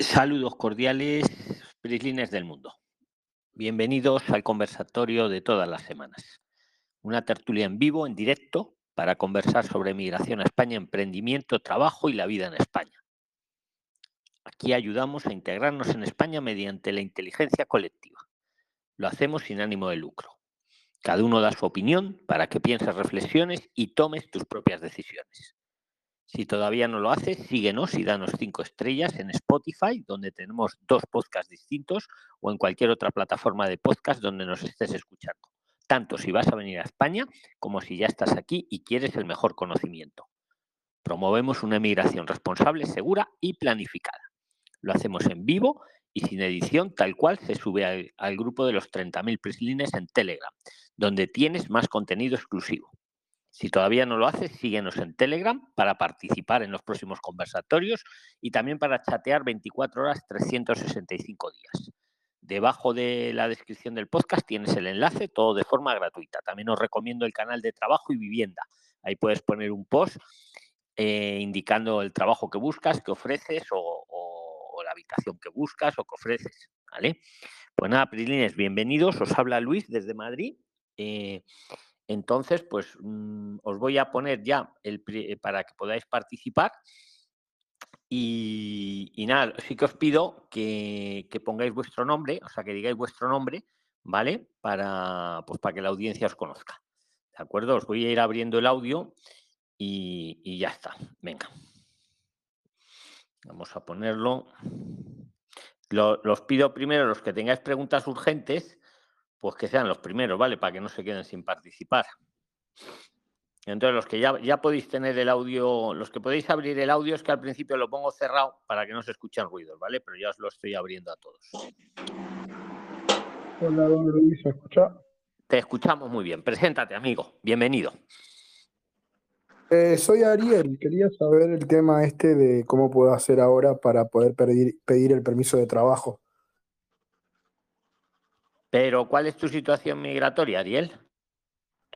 Saludos cordiales, prislines del mundo. Bienvenidos al conversatorio de todas las semanas. Una tertulia en vivo, en directo, para conversar sobre migración a España, emprendimiento, trabajo y la vida en España. Aquí ayudamos a integrarnos en España mediante la inteligencia colectiva. Lo hacemos sin ánimo de lucro. Cada uno da su opinión para que pienses reflexiones y tomes tus propias decisiones. Si todavía no lo haces, síguenos y danos cinco estrellas en Spotify, donde tenemos dos podcasts distintos, o en cualquier otra plataforma de podcast donde nos estés escuchando. Tanto si vas a venir a España como si ya estás aquí y quieres el mejor conocimiento. Promovemos una emigración responsable, segura y planificada. Lo hacemos en vivo y sin edición, tal cual se sube al, grupo de los 30.000 prislines en Telegram, donde tienes más contenido exclusivo. Si todavía no lo haces, síguenos en Telegram para participar en los próximos conversatorios y también para chatear 24 horas 365 días. Debajo de la descripción del podcast tienes el enlace, todo de forma gratuita. También os recomiendo el canal de trabajo y vivienda. Ahí puedes poner un post eh, indicando el trabajo que buscas, que ofreces o, la habitación que buscas o que ofreces. ¿vale? Pues nada, Prilines, bienvenidos. Os habla Luis desde Madrid. Eh, entonces, pues mm, os voy a poner ya el, eh, para que podáis participar. Y, nada, sí que os pido que, pongáis vuestro nombre, o sea, que digáis vuestro nombre, ¿vale? Para, pues, para que la audiencia os conozca. ¿De acuerdo? Os voy a ir abriendo el audio y, ya está. Venga. Vamos a ponerlo. los pido primero, los que tengáis preguntas urgentes, pues que sean los primeros, ¿vale? Para que no se queden sin participar. Entonces, los que ya, ya podéis tener el audio, los que podéis abrir el audio es que al principio lo pongo cerrado para que no se escuchen ruidos, ¿vale? Pero ya os lo estoy abriendo a todos. Hola, don Luis, ¿se escucha? Te escuchamos muy bien. Preséntate, amigo. Bienvenido. Eh, soy Ariel. Quería saber el tema este de cómo puedo hacer ahora para poder pedir, pedir el permiso de trabajo. Pero, ¿cuál es tu situación migratoria, Ariel?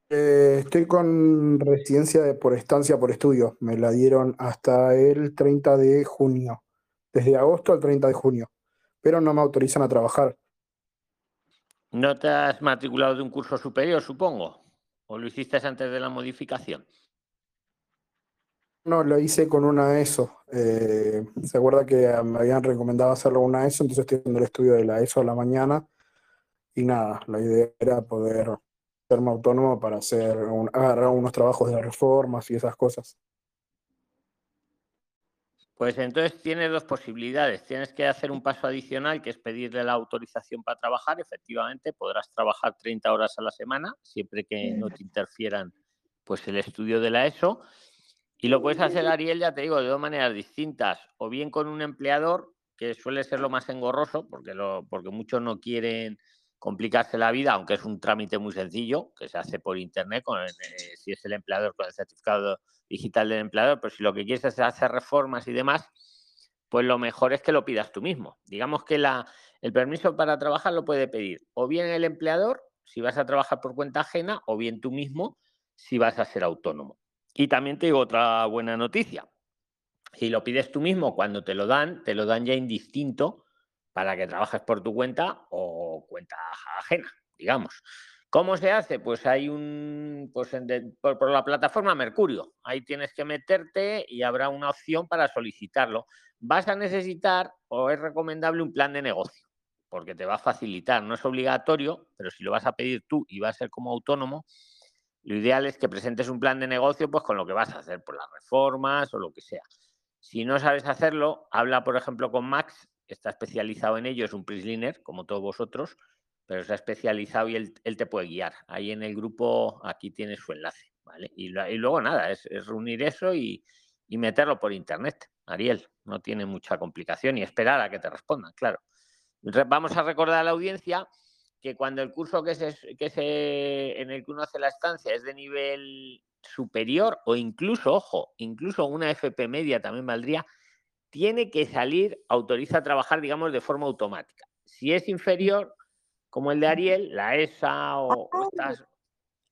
Eh, estoy con residencia de, por estancia por estudio. Me la dieron hasta el 30 de junio. Desde agosto al 30 de junio. Pero no me autorizan a trabajar. ¿No te has matriculado de un curso superior, supongo? ¿O lo hiciste antes de la modificación? No, lo hice con una ESO. Eh, se acuerda que me habían recomendado hacerlo una ESO, entonces estoy haciendo el estudio de la ESO a la mañana y nada, la idea era poder serme autónomo para hacer agarrar unos trabajos de reformas y esas cosas. Pues entonces tienes dos posibilidades. Tienes que hacer un paso adicional, que es pedirle la autorización para trabajar. Efectivamente, podrás trabajar 30 horas a la semana, siempre que no te interfieran pues, el estudio de la ESO. Y lo puedes hacer, Ariel, ya te digo, de dos maneras distintas. O bien con un empleador, que suele ser lo más engorroso, porque, lo, porque muchos no quieren complicarse la vida, aunque es un trámite muy sencillo, que se hace por internet, con eh, si es el empleador con el certificado digital del empleador, pero si lo que quieres es hacer reformas y demás, pues lo mejor es que lo pidas tú mismo. Digamos que la, el permiso para trabajar lo puede pedir o bien el empleador, si vas a trabajar por cuenta ajena, o bien tú mismo, si vas a ser autónomo. Y también te digo otra buena noticia. Si lo pides tú mismo, cuando te lo dan, te lo dan ya indistinto para que trabajes por tu cuenta o cuenta ajena, digamos. ¿Cómo se hace? Pues hay un, pues por, la plataforma Mercurio. Ahí tienes que meterte y habrá una opción para solicitarlo. Vas a necesitar o es recomendable un plan de negocio, porque te va a facilitar. No es obligatorio, pero si lo vas a pedir tú y va a ser como autónomo, lo ideal es que presentes un plan de negocio pues con lo que vas a hacer por las reformas o lo que sea. Si no sabes hacerlo, habla por ejemplo con Max está especializado en ello, es un prisliner, como todos vosotros, pero se ha especializado y él, te puede guiar. Ahí en el grupo, aquí tienes su enlace, ¿vale? Y, luego nada, es, reunir eso y, meterlo por internet, Ariel. No tiene mucha complicación y esperar a que te respondan, claro. Vamos a recordar a la audiencia que cuando el curso que se, que se, en el que uno hace la estancia es de nivel superior o incluso, ojo, incluso una FP media también valdría, tiene que salir, autoriza a trabajar, digamos, de forma automática. Si es inferior, como el de Ariel, la ESA o, estas,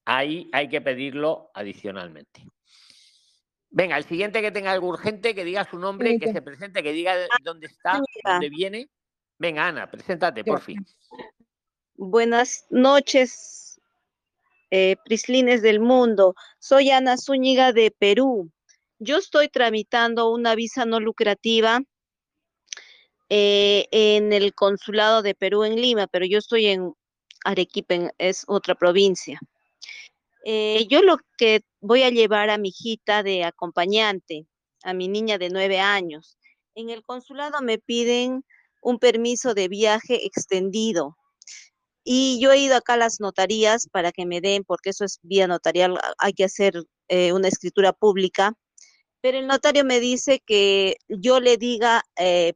ahí hay que pedirlo adicionalmente. Venga, el siguiente que tenga algo urgente, que diga su nombre, que se presente, que diga Ah, dónde está, dónde viene. Venga, Ana, preséntate, por fin. Buenas noches, eh, Prislines del mundo. Soy Ana Zúñiga de Perú. Yo estoy tramitando una visa no lucrativa eh, en el consulado de Perú en Lima, pero yo estoy en Arequipa, en- es otra provincia. Eh, yo lo que voy a llevar a mi hijita de acompañante, a mi niña de nueve años. En el consulado me piden un permiso de viaje extendido. Y yo he ido acá a las notarías para que me den, porque eso es vía notarial, hay que hacer eh, una escritura pública. Pero el notario me dice que yo le diga eh,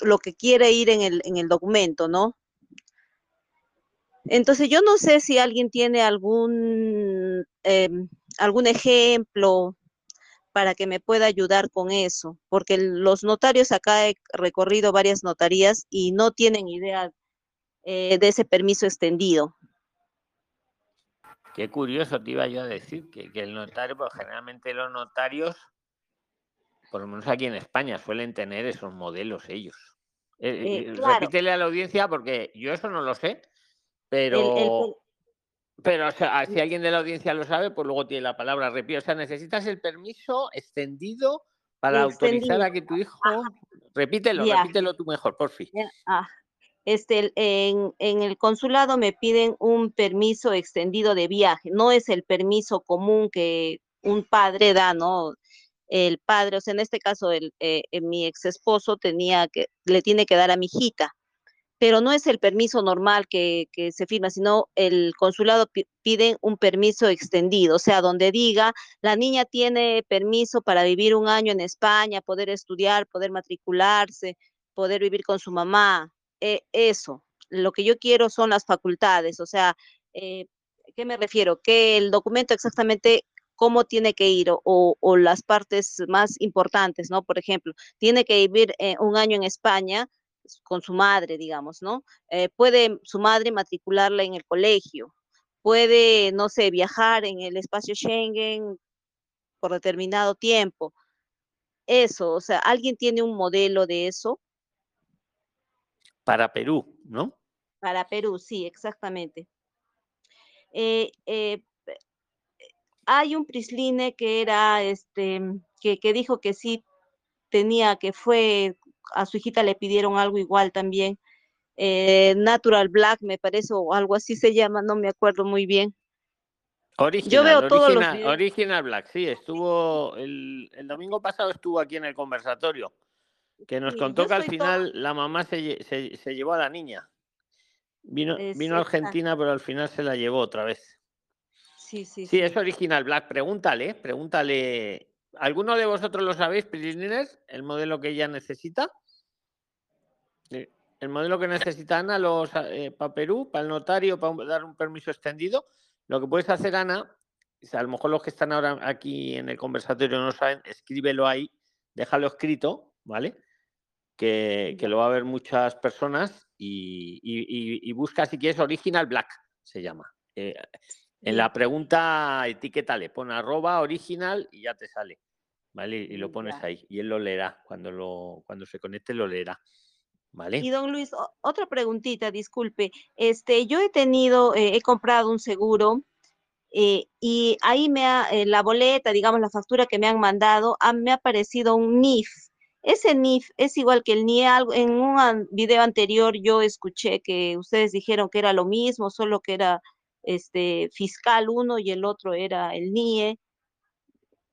lo que quiere ir en el, en el documento, ¿no? Entonces yo no sé si alguien tiene algún, em, algún ejemplo para que me pueda ayudar con eso, porque los notarios acá he recorrido varias notarías y no tienen idea eh, de ese permiso extendido. Qué curioso te iba yo a decir que, que el notario, pues generalmente los notarios, por lo menos aquí en España, suelen tener esos modelos ellos. Eh, Eh, eh, claro. Repítele a la audiencia porque yo eso no lo sé, pero, el- pero o sea, si alguien de la audiencia lo sabe, pues luego tiene la palabra. Repito, o sea, necesitas el permiso extendido para autorizar a que tu hijo. Repítelo, repítelo tú mejor, por fin. Ah, este, en, en el consulado me piden un permiso extendido de viaje, no es el permiso común que un padre da, ¿no? El padre, o sea, en este caso, el, eh, eh, mi ex esposo tenía que, le tiene que dar a mi hijita, pero no es el permiso normal que, que se firma, sino el consulado pi- piden un permiso extendido, o sea, donde diga, la niña tiene permiso para vivir un año en España, poder estudiar, poder matricularse, poder vivir con su mamá, eh, eso. Lo que yo quiero son las facultades, o sea, eh, ¿qué me refiero? Que el documento exactamente cómo tiene que ir o, o- las partes más importantes, ¿no? Por ejemplo, tiene que vivir eh, un año en España con su madre, digamos, ¿no? Eh, puede su madre matricularla en el colegio, puede, no sé, viajar en el espacio Schengen por determinado tiempo. Eso, o sea, ¿alguien tiene un modelo de eso? Para Perú, ¿no? Para Perú, sí, exactamente. Eh, eh, hay un Prisline que era, este, que, que dijo que sí tenía, que fue, a su hijita le pidieron algo igual también, eh, Natural Black, me parece, o algo así se llama, no me acuerdo muy bien. Original, veo todos los videos. original Black, sí, estuvo el, el domingo pasado estuvo aquí en el conversatorio, que nos contó que al final la mamá se, se, se llevó a la niña. Vino, Es vino a. Argentina, pero al final se la llevó otra vez. Sí, sí, Sí, es original Black. Pregúntale, pregúntale. ¿Alguno de vosotros lo sabéis, Prisliners? ¿El modelo que ella necesita? Sí, El modelo que necesita Ana los, para Perú, para el notario, para dar un permiso extendido. Lo que puedes hacer, Ana, es a lo mejor los que están ahora aquí en el conversatorio no saben, escríbelo ahí, déjalo escrito, ¿vale? Que, que lo va a ver muchas personas y, y- y- y busca si quieres Original Black, se llama. Eh, en la pregunta, etiquétale, pon arroba original y ya te sale. ¿Vale? Y lo pones Ya. ahí. Y él lo leerá. Cuando, lo, cuando se conecte, lo leerá. ¿Vale? Y don Luis, otra preguntita, disculpe. Este, yo he tenido, eh, he comprado un seguro eh, y ahí me ha, eh, la boleta, digamos, la factura que me han mandado, ah, me ha aparecido un NIF. Ese NIF es igual que el NIE. algo- En un video anterior yo escuché que ustedes dijeron que era lo mismo, solo que era este fiscal uno y el otro era el NIE.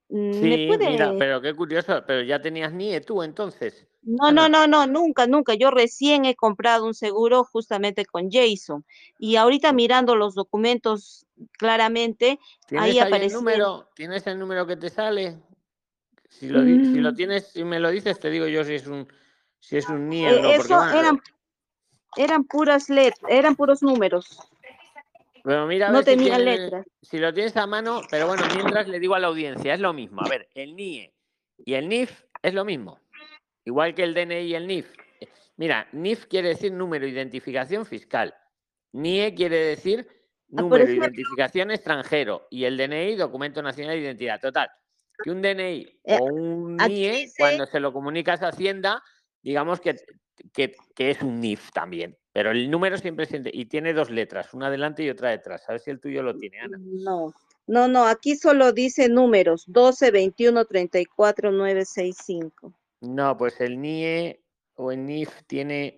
Mm, ¿Me Sí, puede, mira, pero qué curioso. Pero ya tenías NIE tú entonces. No, no, no, no, nunca, nunca. Yo recién he comprado un seguro justamente con Jason. Y ahorita mirando los documentos claramente, ¿Tienes ahí el aparecía. número? ¿Tienes el número que te sale? Si lo, si Mm, tienes, si me lo dices, te digo yo si es un si es un NIE eh, no. Eso bueno, eran, eran puras letras, eran puros números. Pero mira, a No ver si, tenía tiene- letras. si lo tienes a mano, pero bueno, mientras le digo a la audiencia, es lo mismo. A ver, el NIE y el NIF es lo mismo. Igual que el DNI y el NIF. Mira, NIF quiere decir número de identificación fiscal. NIE quiere decir Ah, número de identificación extranjero. Y el DNI, documento nacional de identidad. Total. Que un DNI eh, o un NIE, cuando se lo comunicas a Hacienda, digamos que, que, es un NIF también. Pero el número siempre siente y tiene dos letras, una adelante y otra detrás. A ver si el tuyo lo tiene, Ana. No, no, no, aquí solo dice números 12, 21, 34, 9, 6, 5. No, pues el NIE o el NIF tiene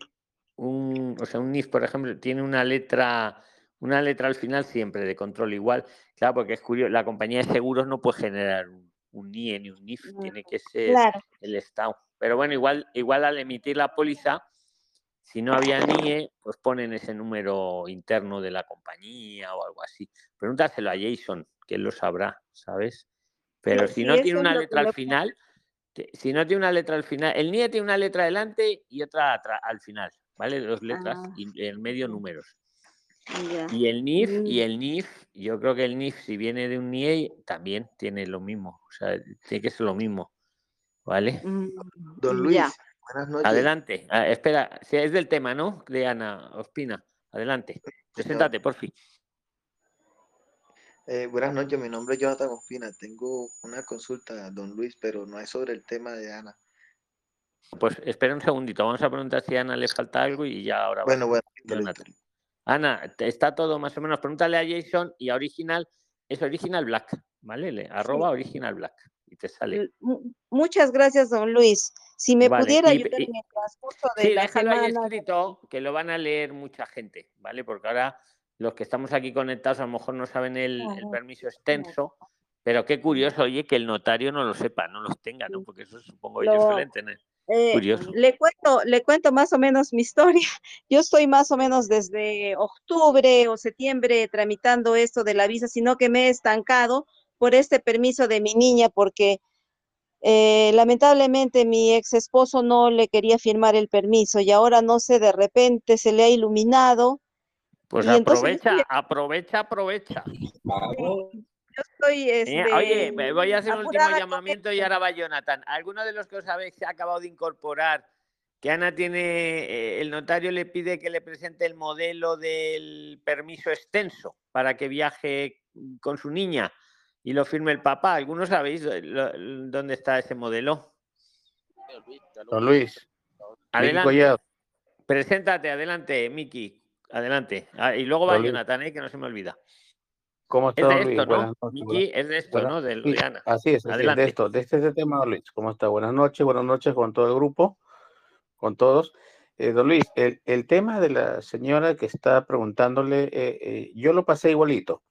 un, o sea, un NIF, por ejemplo, tiene una letra, una letra al final siempre de control igual. Claro, porque es curioso, la compañía de seguros no puede generar un, NIE ni un NIF, tiene que ser el Estado. Pero bueno, igual, igual al emitir la póliza, si no había NIE, pues ponen ese número interno de la compañía o algo así. Pregúntaselo a Jason, que él lo sabrá, ¿sabes? Pero si no tiene una letra al final, si no tiene una letra al final, el NIE tiene una letra adelante y otra al final, ¿vale? Dos letras ah. y en medio números. Y el NIF, y mm. el NIF, yo creo que el NIF, si viene de un NIE, también tiene lo mismo. O sea, tiene que ser lo mismo. ¿Vale? Mm, Don Luis, buenas noches. Adelante. Ah, espera, si es del tema, ¿no? De Ana Ospina. Adelante. Preséntate, por fin. Eh, buenas noches, mi nombre es Jonathan Ospina. Tengo una consulta, don Luis, pero no es sobre el tema de Ana. Pues espera un segundito, vamos a preguntar si a Ana le falta algo y ya ahora. Bueno, bueno. Ana, está todo más o menos. Pregúntale a Jason y a Original, es Original Black, ¿vale? Le, arroba Original Black y te sale. Muchas gracias, don Luis. Si me pudiera ayudar en el transcurso de sí, déjalo ahí escrito, que lo van a leer mucha gente, ¿vale? Porque ahora los que estamos aquí conectados a lo mejor no saben el, permiso extenso, pero qué curioso, oye, que el notario no lo sepa, no los tenga, ¿no? Porque eso supongo ellos suelen tener. Eh, le cuento, le cuento más o menos mi historia. Yo estoy más o menos desde octubre o septiembre tramitando esto de la visa, sino que me he estancado por este permiso de mi niña, porque eh, lamentablemente mi ex esposo no le quería firmar el permiso y ahora no sé, de repente se le ha iluminado. Pues aprovecha, aprovecha, aprovecha, estoy. Oye, este, voy a hacer un último llamamiento y ahora va Jonathan. ¿Alguno de los que os habéis acabado de incorporar que Ana tiene, eh, el notario le pide que le presente el modelo del permiso extenso para que viaje con su niña y lo firme el papá? ¿Algunos sabéis dónde está ese modelo? Don Luis. Adelante. Preséntate, adelante, Miki. Adelante. Ah, y luego va Jonathan, eh, que no se me olvida. ¿Cómo está, es de esto, ¿no? Miki es de esto, ¿no? De, Así es, de esto, de este, tema, Luis. ¿Cómo está? Buenas noches, buenas noches con todo el grupo, con todos. Eh, don Luis, el, el, tema de la señora que está preguntándole, eh, eh, yo lo pasé igualito.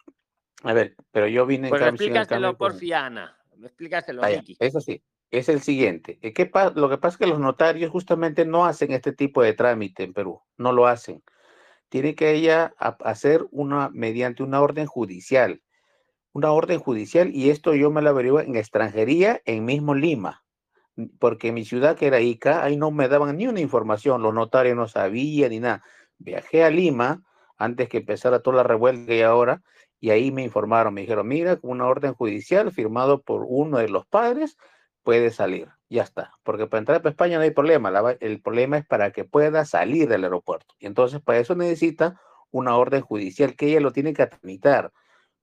A ver, pero yo vine en pues explícaselo por Fiana, explícaselo, Miki. Eso sí, es el siguiente. ¿Qué lo que pasa es que los notarios justamente no hacen este tipo de trámite en Perú, no lo hacen tiene que ella hacer una mediante una orden judicial. Una orden judicial y esto yo me lo averiguo en extranjería, en mismo Lima, porque mi ciudad que era Ica, ahí no me daban ni una información, los notarios no sabían ni nada. Viajé a Lima antes que empezara toda la revuelta hay ahora y ahí me informaron, me dijeron, mira, una orden judicial firmado por uno de los padres puede salir. Ya está. Porque para entrar a España no hay problema. el problema es para que pueda salir del aeropuerto. Y entonces para eso necesita una orden judicial que ella lo tiene que tramitar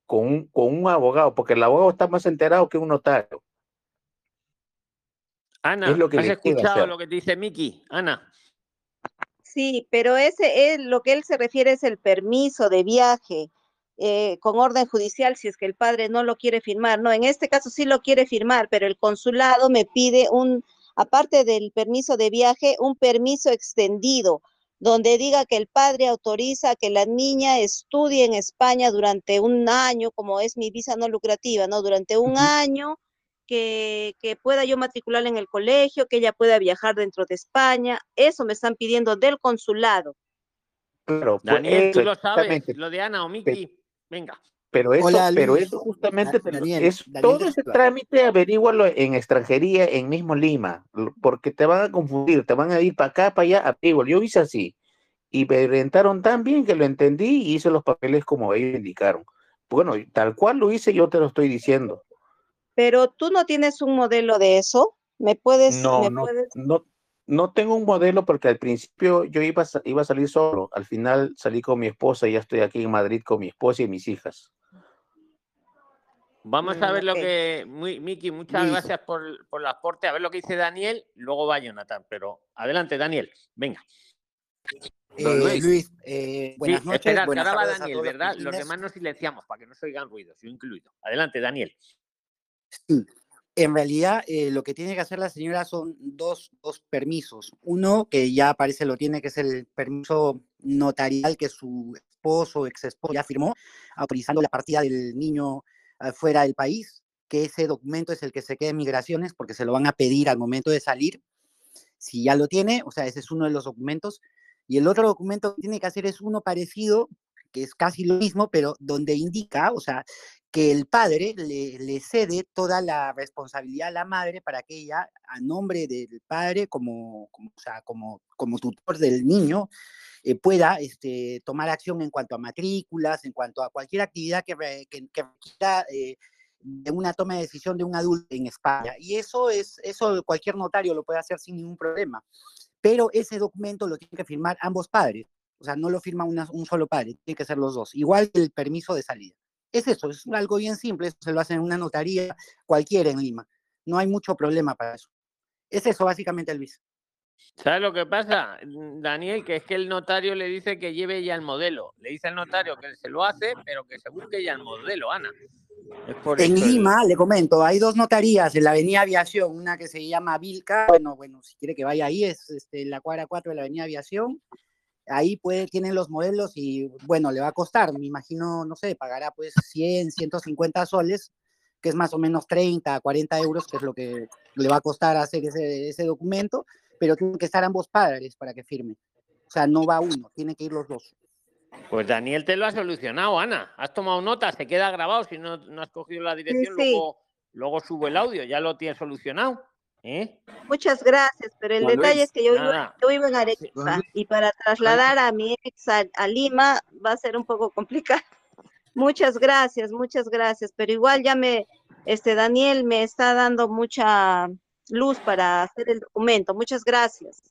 con un, con un abogado, porque el abogado está más enterado que un notario. Ana, es lo que ¿has escuchado lo que dice Miki? Ana. Sí, pero ese es lo que él se refiere es el permiso de viaje. Eh, con orden judicial si es que el padre no lo quiere firmar. No, en este caso sí lo quiere firmar, pero el consulado me pide un, aparte del permiso de viaje, un permiso extendido donde diga que el padre autoriza que la niña estudie en España durante un año, como es mi visa no lucrativa, ¿no? Durante un año, que, que, pueda yo matricularla en el colegio, que ella pueda viajar dentro de España. Eso me están pidiendo del consulado. Claro, pues, Daniel, tú lo sabes, lo de Ana o Miki. Venga. Pero eso, pero eso justamente, es, todo ese trámite averígualo en extranjería, en mismo Lima, porque te van a confundir, te van a ir para acá, para allá, averígualo. Yo hice así, y me orientaron tan bien que lo entendí y hice los papeles como ellos indicaron. Bueno, tal cual lo hice, yo te lo estoy diciendo. Pero tú no tienes un modelo de eso, ¿me puedes? No, no, no, no tengo un modelo porque al principio yo iba a, iba a salir solo. Al final salí con mi esposa y ya estoy aquí en Madrid con mi esposa y mis hijas. Vamos a ver lo que. Miki, muchas Listo. gracias por, por el aporte. A ver lo que dice Daniel, luego va Jonathan. Pero adelante, Daniel. Venga. Eh, Luis. Luis, eh, buenas sí, noches. esperad, que buenas ahora va Daniel, los ¿verdad? Los demás nos silenciamos para que no se oigan ruidos, yo incluido. Adelante, Daniel. Sí. En realidad, eh, lo que tiene que hacer la señora son dos, dos permisos. Uno, que ya parece lo tiene, que es el permiso notarial que su esposo ex esposo ya firmó, autorizando la partida del niño eh, fuera del país, que ese documento es el que se queda en migraciones, porque se lo van a pedir al momento de salir. Si ya lo tiene, o sea, ese es uno de los documentos. Y el otro documento que tiene que hacer es uno parecido, que es casi lo mismo, pero donde indica, o sea, que el padre le, le cede toda la responsabilidad a la madre para que ella, a nombre del padre, como, como, o sea, como, como tutor del niño, eh, pueda este, tomar acción en cuanto a matrículas, en cuanto a cualquier actividad que, que, que requiera eh, de una toma de decisión de un adulto en España. Y eso es, eso cualquier notario lo puede hacer sin ningún problema. Pero ese documento lo tienen que firmar ambos padres. O sea, no lo firma una- un solo padre, tiene que ser los dos. Igual que el permiso de salida. Es eso, es algo bien simple, eso se lo hacen en una notaría cualquiera en Lima. No hay mucho problema para eso. Es eso básicamente, Luis. ¿Sabes lo que pasa, mm, Daniel? Que es que el notario le dice que lleve ya el modelo. Le dice al notario que se lo hace, pero que se busque ya el modelo, Ana. Es por En Lima, le comento, hay dos notarías en la Avenida Aviación, una que se llama Vilca, bueno, bueno, si quiere que vaya ahí, es este, la cuadra 4 de la Avenida Aviación. Ahí puede, tienen los modelos y bueno, le va a costar, me imagino, no sé, pagará pues 100, 150 soles, que es más o menos 30, 40 euros, que es lo que le va a costar hacer ese, ese documento, pero tienen que estar ambos padres para que firme. O sea, no va uno, tienen que ir los dos. Pues Daniel te lo ha solucionado, Ana. Has tomado nota, se queda grabado. Si no, no has cogido la dirección, sí. luego, luego subo el audio. Ya lo tienes solucionado. ¿Eh? Muchas gracias, pero el Juan detalle Luis, es que yo vivo, nada. yo vivo en Arequipa y para trasladar a mi ex a, a Lima va a ser un poco complicado. Muchas gracias, muchas gracias, pero igual ya me, este Daniel me está dando mucha luz para hacer el documento. Muchas gracias.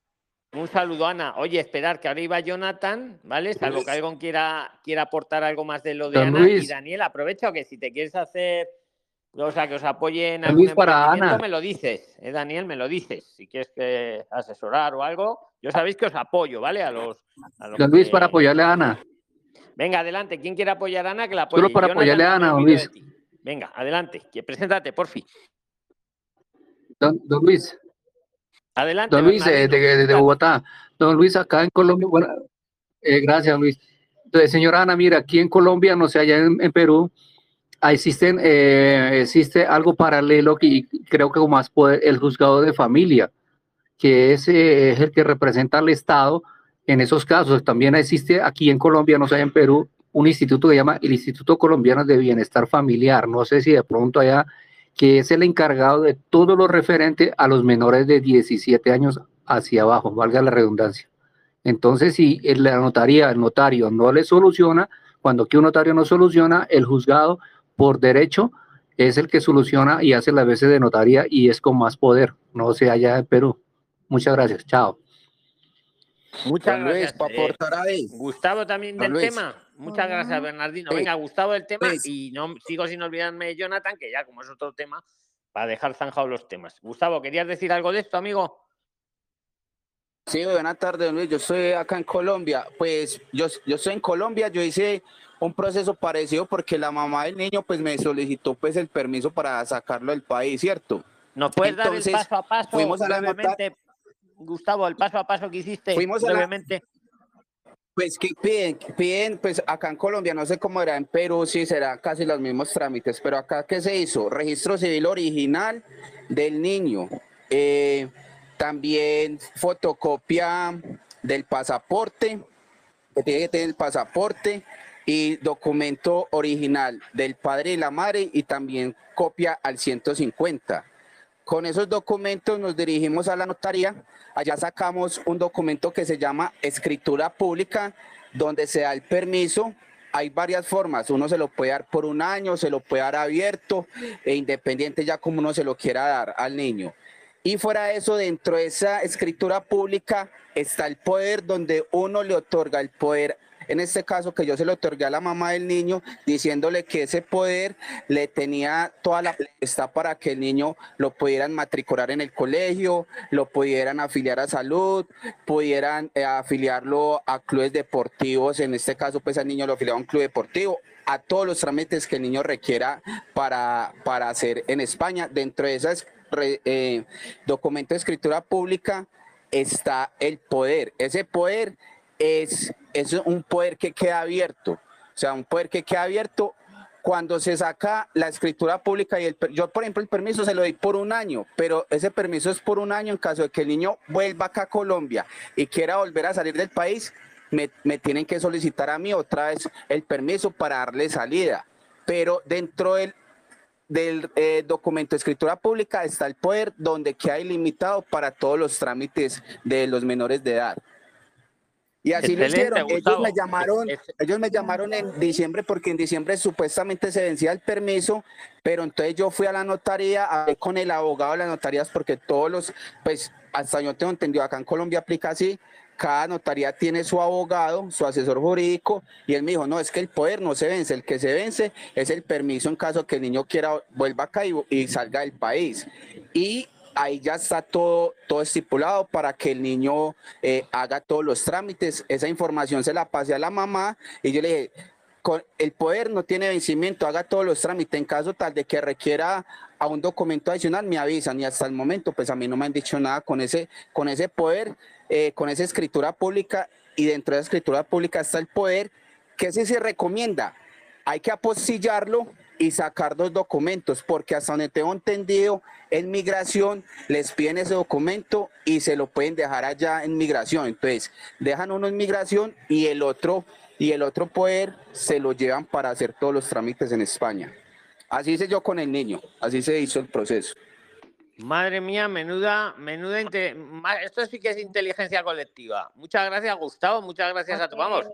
Un saludo, Ana. Oye, esperar que ahora iba Jonathan, ¿vale? Salvo que alguien quiera, quiera aportar algo más de lo de Don Ana. Luis. Y Daniel, aprovecho que si te quieres hacer, o sea, que os apoye en Don algún Luis, para Ana. me lo dices, ¿eh, Daniel? Me lo dices. Si quieres que asesorar o algo, yo sabéis que os apoyo, ¿vale? A los. a los Don Luis, que- para apoyarle a Ana. Venga, adelante. ¿Quién quiere apoyar a Ana? Que la apoye. Solo para Jonathan, apoyarle a Ana, don Luis. Venga, adelante. Que preséntate, por fin. Don, don Luis, Adelante. don Luis eh, de, de-. Bogotá. Don Luis, acá en Colombia, bueno, eh, gracias Luis. Entonces, señora Ana, mira, aquí en Colombia, no sé, allá en, en Perú, existen, eh, existe algo paralelo que creo que más poder, el juzgado de familia, que es, eh, es el que representa al Estado en esos casos. También existe aquí en Colombia, no sé, en Perú, un instituto que se llama el Instituto Colombiano de Bienestar Familiar. No sé si de pronto allá, que es el encargado de todo lo referente a los menores de 17 años hacia abajo, valga la redundancia. Entonces, si el- la notaría, el notario no le soluciona, cuando aquí un notario no soluciona, el juzgado por derecho es el que soluciona y hace las veces de notaría y es con más poder, no sé allá en Perú. Muchas gracias, chao. Muchas Luis, gracias. para eh, aportar ahí. Gustavo también Don del Luis. tema. Muchas gracias, Bernardino. Venga, Gustavo del tema Luis. y no sigo sin olvidarme de Jonathan, que ya como es otro tema, para dejar zanjados los temas. Gustavo, ¿querías decir algo de esto, amigo? Sí, buenas tardes, don Luis. Yo estoy acá en Colombia. Pues yo, yo estoy en Colombia, yo hice un proceso parecido porque la mamá del niño pues me solicitó pues el permiso para sacarlo del país, ¿cierto? ¿Nos puedes dar Entonces, el paso a paso fuimos a la nota-? Gustavo, el paso a paso que hiciste Fuimos a la-. Pues que piden, piden, pues acá en Colombia, no sé cómo era en Perú, sí serán casi los mismos trámites, pero acá ¿qué se hizo? Registro civil original del niño, eh, también fotocopia del pasaporte, que tiene que tener el pasaporte y documento original del padre y la madre y también copia al 150. Con esos documentos nos dirigimos a la notaría. Allá sacamos un documento que se llama escritura pública, donde se da el permiso. Hay varias formas. Uno se lo puede dar por un año, se lo puede dar abierto e independiente ya como uno se lo quiera dar al niño. Y fuera de eso, dentro de esa escritura pública está el poder donde uno le otorga el poder en este caso que yo se lo otorgué a la mamá del niño, diciéndole que ese poder le tenía toda la está para que el niño lo pudieran matricular en el colegio, lo pudieran afiliar a salud, pudieran eh, afiliarlo a clubes deportivos, en este caso pues al niño lo afiliaba a un club deportivo, a todos los trámites que el niño requiera para, para hacer en España. Dentro de esos eh, documentos de escritura pública está el poder. Ese poder es, es un poder que queda abierto, o sea, un poder que queda abierto cuando se saca la escritura pública y el, yo, por ejemplo, el permiso se lo doy por un año, pero ese permiso es por un año en caso de que el niño vuelva acá a Colombia y quiera volver a salir del país, me, me tienen que solicitar a mí otra vez el permiso para darle salida. Pero dentro del, del eh, documento de escritura pública está el poder donde queda ilimitado para todos los trámites de los menores de edad. Y así lo hicieron. Ellos me llamaron, ellos me llamaron en diciembre porque en diciembre supuestamente se vencía el permiso, pero entonces yo fui a la notaría, hablé con el abogado de las notarías porque todos los, pues hasta yo tengo entendido, acá en Colombia aplica así, cada notaría tiene su abogado, su asesor jurídico, y él me dijo, no, es que el poder no se vence, el que se vence es el permiso en caso que el niño quiera, vuelva acá y, y salga del país. Y ahí ya está todo, todo estipulado para que el niño eh, haga todos los trámites. Esa información se la pasé a la mamá y yo le dije, el poder no tiene vencimiento, haga todos los trámites. En caso tal de que requiera a un documento adicional, me avisan. Y hasta el momento, pues a mí no me han dicho nada con ese, con ese poder, eh, con esa escritura pública. Y dentro de la escritura pública está el poder, que sí se recomienda. Hay que apostillarlo y sacar dos documentos, porque hasta donde tengo entendido, en migración les piden ese documento y se lo pueden dejar allá en migración. Entonces, dejan uno en migración y el otro y el otro poder se lo llevan para hacer todos los trámites en España. Así hice yo con el niño, así se hizo el proceso. Madre mía, menuda, menuda, esto sí que es inteligencia colectiva. Muchas gracias, Gustavo, muchas gracias a todos. Vamos,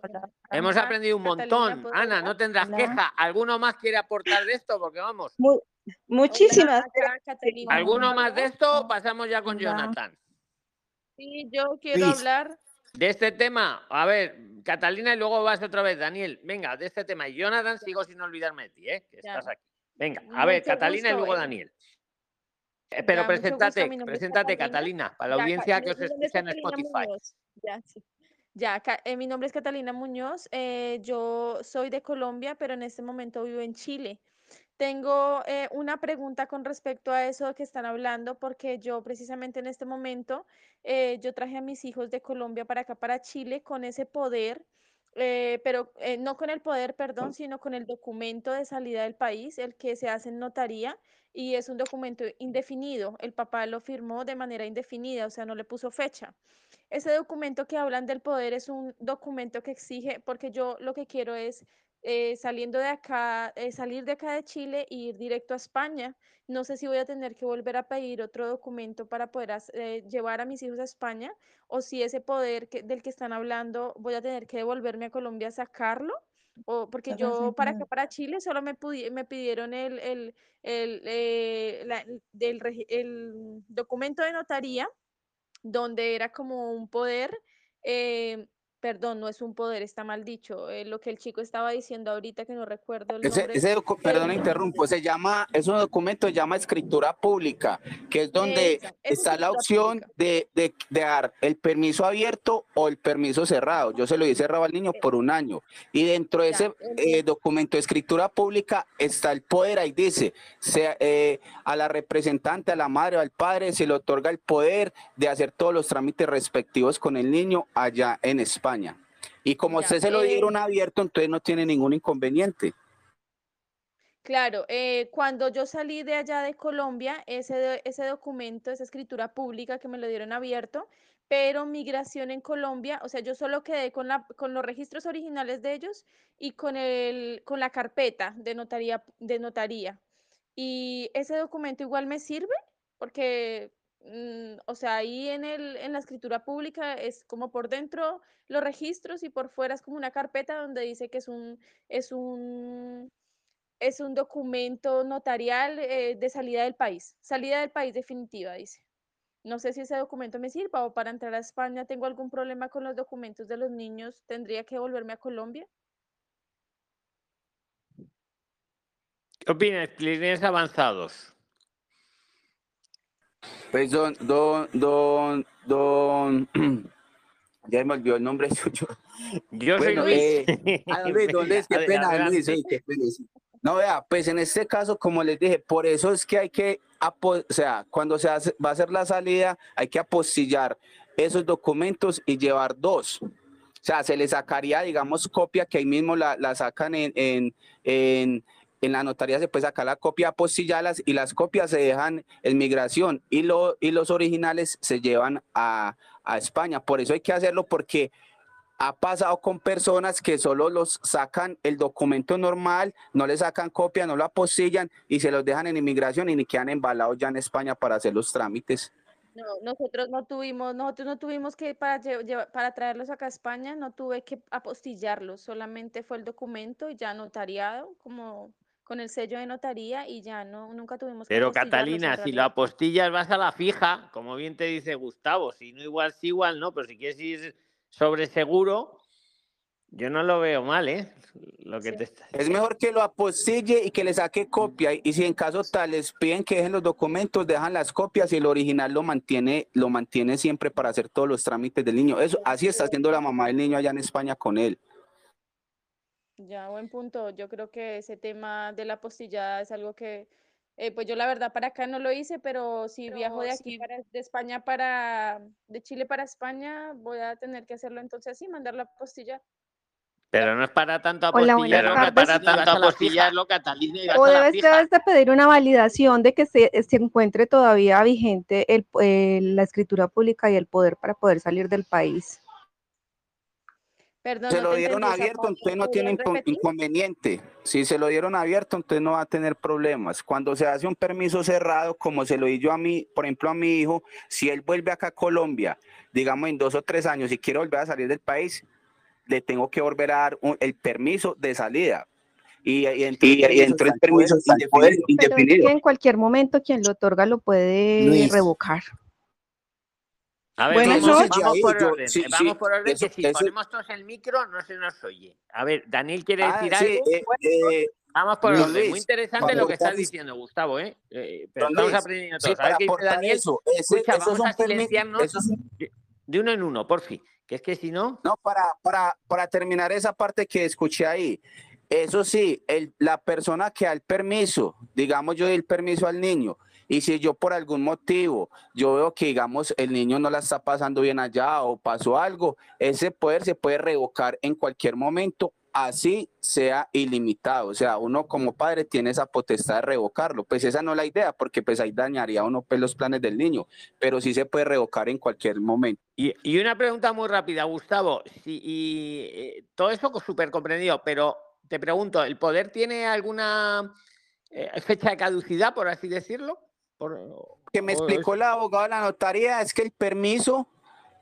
hemos aprendido un montón. ¿puedo Ana, no tendrás Hola. queja. ¿Alguno más quiere aportar de esto? Porque vamos, Mu- muchísimas Catalina. ¿alguno más de esto? Pasamos ya con. Jonathan. Sí, yo quiero hablar. De este tema, a ver, Catalina y luego vas otra vez, Daniel. Venga, de este tema. Y Jonathan, sigo sin olvidarme de ti, ¿eh? que Ya. estás aquí. Venga, a ver, Mucho Catalina y luego eh. Daniel. Eh, Pero Ya, gusto, preséntate, preséntate, Catalina. Catalina, para la Ya, audiencia que os es escucha en Spotify. Muñoz. Ya, sí. Ya, eh, mi nombre es Catalina Muñoz. eh, yo soy de Colombia, pero en este momento vivo en Chile. Tengo eh, una pregunta con respecto a eso que están hablando, porque yo precisamente en este momento, yo traje a mis hijos de Colombia para acá, para Chile, con ese poder, eh, pero eh, no con el poder, perdón, sino con el documento de salida del país, el que se hace en notaría, y es un documento indefinido. El papá lo firmó de manera indefinida, o sea, no le puso fecha. Ese documento que hablan del poder es un documento que exige, porque yo lo que quiero es eh, saliendo de acá, eh, salir de acá de Chile e ir directo a España. No sé si voy a tener que volver a pedir otro documento para poder eh, llevar a mis hijos a España o si ese poder que- del que están hablando voy a tener que devolverme a Colombia a sacarlo. O porque yo para acá, para Chile, solo me, me pidieron el, el, el, la- el- del el documento de notaría donde era como un poder, eh, perdón, no es un poder, está mal dicho, eh, lo que el chico estaba diciendo ahorita que no recuerdo el nombre. ese eh, perdón, interrumpo, se llama, es un documento, se llama escritura pública, que es donde Esa, es está la opción de, de, de dar el permiso abierto o el permiso cerrado. Yo se lo di cerrado al niño por un año. Y dentro de ese eh, documento de escritura pública está el poder, ahí dice, se- eh, a la representante, a la madre o al padre se le otorga el poder de hacer todos los trámites respectivos con el niño allá en España. Y como Ya, usted se lo eh, dieron abierto, entonces no tiene ningún inconveniente. Claro, eh, cuando yo salí de allá de Colombia, ese, ese documento, esa escritura pública que me lo dieron abierto, pero migración en Colombia, o sea, yo solo quedé con, la, con los registros originales de ellos y con, el, con la carpeta de notaría, de notaría. Y ese documento igual me sirve porque, mm, o sea, ahí en, el, en la escritura pública es como por dentro los registros y por fuera es como una carpeta donde dice que es un, es un, es un documento notarial eh, de salida del país, salida del país definitiva, dice. No sé si ese documento me sirva o para entrar a España tengo algún problema con los documentos de los niños, ¿tendría que volverme a Colombia? ¿Qué opinas, clientes avanzados? Pues don, don, don, don, ya me olvidó el nombre suyo. Yo soy Bueno, Luis. eh, ah, Luis, don Luis, qué pena. Luis, qué. No, vea, pues en este caso, como les dije, por eso es que hay que, o sea, cuando se hace- va a hacer la salida, hay que apostillar esos documentos y llevar dos. O sea, se le sacaría, digamos, copia, que ahí mismo la, la sacan en, en, en, en la notaría, se puede sacar la copia, apostillarlas y las copias se dejan en migración y, lo, y los originales se llevan a, a España. Por eso hay que hacerlo porque ha pasado con personas que solo los sacan el documento normal, no le sacan copia, no lo apostillan y se los dejan en inmigración y ni quedan embalados ya en España para hacer los trámites. No, nosotros no tuvimos, nosotros no tuvimos que para, lle- lleva- para traerlos acá a España, no tuve que apostillarlos, solamente fue el documento ya notariado, como con el sello de notaría y ya no, nunca tuvimos que Pero Catalina, si lo apostillas vas a la fija, como bien te dice Gustavo, si no igual sí, igual no, pero si quieres ir sobre seguro, yo no lo veo mal, ¿eh? Lo que Sí. te está- Es mejor que lo apostille y que le saque copia y si en caso tal les piden que dejen los documentos, dejan las copias y el original lo mantiene, lo mantiene siempre para hacer todos los trámites del niño. Eso, así está haciendo la mamá del niño allá en España con él. Ya, buen punto. Yo creo que ese tema de la apostillada es algo que, eh, pues yo la verdad para acá no lo hice, pero si viajo de aquí para, de España para, de Chile para España, voy a tener que hacerlo entonces así, mandar la apostilla. Pero no es para tanto Hola, buenas apostillarlo, no es tardes. para tanto apostillarlo, Catalina, y O debes, debes de pedir una validación de que se, se encuentre todavía vigente el, eh, la escritura pública y el poder para poder salir del país. Perdón, Se no lo dieron abierto, entonces no ¿Podrías tiene inco- repetir? inconveniente. Si se lo dieron abierto, entonces no va a tener problemas. Cuando se hace un permiso cerrado, como se lo di yo a mí, por ejemplo, a mi hijo, si él vuelve acá a Colombia, digamos en dos o tres años, y quiere volver a salir del país, le tengo que volver a dar un- el permiso de salida. Y, y dentro del Y- y está el permiso indefinido. Pero es que en cualquier momento quien lo otorga lo puede Luis. revocar. A ver, Buenas vamos, noches. vamos por yo- orden, sí, eh, vamos sí, por orden, eso- que si eso- ponemos todos el micro no se nos oye. A ver, Daniel quiere Ah, decir sí, algo. eh, eh, Vamos por Luis, orden. Muy Luis, interesante lo que estás diciendo, Gustavo, ¿eh? Eh, pero Don estamos Luis, aprendiendo sí, todos. A ver qué dice Daniel. eso, ese- Escucha, esos vamos son a silenciarnos son- de, de uno en uno, por fin. Que es que si no, No, para, para, para terminar esa parte que escuché ahí, eso sí, el, la persona que da el permiso, digamos yo el permiso al niño, y si yo por algún motivo, yo veo que digamos el niño no la está pasando bien allá o pasó algo, ese poder se puede revocar en cualquier momento, así sea ilimitado. O sea, uno como padre tiene esa potestad de revocarlo. Pues esa no es la idea, porque pues ahí dañaría uno pues, los planes del niño, pero sí se puede revocar en cualquier momento. Y, y una pregunta muy rápida, Gustavo. Si, eh, todo eso súper comprendido, pero te pregunto, ¿el poder tiene alguna eh, fecha de caducidad, por así decirlo? Que me explicó la abogada de la notaría es que el permiso,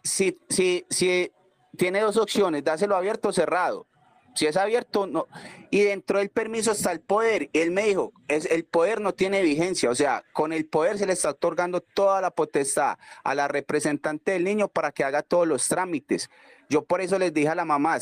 si, si, si tiene dos opciones, dáselo abierto o cerrado. Si es abierto, no. Y dentro del permiso está el poder. Él me dijo, es, el poder no tiene vigencia. O sea, con el poder se le está otorgando toda la potestad a la representante del niño para que haga todos los trámites. Yo por eso les dije a la mamá,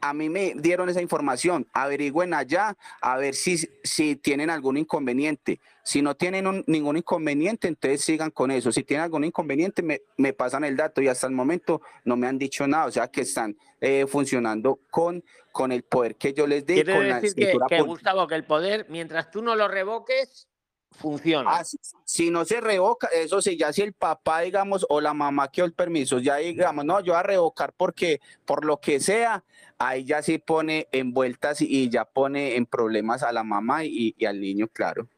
a mí me dieron esa información, averigüen allá a ver si, si tienen algún inconveniente. Si no tienen un- ningún inconveniente, entonces sigan con eso. Si tienen algún inconveniente, me, me pasan el dato y hasta el momento no me han dicho nada. O sea que están eh, funcionando con, con el poder que yo les di, Quiere con la decir que, escritura que, pública. Gustavo, que el poder, mientras tú no lo revoques, funciona. Ah, si, si no se revoca, eso sí, ya si el papá, digamos, o la mamá que dio el permiso, ya digamos, no, yo voy a revocar porque, por lo que sea, ahí ya sí pone en vueltas y, ya pone en problemas a la mamá y, y al niño, claro.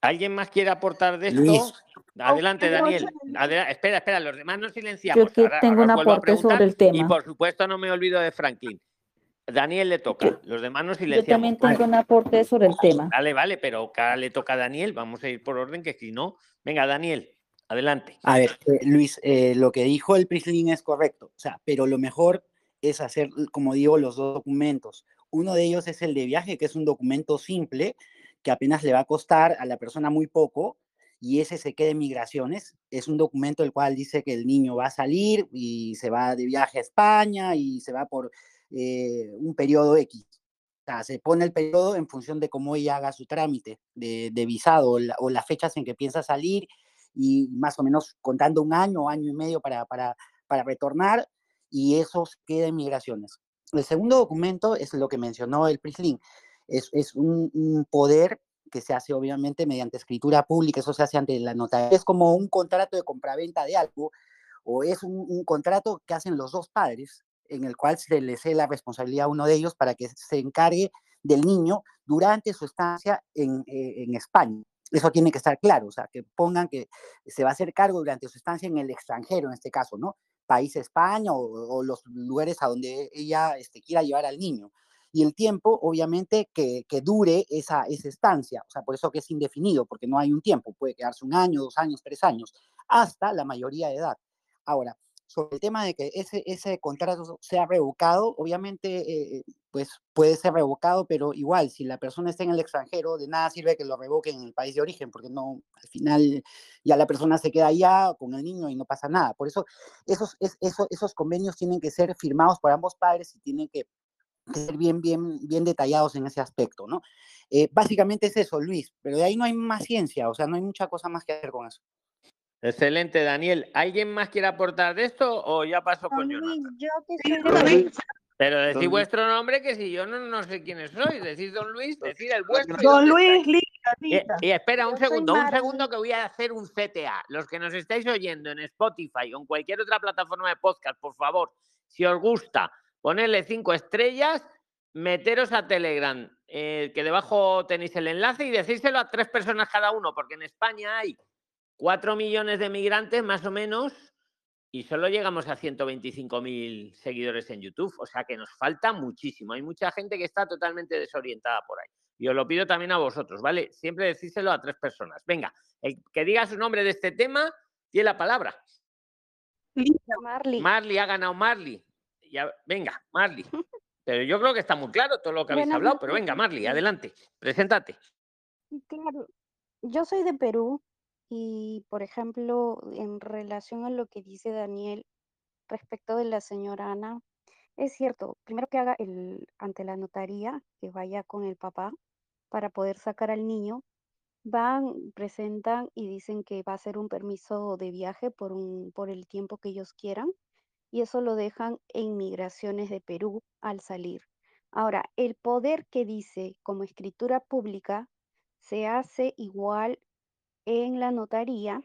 ¿Alguien más quiere aportar de esto? Luis. Adelante, Buenas Daniel. Adela- espera, espera, los demás nos silenciamos. Yo que Ahora- tengo ahora un os vuelvo a aporte sobre preguntar el tema. Y por supuesto no me olvido de Franklin. Daniel le toca. Los demás nos Yo silenciamos. también tengo un aporte sobre el tema. Vale, vale, pero acá le toca a Daniel. Vamos a ir por orden, que si no. Venga, Daniel, adelante. A ver, eh, Luis, eh, lo que dijo el Prislin es correcto, o sea, pero lo mejor es hacer, como digo, los dos documentos. Uno de ellos es el de viaje, que es un documento simple, que apenas le va a costar a la persona muy poco, y ese se queda en migraciones. Es un documento el cual dice que el niño va a salir y se va de viaje a España y se va por eh, un periodo X. O sea, se pone el periodo en función de cómo ella haga su trámite de, de visado o, la, o, las fechas en que piensa salir y más o menos contando un año año y medio para, para, para retornar y eso queda en migraciones. El segundo documento es lo que mencionó el PRISLIN. Es, es un, poder que se hace obviamente mediante escritura pública, eso se hace ante la notaría. Es como un contrato de compraventa de algo, o es un, un, contrato que hacen los dos padres, en el cual se le cede la responsabilidad a uno de ellos para que se encargue del niño durante su estancia en, eh, en España. Eso tiene que estar claro, o sea, que pongan que se va a hacer cargo durante su estancia en el extranjero, en este caso, ¿no? País España o, o los lugares a donde ella este, quiera llevar al niño y el tiempo, obviamente, que, que, dure esa, esa estancia. O sea, por eso que es indefinido, porque no hay un tiempo, puede quedarse un año, dos años, tres años, hasta la mayoría de edad. Ahora, sobre el tema de que ese, ese contrato sea revocado, obviamente, eh, pues puede ser revocado, pero igual, si la persona está en el extranjero, de nada sirve que lo revoquen en el país de origen, porque no, al final ya la persona se queda allá con el niño y no pasa nada. Por eso, esos, esos, esos convenios tienen que ser firmados por ambos padres y tienen que ser bien, bien, bien detallados en ese aspecto, ¿no? Eh, básicamente es eso, Luis, pero de ahí no hay más ciencia, o sea, no hay mucha cosa más que hacer con eso. Excelente, Daniel. ¿Alguien más quiere aportar de esto o ya pasó con Luis, Jonathan? yo que soy de Pero decid vuestro nombre, que si yo no, no sé quiénes sois. Decid don Luis, decid el vuestro. Don Luis. Lita, Y, espera un Yo segundo, un segundo que voy a hacer un CTA. Los que nos estáis oyendo en Spotify o en cualquier otra plataforma de podcast, por favor, si os gusta, ponerle cinco estrellas, meteros a Telegram, eh, que debajo tenéis el enlace y decírselo a tres personas cada uno, porque en España hay cuatro millones de migrantes más o menos y solo llegamos a 125.000 seguidores en YouTube. O sea que nos falta muchísimo. Hay mucha gente que está totalmente desorientada por ahí. Y os lo pido también a vosotros, ¿vale? Siempre decírselo a tres personas. Venga, el que diga su nombre de este tema tiene la palabra. Marley. Marley ha ganado Marley. Ya, venga, Marley. Pero yo creo que está muy claro todo lo que habéis hablado. Pero venga, Marley, adelante. Preséntate. Claro, yo soy de Perú y, por ejemplo, en relación a lo que dice Daniel respecto de la señora Ana, es cierto, primero que haga el ante la notaría, que vaya con el papá para poder sacar al niño, van, presentan y dicen que va a ser un permiso de viaje por un, por el tiempo que ellos quieran, y eso lo dejan en migraciones de Perú al salir. Ahora, el poder que dice como escritura pública se hace igual en la notaría,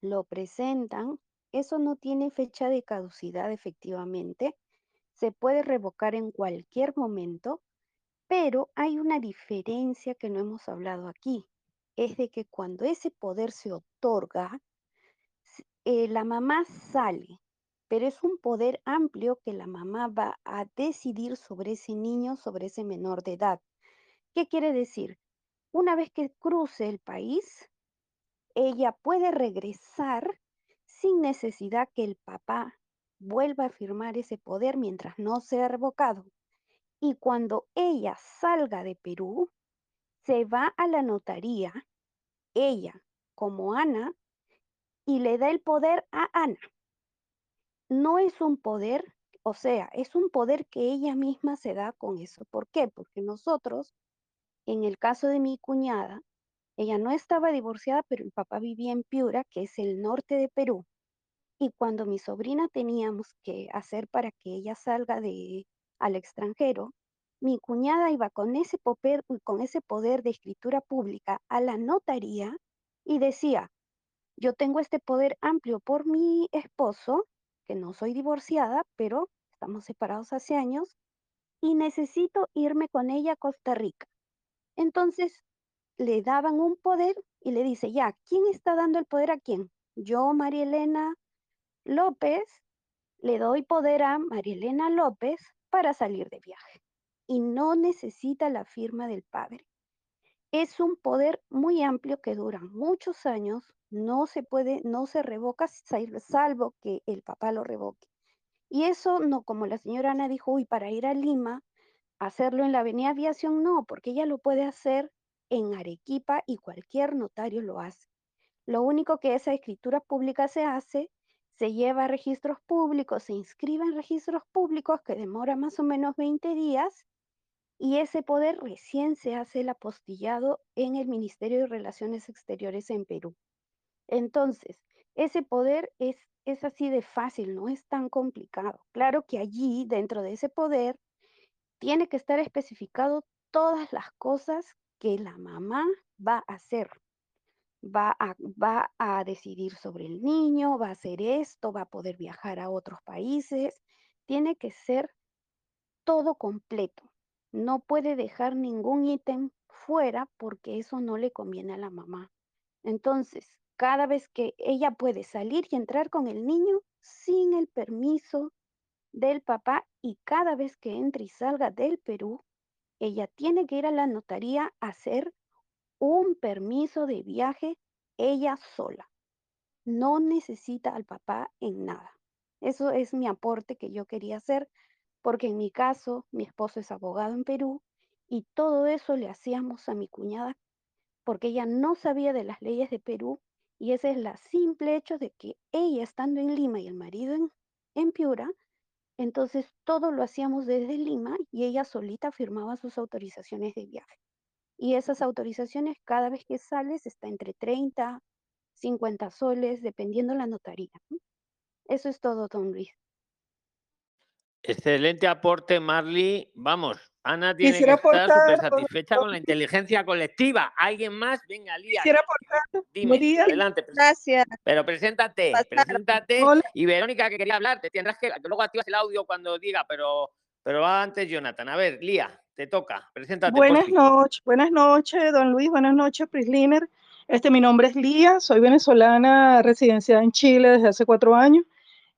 lo presentan, eso no tiene fecha de caducidad efectivamente, se puede revocar en cualquier momento, pero hay una diferencia que no hemos hablado aquí, es de que cuando ese poder se otorga, eh, la mamá sale, pero es un poder amplio que la mamá va a decidir sobre ese niño, sobre ese menor de edad. ¿Qué quiere decir? Una vez que cruce el país, ella puede regresar sin necesidad que el papá vuelva a firmar ese poder mientras no sea revocado. Y cuando ella salga de Perú, se va a la notaría, ella como Ana, y le da el poder a Ana. No es un poder, o sea, es un poder que ella misma se da con eso. ¿Por qué? Porque nosotros, en el caso de mi cuñada, ella no estaba divorciada, pero el papá vivía en Piura, que es el norte de Perú. Y cuando mi sobrina teníamos que hacer para que ella salga de al extranjero, mi cuñada iba con ese poder, con ese poder de escritura pública a la notaría y decía, yo tengo este poder amplio por mi esposo, que no soy divorciada, pero estamos separados hace años, y necesito irme con ella a Costa Rica. Entonces le daban un poder y le dice, ya, ¿quién está dando el poder a quién? Yo, María Elena López, le doy poder a María Elena López para salir de viaje. Y no necesita la firma del padre. Es un poder muy amplio que dura muchos años, no se puede, no se revoca sal- salvo que el papá lo revoque. Y eso no, como la señora Ana dijo, uy, para ir a Lima, hacerlo en la Avenida Aviación, no, porque ella lo puede hacer en Arequipa y cualquier notario lo hace. Lo único que esa escritura pública se hace, se lleva a registros públicos, se inscribe en registros públicos que demora más o menos 20 días y ese poder recién se hace el apostillado en el Ministerio de Relaciones Exteriores en Perú. Entonces, ese poder es, es así de fácil, no es tan complicado. Claro que allí, dentro de ese poder, tiene que estar especificado todas las cosas que la mamá va a hacer. Va a, va a decidir sobre el niño, va a hacer esto, va a poder viajar a otros países. Tiene que ser todo completo. No puede dejar ningún ítem fuera porque eso no le conviene a la mamá. Entonces, cada vez que ella puede salir y entrar con el niño sin el permiso del papá y cada vez que entre y salga del Perú, ella tiene que ir a la notaría a hacer un permiso de viaje ella sola. No necesita al papá en nada. Eso es mi aporte que yo quería hacer, porque en mi caso, mi esposo es abogado en Perú y todo eso le hacíamos a mi cuñada porque ella no sabía de las leyes de Perú y ese es el simple hecho de que ella estando en Lima y el marido en, en Piura, entonces todo lo hacíamos desde Lima y ella solita firmaba sus autorizaciones de viaje. Y esas autorizaciones cada vez que sales está entre 30, 50 soles, dependiendo la notaría. Eso es todo, don Luis. Excelente aporte, Marley. Vamos, Ana tiene Quisiera que estar súper aportar, satisfecha con la inteligencia colectiva. ¿Alguien más? Venga, Lía. Quisiera aportar, Dime, María. adelante. Gracias. Pero preséntate, preséntate. Y Verónica, que quería hablar, te tendrás que, luego activas el audio cuando diga, pero, pero va antes Jonathan. A ver, Lía, te toca. Preséntate. Buenas noches, buenas noches, don Luis, buenas noches, Prisliner. Este, mi nombre es Lía, soy venezolana residenciada en Chile desde hace cuatro años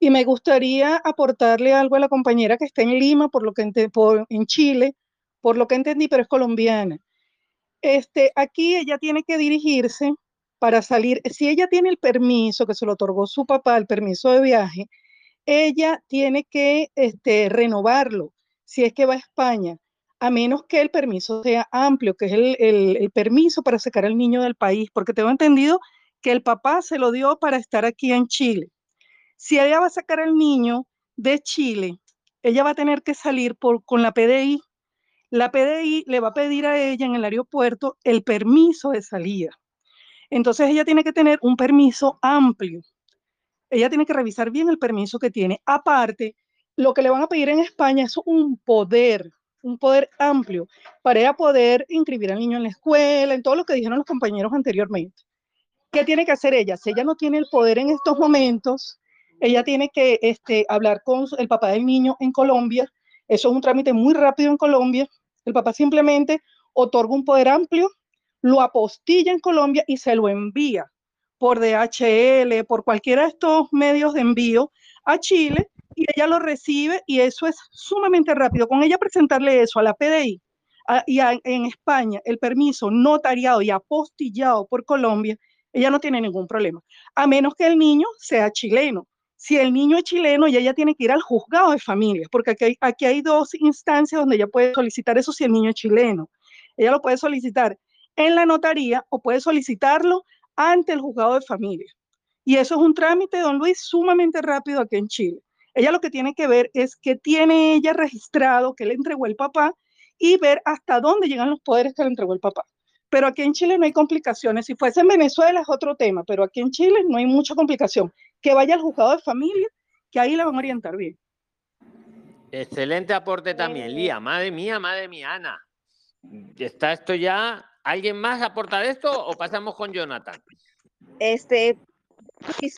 y me gustaría aportarle algo a la compañera que está en Lima, por lo que por, en Chile, por lo que entendí, pero es colombiana. Este, aquí ella tiene que dirigirse para salir, si ella tiene el permiso que se lo otorgó su papá, el permiso de viaje, ella tiene que este, renovarlo si es que va a España, a menos que el permiso sea amplio, que es el, el- el permiso para sacar al niño del país, porque tengo entendido que el papá se lo dio para estar aquí en Chile. Si ella va a sacar al niño de Chile, ella va a tener que salir por, con la PDI. La PDI le va a pedir a ella en el aeropuerto el permiso de salida. Entonces ella tiene que tener un permiso amplio. Ella tiene que revisar bien el permiso que tiene. Aparte, lo que le van a pedir en España es un poder, un poder amplio para ella poder inscribir al niño en la escuela, en todo lo que dijeron los compañeros anteriormente. ¿Qué tiene que hacer ella? Si ella no tiene el poder en estos momentos, ella tiene que este, hablar con el papá del niño en Colombia. Eso es un trámite muy rápido en Colombia. El papá simplemente otorga un poder amplio, lo apostilla en Colombia y se lo envía por DHL, por cualquiera de estos medios de envío a Chile y ella lo recibe y eso es sumamente rápido. Con ella presentarle eso a la PDI y en España, el permiso notariado y apostillado por Colombia, ella no tiene ningún problema, a menos que el niño sea chileno. Si el niño es chileno, ya ella tiene que ir al juzgado de familia, porque aquí hay, aquí hay dos instancias donde ella puede solicitar eso si el niño es chileno. Ella lo puede solicitar en la notaría o puede solicitarlo ante el juzgado de familia. Y eso es un trámite, don Luis, sumamente rápido aquí en Chile. Ella lo que tiene que ver es que tiene ella registrado que le entregó el papá y ver hasta dónde llegan los poderes que le entregó el papá. Pero aquí en Chile no hay complicaciones. Si fuese en Venezuela es otro tema, pero aquí en Chile no hay mucha complicación. Que vaya al juzgado de familia, que ahí la van a orientar bien. Excelente aporte también, Lía. Madre mía, madre mía, Ana. ¿Está esto ya? ¿Alguien más aporta de esto o pasamos con Jonathan? Este,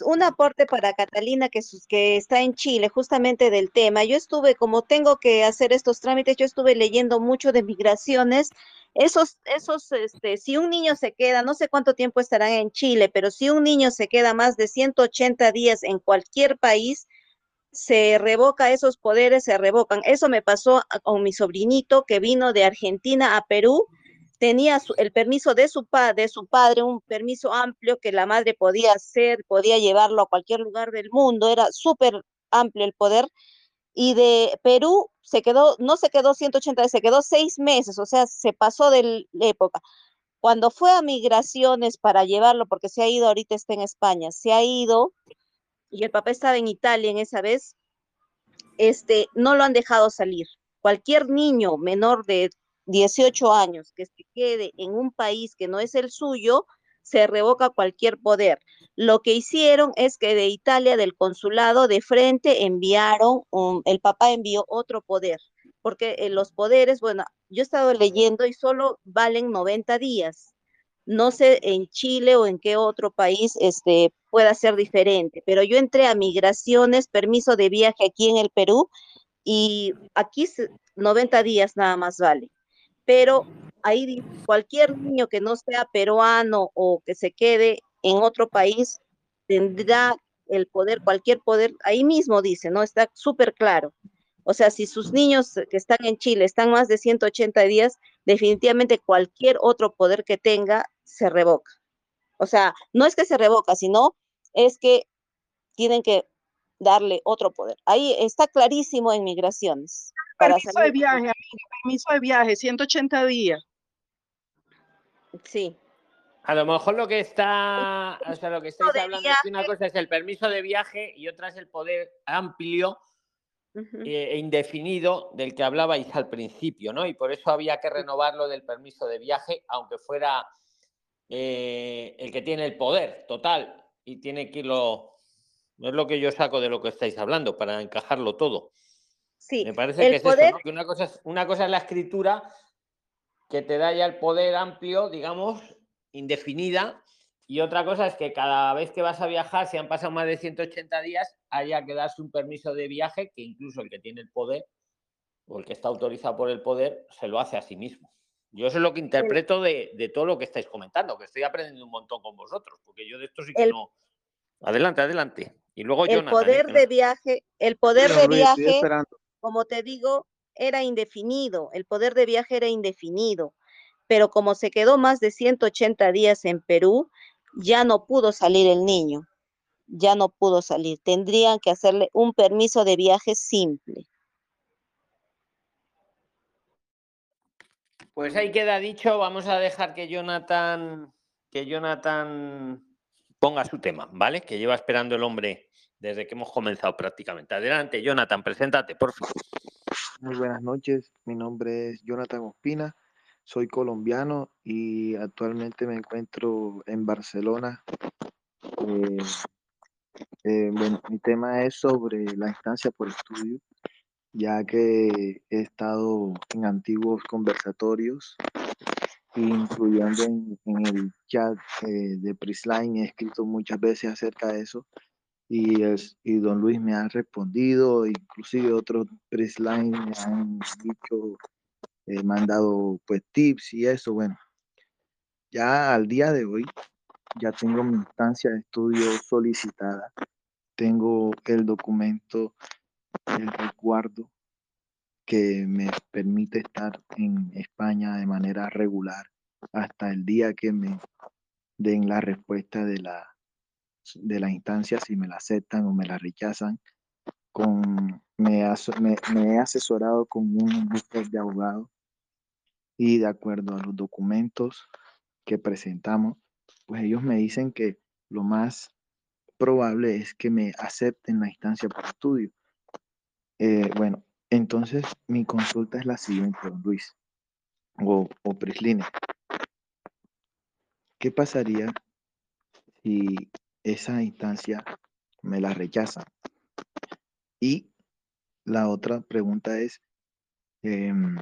un aporte para Catalina que, sus- que está en Chile, justamente del tema. Yo estuve, como tengo que hacer estos trámites, yo estuve leyendo mucho de migraciones. Esos, esos, este, si un niño se queda, no sé cuánto tiempo estarán en Chile, pero si un niño se queda más de 180 días en cualquier país, se revoca esos poderes, se revocan. Eso me pasó a- con mi sobrinito que vino de Argentina a Perú. Tenía su- el permiso de su, pa- de su padre, un permiso amplio que la madre podía hacer, podía llevarlo a cualquier lugar del mundo, era súper amplio el poder. Y de Perú se quedó, no se quedó 180 días, se quedó seis meses, o sea, se pasó de la época. Cuando fue a migraciones para llevarlo, porque se ha ido, ahorita está en España, se ha ido y el papá estaba en Italia en esa vez, este, no lo han dejado salir. Cualquier niño menor de 18 años que se quede en un país que no es el suyo, se revoca cualquier poder. Lo que hicieron es que de Italia, del consulado de frente, enviaron, el papá envió otro poder, porque eh, los poderes, bueno, yo he estado leyendo y solo valen 90 días. No sé en Chile o en qué otro país este, pueda ser diferente, pero yo entré a migraciones, permiso de viaje aquí en el Perú y aquí 90 días nada más vale. Pero ahí cualquier niño que no sea peruano o que se quede en otro país tendrá el poder, cualquier poder, ahí mismo dice, ¿no? Está súper claro. O sea, si sus niños que están en Chile están más de 180 días, definitivamente cualquier otro poder que tenga se revoca. O sea, no es que se revoca, sino es que tienen que darle otro poder. Ahí está clarísimo en migraciones. Permiso de viaje, permiso de viaje, 180 días. Sí. A lo mejor lo que está, o sea, lo que estáis hablando es que una cosa es el permiso de viaje y otra es el poder amplio e indefinido del que hablabais al principio, ¿no? Y por eso había que renovarlo del permiso de viaje, aunque fuera eh, el que tiene el poder total y tiene que irlo. No es lo que yo saco de lo que estáis hablando para encajarlo todo. Sí. Me parece que es eso, ¿no? Que una cosa es, una cosa es la escritura que te da ya el poder amplio, digamos, indefinida, y otra cosa es que cada vez que vas a viajar, si han pasado más de 180 días, haya que darse un permiso de viaje que incluso el que tiene el poder o el que está autorizado por el poder se lo hace a sí mismo. Yo eso es lo que interpreto de, todo lo que estáis comentando, que estoy aprendiendo un montón con vosotros, porque yo de esto sí que no. Adelante, adelante. Y luego el ¿eh? poder de viaje, el poder de viaje, como te digo, era indefinido. El poder de viaje era indefinido. Pero como se quedó más de 180 días en Perú, ya no pudo salir el niño, ya no pudo salir. Tendrían que hacerle un permiso de viaje simple. Pues ahí queda dicho, vamos a dejar que Jonathan, que Jonathan ponga su tema, ¿vale? Que lleva esperando el hombre desde que hemos comenzado prácticamente. Adelante, Jonathan, preséntate, por favor. Muy buenas noches, mi nombre es Jonathan Ospina soy colombiano y actualmente me encuentro en Barcelona. Eh, eh, mi tema es sobre la instancia por estudio, ya que he estado en antiguos conversatorios, incluyendo en, el chat eh, de Prisline, he escrito muchas veces acerca de eso y, y don Luis me ha respondido, inclusive otros Prisline me han dicho he mandado pues tips y eso, bueno. Ya al día de hoy ya tengo mi instancia de estudio solicitada, tengo el documento, el resguardo que me permite estar en España de manera regular hasta el día que me den la respuesta de la, de la instancia, si me la aceptan o me la rechazan. Con, me, me, he asesorado con un grupo de abogados y de acuerdo a los documentos que presentamos, pues ellos me dicen que lo más probable es que me acepten la instancia por estudio. Eh, bueno, entonces mi consulta es la siguiente, Luis, o, o Prisline. ¿Qué pasaría si esa instancia me la rechazan? Y la otra pregunta es, em,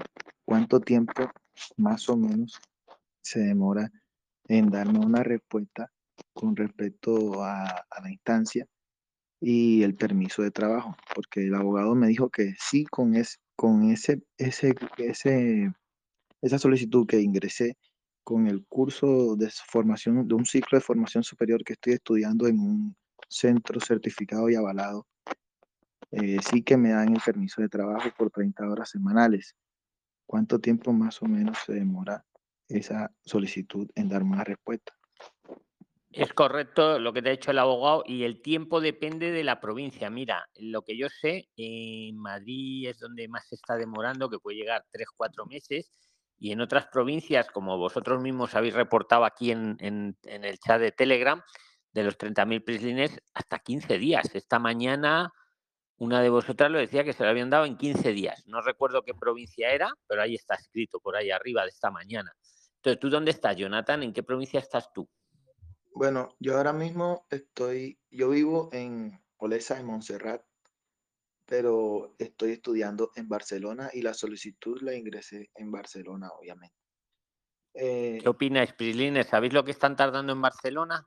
¿cuánto tiempo más o menos se demora en darme una respuesta con respecto a, la instancia y el permiso de trabajo, porque el abogado me dijo que sí, con, es, con ese, ese, ese, esa solicitud que ingresé con el curso de formación, de un ciclo de formación superior que estoy estudiando en un centro certificado y avalado, eh, sí que me dan el permiso de trabajo por 30 horas semanales. ¿Cuánto tiempo más o menos se demora esa solicitud en darme una respuesta? Es correcto lo que te ha dicho el abogado y el tiempo depende de la provincia. Mira, lo que yo sé, en Madrid es donde más se está demorando, que puede llegar tres, cuatro meses. Y en otras provincias, como vosotros mismos habéis reportado aquí en, en- el chat de Telegram, de los 30.000 prislines, hasta 15 días. Esta mañana una de vosotras lo decía que se lo habían dado en 15 días. No recuerdo qué provincia era, pero ahí está escrito, por ahí arriba de esta mañana. Entonces, ¿tú dónde estás, Jonathan? ¿En qué provincia estás tú? Bueno, yo ahora mismo estoy, yo vivo en Olesa, en Montserrat, pero estoy estudiando en Barcelona y la solicitud la ingresé en Barcelona, obviamente. Eh, ¿Qué opináis, Prislines? ¿Sabéis lo que están tardando en Barcelona?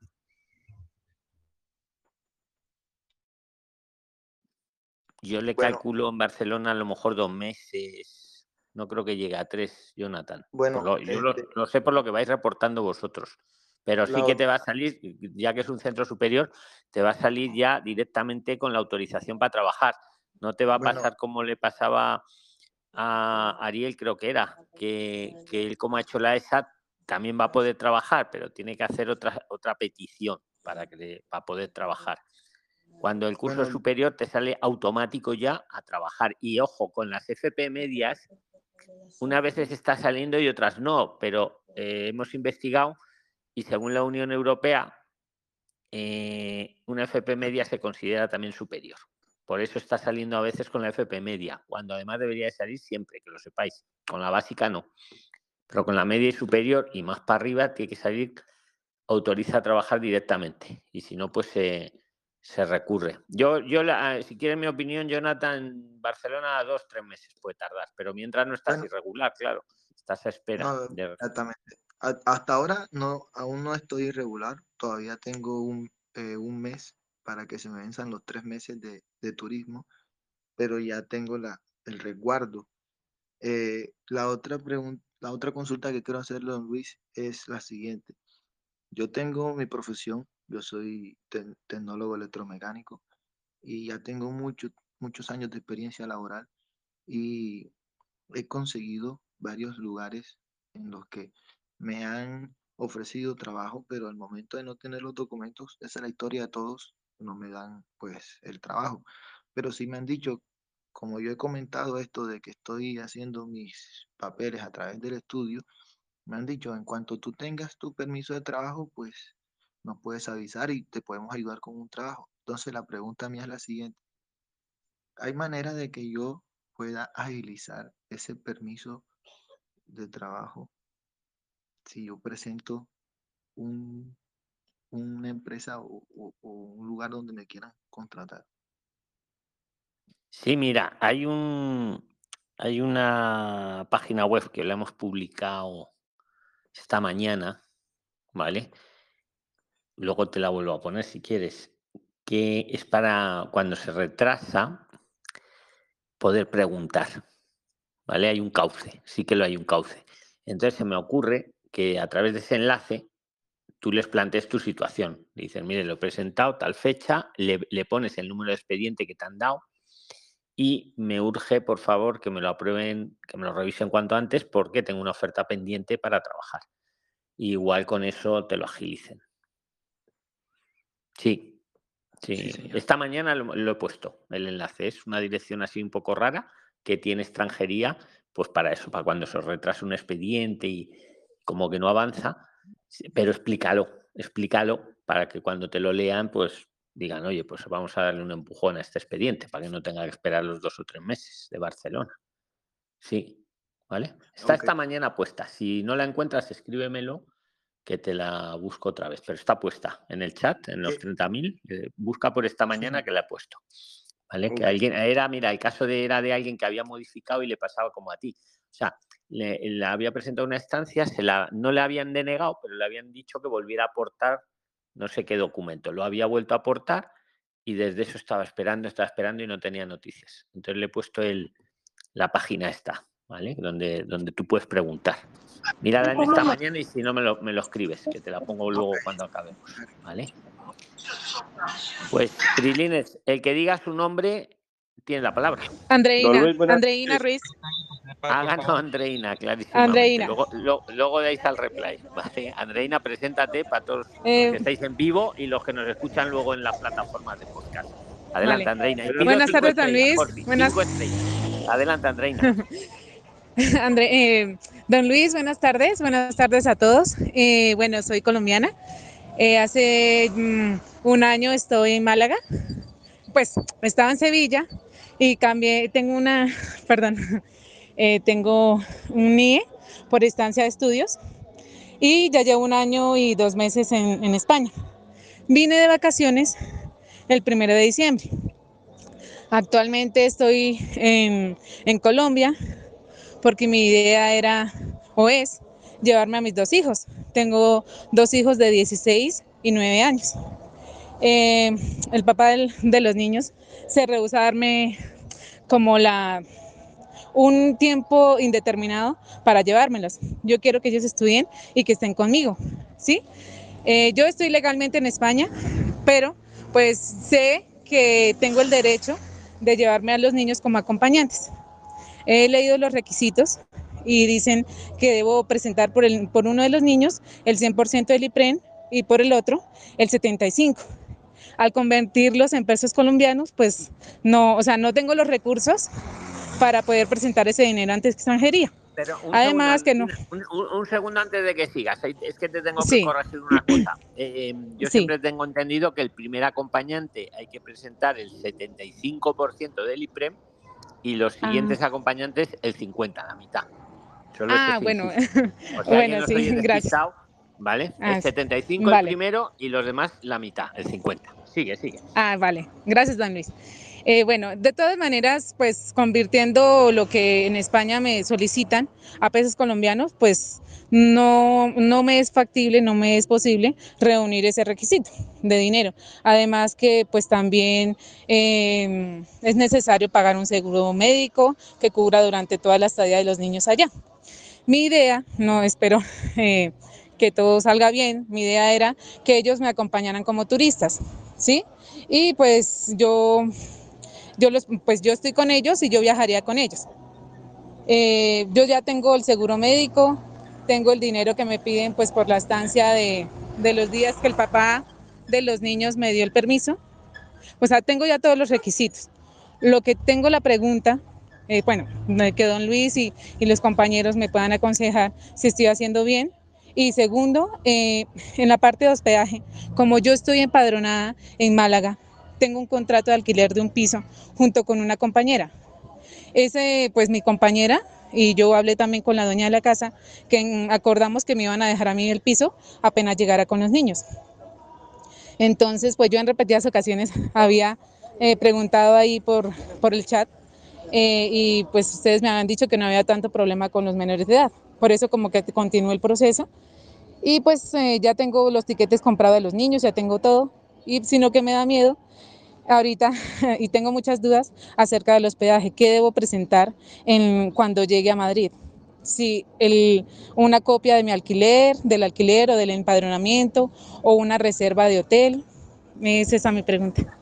Yo le Bueno. calculo en Barcelona a lo mejor dos meses. No creo que llegue a tres, Jonathan. Bueno, lo- yo lo, este- lo sé por lo que vais reportando vosotros. Pero sí La que te va a salir, ya que es un centro superior, te va a salir ya directamente con la autorización para trabajar. No te va a Bueno. pasar como le pasaba a Ariel, creo que era, que, que él como ha hecho la ESA también va a poder trabajar, pero tiene que hacer otra, otra petición para, que para poder trabajar. Cuando el curso Bueno. superior te sale automático ya a trabajar. Y ojo, con las FP medias, unas veces está saliendo y otras no, pero eh, hemos investigado y según la Unión Europea, eh, una FP media se considera también superior. Por eso está saliendo a veces con la FP media, cuando además debería de salir siempre, que lo sepáis. Con la básica no. Pero con la media y superior y más para arriba tiene que salir, autoriza a trabajar directamente. Y si no, pues se, se recurre. Yo, yo la- si quieres mi opinión, Jonathan, en Barcelona dos, tres meses puede tardar, pero mientras no estás Bueno. irregular, claro, estás a espera. No, de- exactamente. A- hasta ahora no, aún no estoy irregular. Todavía tengo un, eh, un mes para que se me venzan los tres meses de, de turismo, pero ya tengo la, el resguardo. Eh, la otra pregunta, la otra consulta que quiero hacerle, don Luis, es la siguiente. Yo tengo mi profesión, yo soy tec- tecnólogo electromecánico y ya tengo muchos muchos años de experiencia laboral y he conseguido varios lugares en los que me han ofrecido trabajo, pero al momento de no tener los documentos, esa es la historia de todos, no me dan pues el trabajo. Pero sí me han dicho, como yo he comentado esto de que estoy haciendo mis papeles a través del estudio, me han dicho, en cuanto tú tengas tu permiso de trabajo, pues nos puedes avisar y te podemos ayudar con un trabajo. Entonces la pregunta mía es la siguiente. ¿Hay manera de que yo pueda agilizar ese permiso de trabajo si yo presento un, una empresa o, un lugar donde me quieran contratar? Sí, mira, hay un hay una página web que la hemos publicado esta mañana, ¿vale? Luego te la vuelvo a poner si quieres, que es para cuando se retrasa poder preguntar, ¿vale? Hay un cauce, sí que lo hay un cauce. Entonces se me ocurre que a través de ese enlace tú les plantees tu situación. Le dices, mire, lo he presentado tal fecha, le, le pones el número de expediente que te han dado y me urge, por favor, que me lo aprueben, que me lo revisen cuanto antes porque tengo una oferta pendiente para trabajar. Igual con eso te lo agilicen. Sí, Sí. Esta mañana lo, lo he puesto, el enlace. Es una dirección así un poco rara que tiene extranjería, pues para eso, para cuando se retrasa un expediente y como que no avanza. Pero explícalo, explícalo para que cuando te lo lean, pues digan, oye, pues vamos a darle un empujón a este expediente para que no tenga que esperar los dos o tres meses de Barcelona. Sí, ¿vale? Está esta mañana puesta. Si no la encuentras, escríbemelo que te la busco otra vez. Pero está puesta en el chat, en los Eh, 30.000. eh, busca por esta mañana que la he puesto. ¿Vale? Que alguien, era, mira, el caso de, era de alguien que había modificado y le pasaba como a ti. O sea, le, le había presentado una estancia, se la, no le habían denegado, pero le habían dicho que volviera a aportar no sé qué documento. Lo había vuelto a aportar y desde eso estaba esperando, estaba esperando y no tenía noticias. Entonces le he puesto el, la página esta, ¿vale? Donde, donde tú puedes preguntar. Mírala en esta mañana y si no me lo, me lo escribes, que te la pongo luego cuando acabemos, ¿vale? Pues, Trilines, el que diga su nombre tiene la palabra. Andreina, Andreina. Ruiz. Ha ganado Andreina, clarísimamente. Andreina. Luego, lo- luego dais al replay. ¿vale? Andreina, preséntate para todos los Eh, que estáis en vivo y los que nos escuchan luego en las plataformas de podcast. Adelante, Vale. Andreina. Y Buenas tardes, don Luis. porfi, Buenas-. Adelante, Andreina. Andre- eh, Don Luis, buenas tardes. Buenas tardes a todos. Eh, bueno, soy colombiana. Eh, hace mm, un año estoy en Málaga. Pues estaba en Sevilla y cambié. Tengo una, perdón, eh, tengo un NIE por estancia de estudios y ya llevo un año y dos meses en, España. Vine de vacaciones el primero de diciembre. Actualmente estoy en, en Colombia porque mi idea era o es llevarme a mis dos hijos. Tengo dos hijos de 16 y 9 años. Eh, el papá del- de los niños se rehúsa a darme como la un tiempo indeterminado para llevármelos. Yo quiero que ellos estudien y que estén conmigo, ¿sí? Eh, yo estoy legalmente en España, pero pues sé que tengo el derecho de llevarme a los niños como acompañantes. He leído los requisitos y dicen que debo presentar por, el, por uno de los niños el 100% del IPREN y por el otro el 75%. Al convertirlos en pesos colombianos, pues no, o sea, no tengo los recursos para poder presentar ese dinero ante extranjería. Pero un Además que no. segundo, un, un- un segundo antes de que sigas, es que te tengo que Sí. corregir una cosa. Eh, eh, yo Sí. siempre tengo entendido que el primer acompañante hay que presentar el 75% del IPREM y los Ah. siguientes acompañantes el 50%, la mitad. Solo Ah, bueno. O sea, Bueno, no sí, gracias. ¿Vale? Ah, el sí. 75 Vale. el primero y los demás la mitad, el 50. Sigue, sigue. Ah, vale. Gracias, don Luis. Eh, bueno, de todas maneras, pues convirtiendo lo que en España me solicitan a pesos colombianos, pues no, no me es factible, no me es posible reunir ese requisito de dinero. Además que pues también eh, es necesario pagar un seguro médico que cubra durante toda la estadía de los niños allá. Mi idea, no espero eh, que todo salga bien, mi idea era que ellos me acompañaran como turistas, ¿sí? Y pues yo, yo los, pues yo estoy con ellos y yo viajaría con ellos. Eh, yo ya tengo el seguro médico, tengo el dinero que me piden pues por la estancia de, de los días que el papá de los niños me dio el permiso. O sea, tengo ya todos los requisitos. Lo que tengo la pregunta, eh, bueno, que don Luis y, y los compañeros me puedan aconsejar si estoy haciendo bien. Y segundo, eh, en la parte de hospedaje, como yo estoy empadronada en Málaga, tengo un contrato de alquiler de un piso junto con una compañera. Ese, pues mi compañera y yo hablé también con la dueña de la casa, que acordamos que me iban a dejar a mí el piso apenas llegara con los niños. Entonces, pues yo en repetidas ocasiones había eh, preguntado ahí por, por el chat eh, y pues ustedes me habían dicho que no había tanto problema con los menores de edad. Por eso como que continuó el proceso y pues eh, ya tengo los tiquetes comprados de los niños, ya tengo todo y sino que me da miedo ahorita y tengo muchas dudas acerca del hospedaje. ¿Qué debo presentar en, cuando llegue a Madrid? Si el, una copia de mi alquiler, del alquiler o del empadronamiento o una reserva de hotel. Es esa mi pregunta.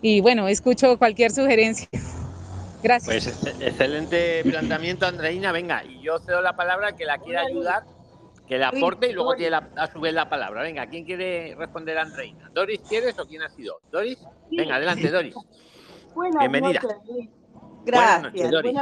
Y bueno, escucho cualquier sugerencia. Gracias. Pues ex- excelente planteamiento, Andreina. Venga, y yo cedo la palabra al que la quiera ayudar, que le aporte y luego tiene la- a su vez la palabra. Venga, ¿quién quiere responder a Andreina? ¿Doris quieres o quién ha sido? ¿Doris? Venga, adelante, Doris. Buenas Bienvenida. noches, Luis. Buenas Gracias. noches, Doris.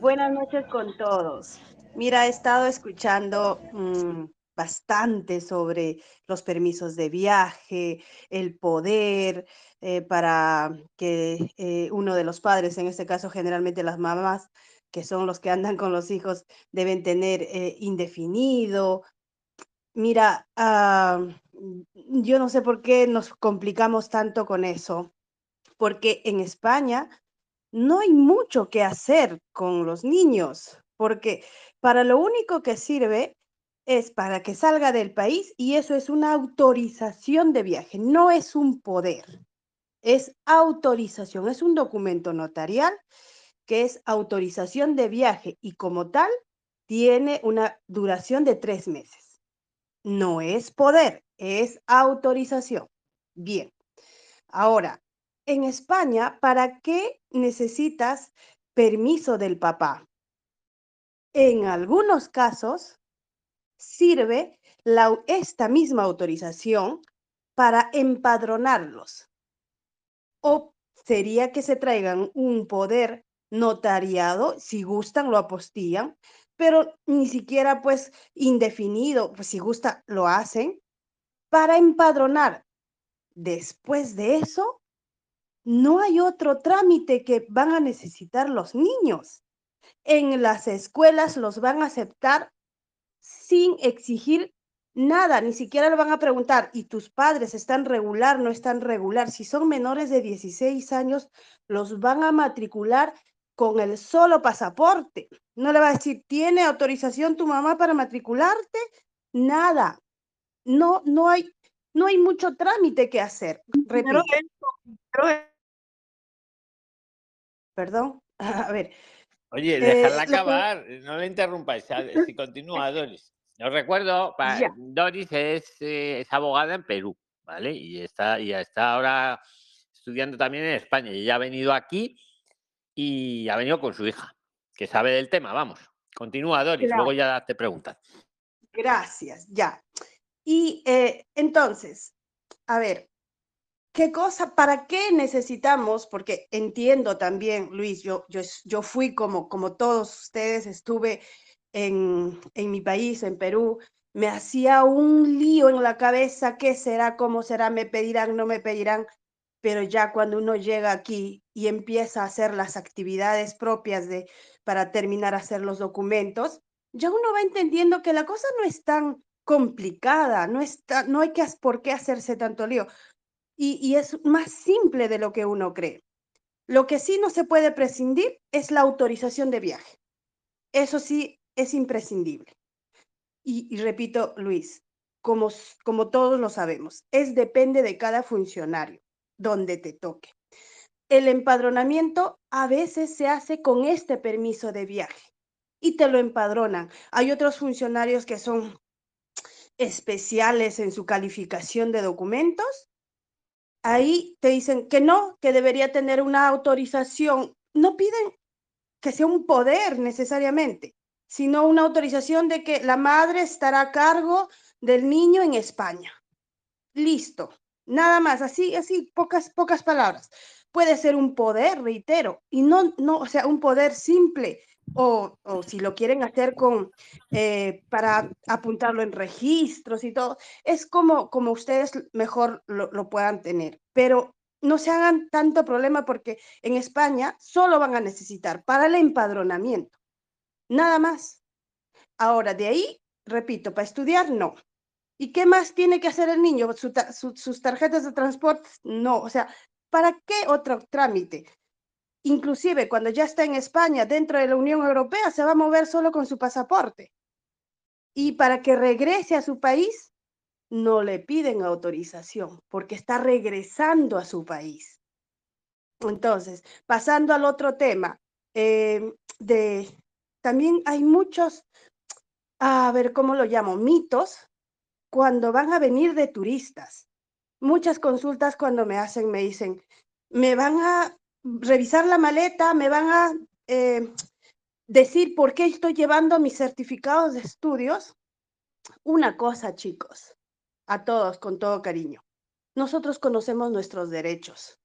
Buenas, noches con todos. Mira, he estado escuchando mm, bastante sobre los permisos de viaje, el poder eh, para que eh, uno de los padres, en este caso generalmente las mamás, que son los que andan con los hijos, deben tener eh, indefinido. Mira, ah, yo no sé por qué nos complicamos tanto con eso, porque en España no hay mucho que hacer con los niños, porque para lo único que sirve es para que salga del país y eso es una autorización de viaje, no es un poder, es autorización, es un documento notarial que es autorización de viaje y como tal tiene una duración de tres meses. No es poder, es autorización. Bien. Ahora, en España, ¿para qué necesitas permiso del papá? En algunos casos sirve esta misma autorización para empadronarlos. O sería que se traigan un poder notariado, si gustan lo apostillan, pero ni siquiera pues indefinido, pues si gusta, lo hacen para empadronar. Después de eso, no hay otro trámite que van a necesitar los niños. En las escuelas los van a aceptar sin exigir nada, ni siquiera le van a preguntar, ¿y tus padres están regular, no están regular? Si son menores de 16 años, los van a matricular con el solo pasaporte. No le va a decir, ¿tiene autorización tu mamá para matricularte? Nada. No, no hay, no hay mucho trámite que hacer. Repito. Perdón, a ver. Oye, Eh, déjala que- acabar, no le interrumpáis. Si continúa, Doris. Os recuerdo. Doris es, eh, es abogada en Perú, ¿vale? Y está, y está ahora estudiando también en España. Y ella ha venido aquí y ha venido con su hija, que sabe del tema. Vamos, continúa, Doris, Claro. luego ya te preguntas. Gracias, ya. Y eh, entonces, a ver, ¿qué cosa, para qué necesitamos? Porque entiendo también, Luis, yo, yo, yo fui como, como todos ustedes, estuve en, en mi país, en Perú, me hacía un lío en la cabeza, ¿qué será? ¿Cómo será? ¿Me pedirán? ¿No me pedirán? Pero ya cuando uno llega aquí y empieza a hacer las actividades propias de, para terminar a hacer los documentos, ya uno va entendiendo que la cosa no es tan complicada, no, está, no hay que, por qué hacerse tanto lío. Y, es más simple de lo que uno cree. Lo que sí no se puede prescindir es la autorización de viaje. Eso sí es imprescindible. Y, y repito, Luis, como, como todos lo sabemos, es depende de cada funcionario, donde te toque. El empadronamiento a veces se hace con este permiso de viaje y te lo empadronan. Hay otros funcionarios que son especiales en su calificación de documentos. Ahí te dicen que no, que debería tener una autorización. No piden que sea un poder necesariamente, sino una autorización de que la madre estará a cargo del niño en España. Listo. Nada más, así, así, pocas, pocas palabras. Puede ser un poder, reitero, y no, no, o sea, un poder simple, o, o si lo quieren hacer con, eh, para apuntarlo en registros y todo, es como, como ustedes mejor lo, lo puedan tener. Pero no se hagan tanto problema porque en España solo van a necesitar para el empadronamiento, nada más. Ahora, de ahí, repito, para estudiar, no. ¿Y qué más tiene que hacer el niño? ¿Su ¿Sus tarjetas de transporte? No, o sea, ¿para qué otro trámite? Inclusive cuando ya está en España, dentro de la Unión Europea, se va a mover solo con su pasaporte. Y para que regrese a su país, no le piden autorización porque está regresando a su país. Entonces, pasando al otro tema, eh, de, también hay muchos, a ver cómo lo llamo, mitos cuando van a venir de turistas. Muchas consultas cuando me hacen me dicen, me van a revisar la maleta, me van a eh, decir por qué estoy llevando mis certificados de estudios. Una cosa, chicos, a todos con todo cariño. Nosotros conocemos nuestros derechos.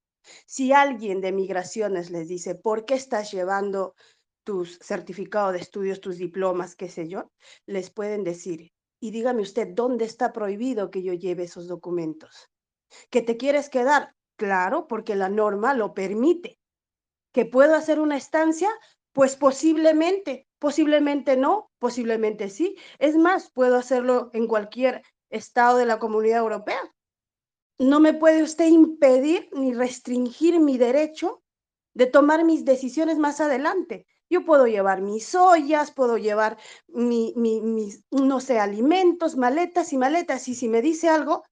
Si alguien de migraciones les dice, ¿por qué estás llevando tus certificados de estudios, tus diplomas, qué sé yo? Les pueden decir, y dígame usted, ¿dónde está prohibido que yo lleve esos documentos? ¿Que te quieres quedar? Claro, porque la norma lo permite. ¿Que puedo hacer una estancia? Pues posiblemente, posiblemente no, posiblemente sí. Es más, puedo hacerlo en cualquier estado de la comunidad europea. No me puede usted impedir ni restringir mi derecho de tomar mis decisiones más adelante. Yo puedo llevar mis ollas, puedo llevar mi, mi- mis, no sé, alimentos, maletas y maletas. Y si me dice algo,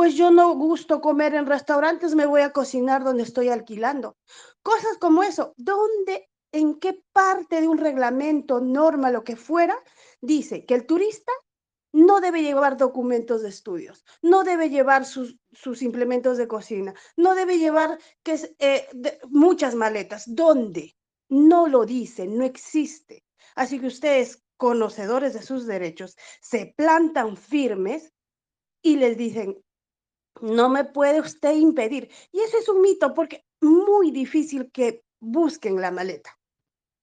pues yo no gusto comer en restaurantes, me voy a cocinar donde estoy alquilando. Cosas como eso. ¿Dónde, en qué parte de un reglamento, norma, lo que fuera, dice que el turista no debe llevar documentos de estudios, no debe llevar sus, sus implementos de cocina, no debe llevar que es, eh, de- muchas maletas. ¿Dónde? No lo dice, no existe. Así que ustedes, conocedores de sus derechos, se plantan firmes y les dicen, no me puede usted impedir. Y eso es un mito porque muy difícil que busquen la maleta.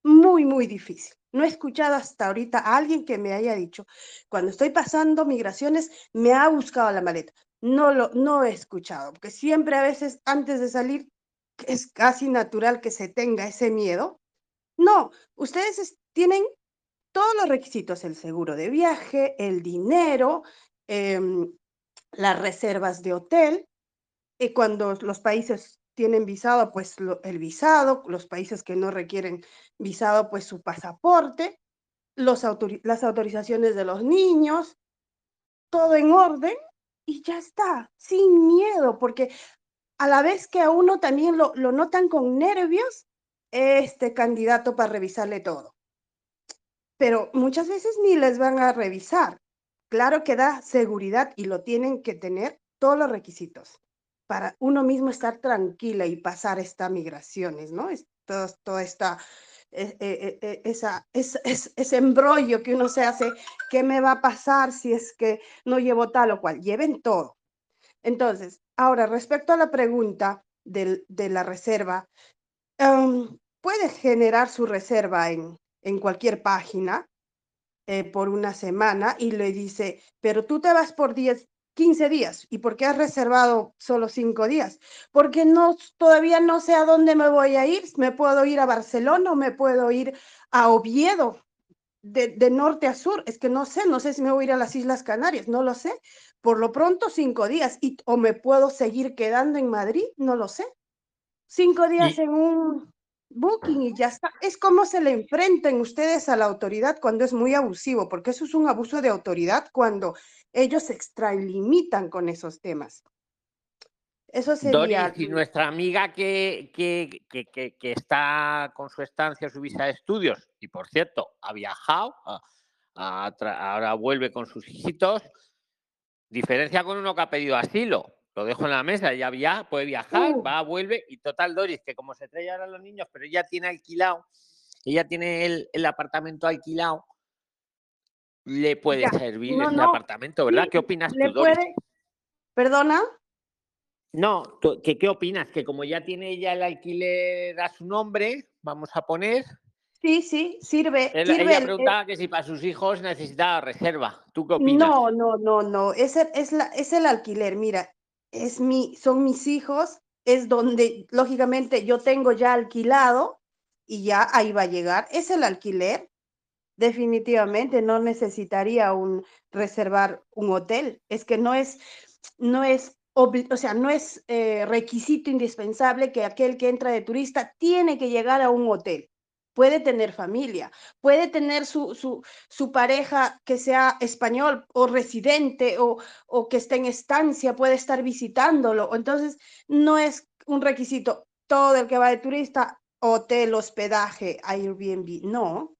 muy, muy difícil. No he escuchado hasta ahorita a alguien que me haya dicho, cuando estoy pasando migraciones, me ha buscado la maleta. No lo no he escuchado, porque siempre a veces antes de salir es casi natural que se tenga ese miedo. No, ustedes tienen todos los requisitos, el seguro de viaje, el dinero, em, las reservas de hotel, y cuando los países tienen visado, pues el visado, los países que no requieren visado, pues su pasaporte, los las autorizaciones de los niños, todo en orden y ya está, sin miedo, porque a la vez que a uno también lo, lo notan con nervios, este candidato para revisarle todo. Pero muchas veces ni les van a revisar. Claro que da seguridad y lo tienen que tener todos los requisitos para uno mismo estar tranquila y pasar estas migraciones, ¿no? Es, todo, toda esta, e, e, e, esa, es, ese embrollo que uno se hace, ¿qué me va a pasar si es que no llevo tal o cual? Lleven todo. Entonces, ahora, respecto a la pregunta de la reserva, em, puede generar su reserva en, en cualquier página eh, por una semana y le dice, pero tú te vas por 10, 15 días. ¿Y por qué has reservado solo 5 días? Porque no, todavía no sé a dónde me voy a ir. Me puedo ir a Barcelona o me puedo ir a Oviedo, de, de, norte a sur. Es que no sé, no sé si me voy a ir a las Islas Canarias, no lo sé. Por lo pronto, 5 días. Y, o me puedo seguir quedando en Madrid, no lo sé. 5 días en un booking y ya está. Es como se le enfrentan ustedes a la autoridad cuando es muy abusivo, porque eso es un abuso de autoridad cuando ellos se extralimitan con esos temas. Eso sería. Doris, y nuestra amiga que, que, que, que, está con su estancia, su visa de estudios, y por cierto, ha viajado, ahora vuelve con sus hijitos, diferencia con uno que ha pedido asilo. Lo dejo en la mesa, ya, ya puede viajar, Uh. va, vuelve, y total, Doris, que como se trae ahora los niños, pero ella tiene alquilado, ella tiene el, el apartamento alquilado, le puede Ya, servir no, ese no, apartamento, ¿verdad? sí, ¿Qué opinas tú, Doris? puede. ¿Perdona? No, ¿qué, ¿qué opinas? Que como ya tiene ella el alquiler a su nombre, vamos a poner. Sí, sí, sirve. Sirve ella el- preguntaba que si para sus hijos necesitaba reserva. ¿Tú qué opinas? No, no, no, no. Es el, es la, es el alquiler. Mira, es mi, son mis hijos, es donde, lógicamente, yo tengo ya alquilado y ya ahí va a llegar. Es el alquiler. Definitivamente no necesitaría un reservar un hotel. Es que no es, no es, o sea, no es eh, requisito indispensable que aquel que entra de turista tiene que llegar a un hotel. Puede tener familia, puede tener su, su, su pareja que sea español o residente o, o que esté en estancia, puede estar visitándolo. Entonces, no es un requisito todo el que va de turista, hotel, hospedaje, Airbnb, no.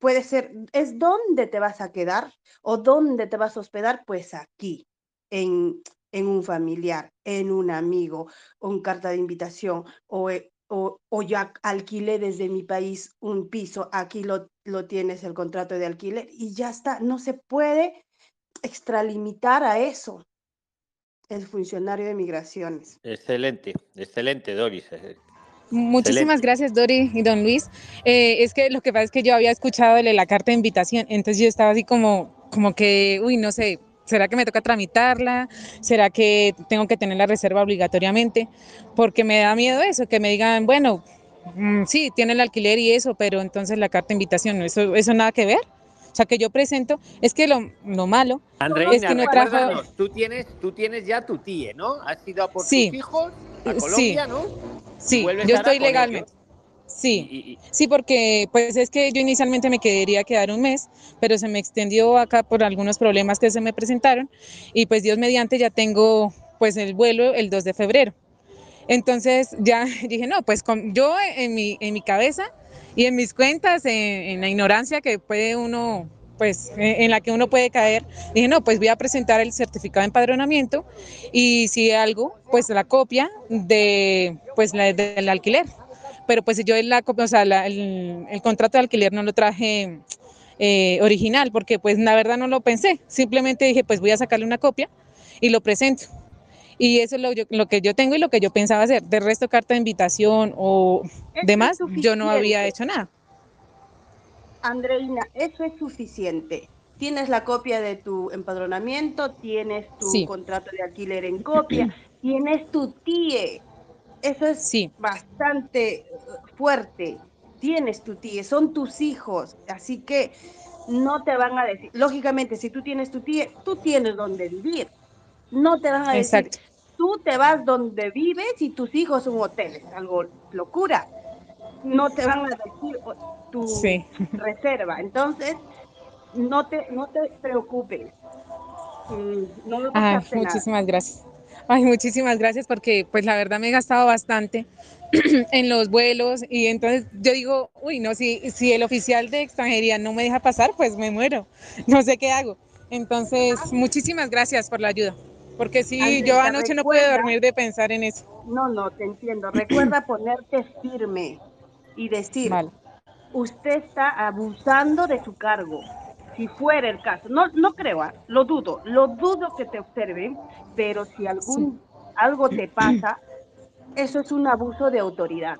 Puede ser, es dónde te vas a quedar o dónde te vas a hospedar, pues aquí, en, en un familiar, en un amigo, o en carta de invitación, o, eh, o, o ya alquilé desde mi país un piso, aquí lo, lo tienes el contrato de alquiler y ya está. No se puede extralimitar a eso el funcionario de migraciones. Excelente, excelente, Doris. eh, Muchísimas Excelente. gracias, Dori y Don Luis. Eh, es que lo que pasa es que yo había escuchado de la carta de invitación, entonces yo estaba así como, como que, uy, no sé, ¿será que me toca tramitarla? ¿Será que tengo que tener la reserva obligatoriamente? Porque me da miedo eso, que me digan, bueno, mm, sí, tiene el alquiler y eso, pero entonces la carta de invitación, ¿no? ¿eso, eso nada que ver? O sea, que yo presento, es que lo, lo malo Andreina, es que no trajo... recuérdanos, tú tienes, tú tienes ya tu TIE, ¿no? Has ido a por Sí. tus hijos a Sí. Colombia, ¿no? Y Sí, yo estoy ellos. Sí, sí, porque pues es que yo inicialmente me quería quedar un mes, pero se me extendió acá por algunos problemas que se me presentaron y pues Dios mediante ya tengo pues el vuelo el 2 de febrero. Entonces ya dije, no, pues con, yo en mi, en mi cabeza y en mis cuentas, en, en la ignorancia que puede uno, pues en, en la que uno puede caer, dije, no, pues voy a presentar el certificado de empadronamiento y si algo, pues la copia de, pues la, del alquiler. Pero pues yo la o sea, la- el, el contrato de alquiler no lo traje eh, original porque pues la verdad no lo pensé. Simplemente dije, pues voy a sacarle una copia y lo presento. Y eso es lo, yo- lo que yo tengo y lo que yo pensaba hacer. De resto, carta de invitación o demás, yo no había hecho nada. Andreina, eso es suficiente. Tienes la copia de tu empadronamiento, tienes tu Sí. contrato de alquiler en copia, tienes tu TIE. Eso es bastante eh, fuerte. Tienes tu TIE, son tus hijos, así que no te van a decir, lógicamente, si tú tienes tu TIE, tú tienes donde vivir. No te van a decir, tú te vas donde vives y tus hijos un hotel, es algo locura. No te van a decir tu Sí. reserva. Entonces, no te, no te preocupes. Mm, No Ay, nada. muchísimas gracias. Ay, muchísimas gracias porque pues la verdad me he gastado bastante en los vuelos y entonces yo digo, uy, no, si, si el oficial de extranjería no me deja pasar, pues me muero. No sé qué hago. Entonces, muchísimas gracias por la ayuda. Porque sí, yo Andreita, anoche no pude dormir de pensar en eso. No, no, te entiendo. Recuerda ponerte firme y decir, Vale. usted está abusando de su cargo. Si fuera el caso, no, no creo, ah, lo dudo, lo dudo que te observen, pero si algún algo te pasa, eso es un abuso de autoridad.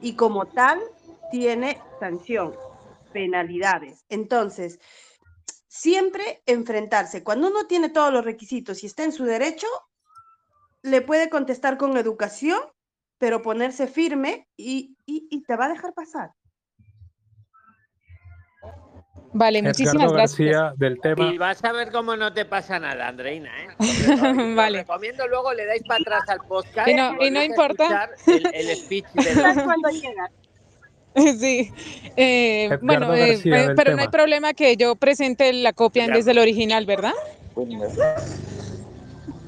Y como tal, tiene sanción, penalidades. Entonces, siempre enfrentarse. Cuando uno tiene todos los requisitos y está en su derecho, le puede contestar con educación, pero ponerse firme y, y- y te va a dejar pasar. Vale, muchísimas Edgardo gracias. García del tema. Y vas a ver cómo no te pasa nada, Andreina. ¿eh? Lo Vale. recomiendo luego le dais para atrás al podcast Y no- y volvéis no importa. El, el speech de ¿Sabes Dani. cuando llegas? Sí, eh, bueno, eh, eh, pero no hay tema. problema que yo presente la copia en Ya. vez del original, ¿verdad?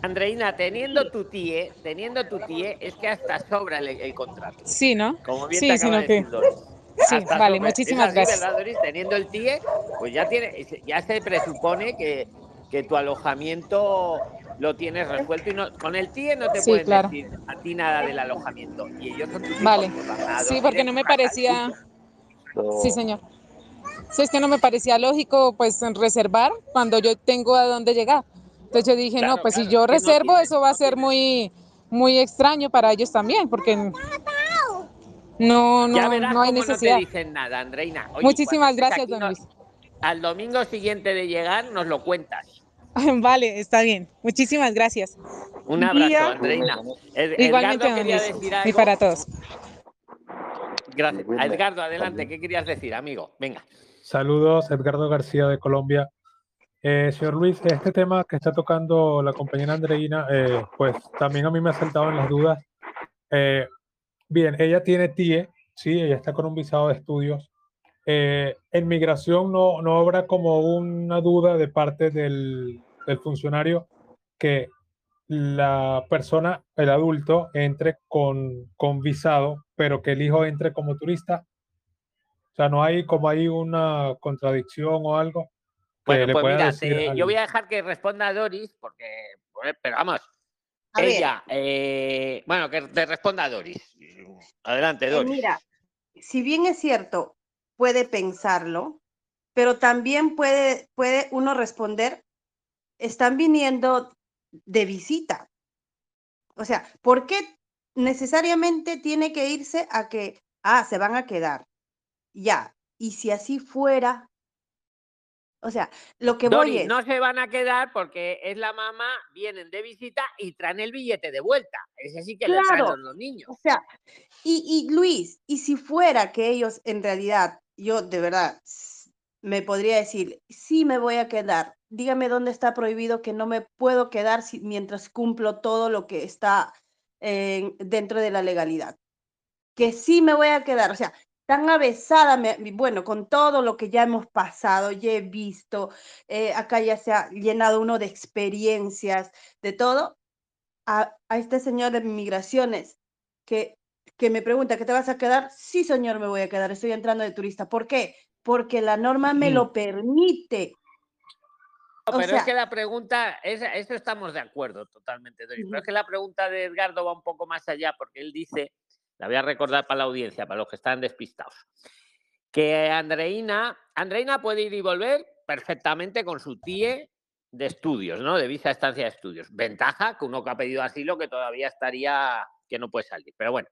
Andreina, teniendo tu TIE, teniendo tu TIE, es que hasta sobra el, el contrato. Sí, ¿no? Como bien Sí, te sino de que- decir. Sí, Hasta vale, muchísimas gracias. ¿verdad, Doris? Teniendo el TIE, pues ya, tiene, ya se presupone que, que tu alojamiento lo tienes resuelto y no, con el TIE no te Sí, pueden claro. decir a ti nada del alojamiento. Y ellos son tus hijos, Vale. pues van a Sí, porque no me parecía, disculpa. sí, señor. Sí, es que no me parecía lógico, pues, reservar cuando yo tengo a dónde llegar. Entonces yo dije, Claro, no, pues si claro, yo que no reservo, tienes- eso va a ser muy, muy extraño para ellos también, porque no, ya no, verás no hay cómo no necesidad. te dicen nada, Andreina. Oye, Muchísimas estés gracias, don no- Luis. Al domingo siguiente de llegar nos lo cuentas. Vale, está bien. Muchísimas gracias. Un abrazo, Día. Andreina. Ed- Igualmente, Edgardo don quería Luis. decir Y algo. para todos. Gracias. Edgardo, adelante. ¿Qué querías decir, amigo? Venga. Saludos, Edgardo García de Colombia. Eh, señor Luis, este tema que está tocando la compañera Andreina, eh, pues también a mí me ha saltado en las dudas. Eh, bien, ella tiene TIE, sí, ella está con un visado de estudios. Eh, en migración no, no habrá como una duda de parte del, del funcionario que la persona, el adulto, entre con, con visado, pero que el hijo entre como turista. O sea, no hay como hay una contradicción o algo Bueno, pues mira, te- yo voy a dejar que responda Doris, porque, pero vamos, A ella, eh, bueno, que te responda Doris. Adelante, Eh, Doris. mira, si bien es cierto, puede pensarlo, pero también puede, puede uno responder, están viniendo de visita. O sea, ¿por qué necesariamente tiene que irse a que, ah, se van a quedar? Ya, y si así fuera, o sea, lo que voy es, no se van a quedar porque es la mamá, vienen de visita y traen el billete de vuelta. Ese sí que le traen Claro. los, niños. O sea, y, y Luis, y si fuera que ellos en realidad, yo de verdad me podría decir, sí me voy a quedar, dígame dónde está prohibido que no me puedo quedar si- mientras cumplo todo lo que está en- dentro de la legalidad. Que sí me voy a quedar, o sea, tan avesada, me- bueno, con todo lo que ya hemos pasado, ya he visto, eh, acá ya se ha llenado uno de experiencias, de todo, a, a este señor de migraciones que, que me pregunta, ¿que te vas a quedar? Sí, señor, me voy a quedar, estoy entrando de turista. ¿Por qué? Porque la norma me lo permite. No, O pero sea, es que la pregunta, esa- eso estamos de acuerdo totalmente, Doris. Pero es que la pregunta de Edgardo va un poco más allá porque él dice, la voy a recordar para la audiencia, para los que están despistados, que Andreina, Andreina puede ir y volver perfectamente con su TIE de estudios, ¿no? De visa estancia de estudios. Ventaja que uno que ha pedido asilo que todavía estaría, que no puede salir. Pero bueno.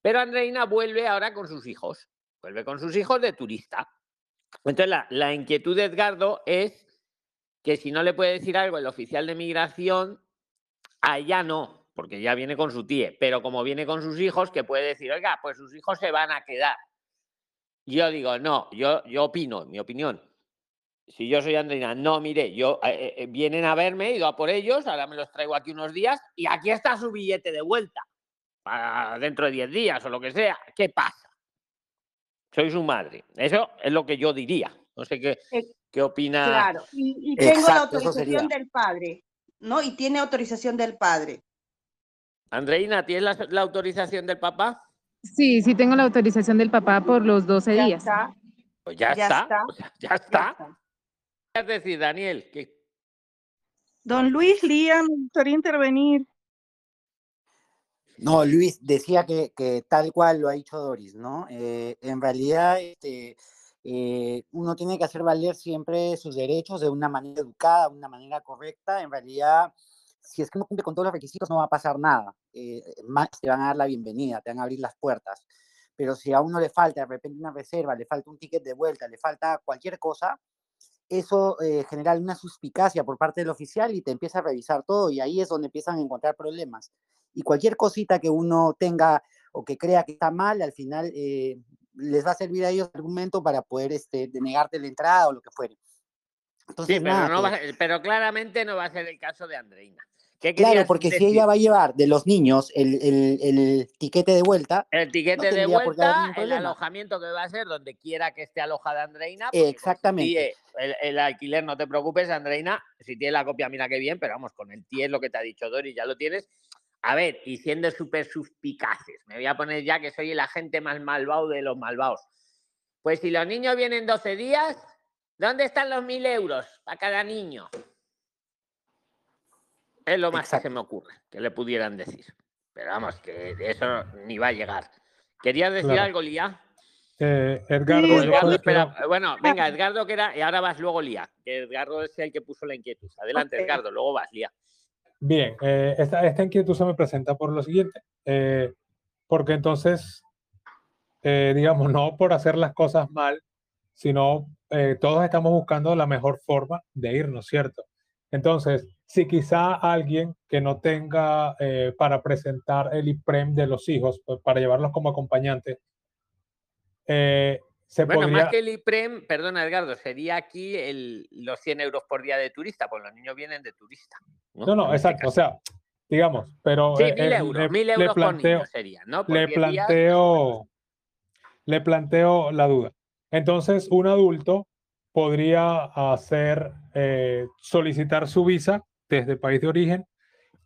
Pero Andreina vuelve ahora con sus hijos. Vuelve con sus hijos de turista. Entonces, la, la inquietud de Edgardo es que si no le puede decir algo el oficial de migración, allá no, porque ya viene con su tía, pero como viene con sus hijos, que puede decir, oiga, pues sus hijos se van a quedar. Yo digo, no, yo, yo opino, mi opinión. Si yo soy Andreina, no, mire, yo eh, eh, vienen a verme, he ido a por ellos, ahora me los traigo aquí unos días y aquí está su billete de vuelta para dentro de 10 días o lo que sea. ¿Qué pasa? Soy su madre. Eso es lo que yo diría. No sé qué, Eh, qué opina. Claro, y, y tengo la Exacto, autorización del padre, ¿no? Y tiene autorización del padre. Andreina, ¿tienes la, la autorización del papá? Sí, sí tengo la autorización del papá por los 12 Ya días. está, Pues ya, ya está. está, ya ya está. está. Es decir, Daniel, que Don Luis Lía, me gustaría intervenir. No, Luis decía que, que tal cual lo ha dicho Doris, ¿no? Eh, en realidad, este, eh, uno tiene que hacer valer siempre sus derechos de una manera educada, de una manera correcta. En realidad, si es que uno cumple con todos los requisitos, no va a pasar nada. Eh, más te van a dar la bienvenida, te van a abrir las puertas. Pero si a uno le falta de repente una reserva, le falta un ticket de vuelta, le falta cualquier cosa, eso eh, genera una suspicacia por parte del oficial y te empieza a revisar todo y ahí es donde empiezan a encontrar problemas. Y cualquier cosita que uno tenga o que crea que está mal, al final eh, les va a servir a ellos de argumento para poder este, denegarte la entrada o lo que fuere. Entonces, sí, pero, nada, no que- va a ser- pero claramente no va a ser el caso de Andreina. ¿Qué claro, porque si ella va a llevar de los niños el, el, el tiquete de vuelta, El no tiquete de vuelta, el alojamiento que va a ser donde quiera que esté alojada Andreina. Exactamente. El, el alquiler, no te preocupes, Andreina. Si tienes la copia, mira qué bien, pero vamos, con el TIE es lo que te ha dicho Dori, ya lo tienes. A ver, y siendo súper suspicaces, me voy a poner ya que soy el agente más malvado de los malvados. Pues si los niños vienen 12 días, ¿dónde están los 1.000 euros para cada niño? Es lo más que se me ocurre que le pudieran decir. Pero vamos, que eso ni va a llegar. ¿Querías decir Claro. algo, Lía? Eh, Edgardo, yo Edgardo, espera, eh, bueno, venga, Edgardo, que era, y ahora vas luego, Lía. Que Edgardo es el que puso la inquietud. Adelante, Ok. Edgardo, luego vas, Lía. Bien, eh, esta, esta inquietud se me presenta por lo siguiente, eh, porque entonces, eh, digamos, no por hacer las cosas mal, sino eh, todos estamos buscando la mejor forma de irnos, ¿cierto? Entonces, si quizá alguien que no tenga eh, para presentar el IPREM de los hijos, pues, para llevarlos como acompañantes, eh, se Bueno, podría... más que el IPREM, perdona, Edgardo, sería aquí el, los 100 euros por día de turista, pues los niños vienen de turista. No, No, no, este exacto, o caso. sea, digamos, pero Sí, eh, mil eh, euros, le- mil le euros por planteo, niño sería, ¿no? Por le 10 días, planteo, le planteo la duda. Entonces, un adulto podría hacer, eh, solicitar su visa desde el país de origen,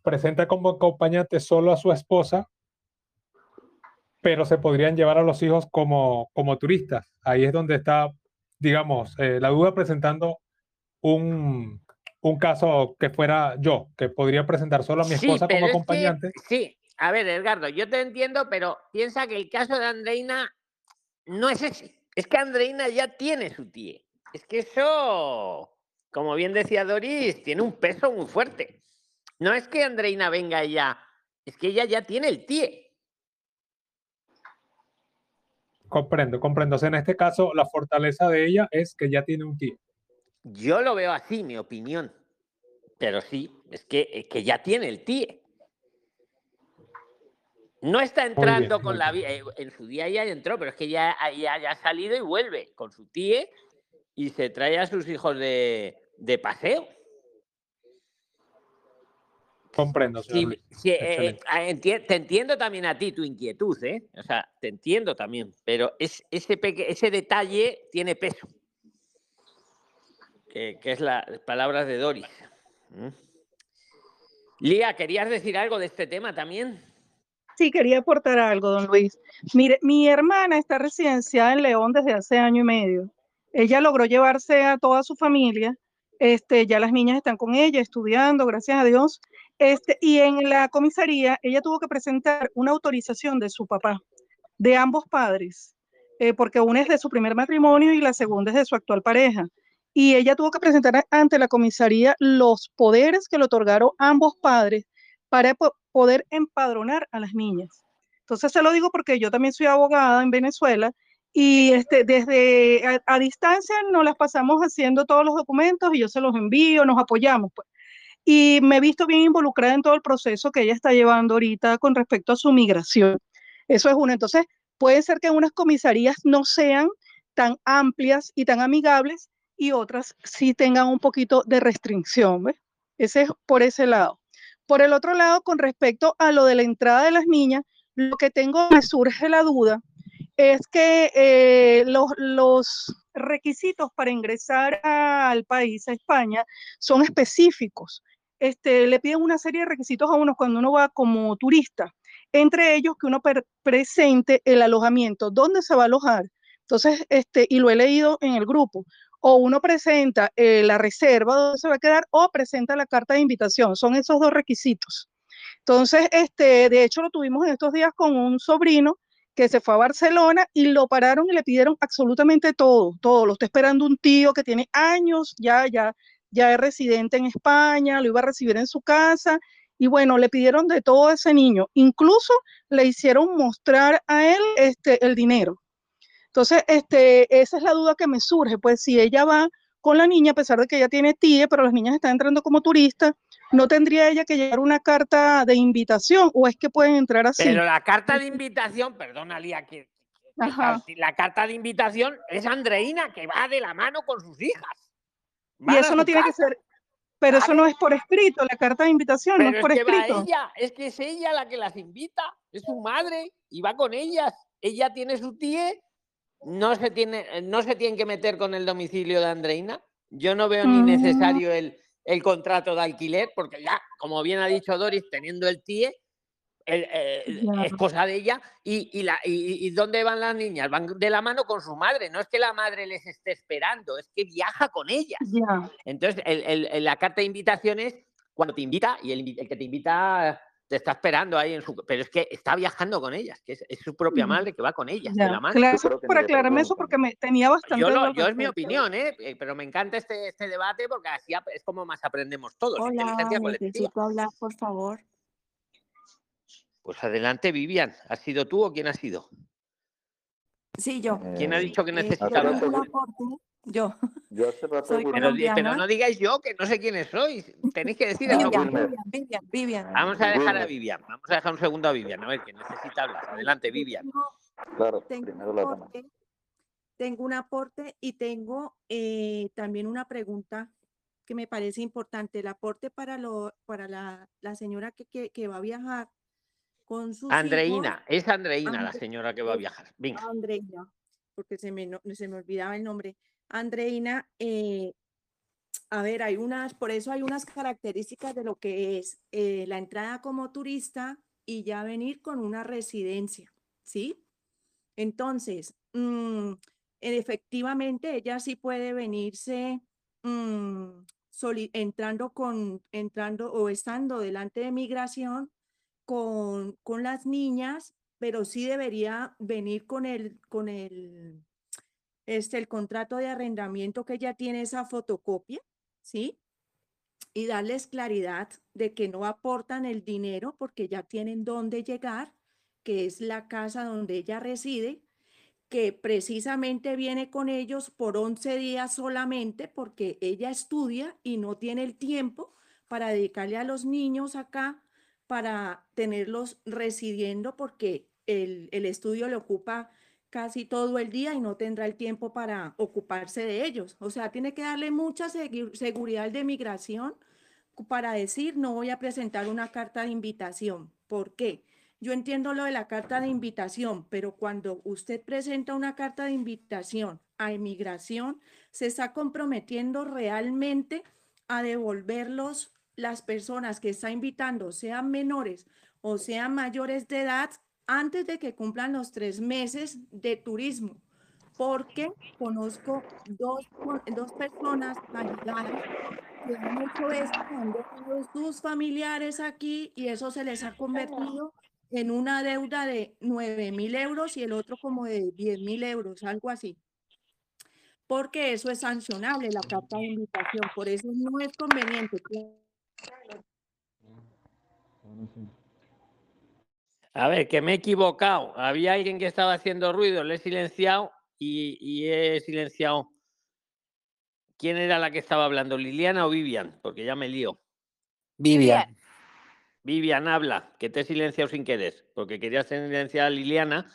presenta como acompañante solo a su esposa, pero se podrían llevar a los hijos como, como turistas. Ahí es donde está, digamos, eh, la duda presentando un, un caso que fuera yo, que podría presentar solo a mi esposa como es que- acompañante. sí, a ver, Edgardo, yo te entiendo, pero piensa que el caso de Andreina no es ese. Es que Andreina ya tiene su TIE. Es que eso, como bien decía Doris, tiene un peso muy fuerte. No es que Andreina venga ya, es que ella ya tiene el TIE. Comprendo, comprendo. O sea, en este caso, la fortaleza de ella es que ya tiene un tío. Yo lo veo así, mi opinión. Pero sí, es que, es que ya tiene el TIE. No está bien, entrando con la vida. En su día ya entró, pero es que ya, ya, ya ha salido y vuelve con su TIE y se trae a sus hijos de, de paseo. Comprendo, señor Sí, Luis. sí, eh, ah, enti- te entiendo también a ti tu inquietud, ¿eh? O sea, te entiendo también, pero es, ese, peque- ese detalle tiene peso. Que, que es las palabras de Doris. ¿Mm? Lía, ¿querías decir algo de este tema también? Sí, quería aportar algo, don Luis. Mire, mi hermana está residenciada en León desde hace año y medio. Ella logró llevarse a toda su familia. Este, ya las niñas están con ella estudiando, gracias a Dios. Este, y en la comisaría ella tuvo que presentar una autorización de su papá, de ambos padres, eh, porque una es de su primer matrimonio y la segunda es de su actual pareja. Y ella tuvo que presentar ante la comisaría los poderes que le otorgaron ambos padres para po- poder empadronar a las niñas. Entonces se lo digo porque yo también soy abogada en Venezuela y este, desde a, distancia nos las pasamos haciendo todos los documentos y yo se los envío, nos apoyamos. Pues. Y me he visto bien involucrada en todo el proceso que ella está llevando ahorita con respecto a su migración. Eso es uno. Entonces, puede ser que unas comisarías no sean tan amplias y tan amigables y otras sí tengan un poquito de restricción. ¿ves? Ese es por ese lado. Por el otro lado, con respecto a lo de la entrada de las niñas, lo que tengo, me surge la duda, es que eh, los, requisitos para ingresar al país, a España, son específicos. Este, le piden una serie de requisitos a uno cuando uno va como turista, entre ellos que uno presente el alojamiento, dónde se va a alojar. Entonces, este, y lo he leído en el grupo, o uno presenta eh, la reserva donde se va a quedar o presenta la carta de invitación. Son esos dos requisitos. Entonces, este, de hecho, lo tuvimos en estos días con un sobrino que se fue a Barcelona y lo pararon y le pidieron absolutamente todo, todo. Lo está esperando un tío que tiene años, ya, ya, ya es residente en España, lo iba a recibir en su casa. Y bueno, le pidieron de todo a ese niño. Incluso le hicieron mostrar a él este, el dinero. Entonces, este, esa es la duda que me surge, pues si ella va con la niña, a pesar de que ella tiene TIE, pero las niñas están entrando como turistas, ¿no tendría ella que llevar una carta de invitación o es que pueden entrar así? Pero la carta de invitación, perdona, Lía, que, Ajá. la carta de invitación es Andreina, que va de la mano con sus hijas. Y eso no tiene que ser, pero eso no es por escrito, la carta de invitación no es por es que va escrito. ella, es que es ella la que las invita, es su madre y va con ellas. Ella tiene su tía, no se tiene, no se tienen que meter con el domicilio de Andreina. Yo no veo ni Mm. necesario el, el contrato de alquiler, porque ya, como bien ha dicho Doris, teniendo el TIE, el- eh, es cosa de ella. Y, y, la, y, y dónde van las niñas? Van de la mano con su madre. No es que la madre les esté esperando, es que viaja con ellas. Entonces, el- la carta de invitación es cuando te invita y el que te invita te está esperando ahí en su... Pero es que está viajando con ellas, que es, es su propia madre que va con ellas, de Ya, la mano. claro, eso por aclararme eso porque me tenía bastante Yo, lo- es mi opinión, ¿eh? Eh, pero me encanta este, este debate porque así es como más aprendemos todos. Hola, Inteligencia colectiva. necesito hablar, por favor. Pues adelante, Vivian. ¿Has sido tú o quién ha sido? Sí, yo. ¿Quién ha dicho que Eh, necesitaba? aporte. Yo. Yo hace rato Soy Pero, no digáis yo, que no sé quiénes sois. Tenéis que decir Vivian. Vivian, Vivian, Vivian. Vamos a dejar a. Vivian. Vamos a dejar un segundo a Vivian. A ver, que necesita hablar. Adelante, Vivian. Tengo, Claro, tengo primero un la aporte, tengo un aporte y tengo eh, también una pregunta que me parece importante. El aporte para, lo, para la, la señora que, que, que va a viajar con sus hijos. Andreina, es Andreina la señora que va a viajar. Venga. Andreina, porque se me, no- se me olvidaba el nombre. Andreina, eh, a ver, hay unas, por eso hay unas características de lo que es eh, la entrada como turista y ya venir con una residencia, ¿sí? Entonces, mm, efectivamente, ella sí puede venirse mm, entrando con, entrando o estando delante de migración con, con las niñas, pero sí debería venir con el, con el, este, el contrato de arrendamiento que ya tiene esa fotocopia, ¿sí? Y darles claridad de que no aportan el dinero porque ya tienen dónde llegar, que es la casa donde ella reside, que precisamente viene con ellos por 11 días solamente porque ella estudia y no tiene el tiempo para dedicarle a los niños acá, para tenerlos residiendo porque el, el estudio le ocupa casi todo el día y no tendrá el tiempo para ocuparse de ellos. O sea, tiene que darle mucha seguridad de migración para decir, no voy a presentar una carta de invitación. ¿Por qué? Yo entiendo lo de la carta de invitación, pero cuando usted presenta una carta de invitación a inmigración, se está comprometiendo realmente a devolverlos las personas que está invitando, sean menores o sean mayores de edad, antes de que cumplan los tres meses de turismo. Porque conozco dos, dos personas que han hecho esto, han dejado sus familiares aquí y eso se les ha convertido en una deuda de 9 mil euros y el otro como de 10 mil euros, algo así. Porque eso es sancionable, la carta de invitación, por eso no es conveniente. que- A ver, que me he equivocado. Había alguien que estaba haciendo ruido, le he silenciado y, y he silenciado. ¿Quién era la que estaba hablando? ¿Liliana o Vivian? Porque ya me lío. Vivian. Vivian, habla, que te he silenciado sin querer, porque querías silenciar a Liliana.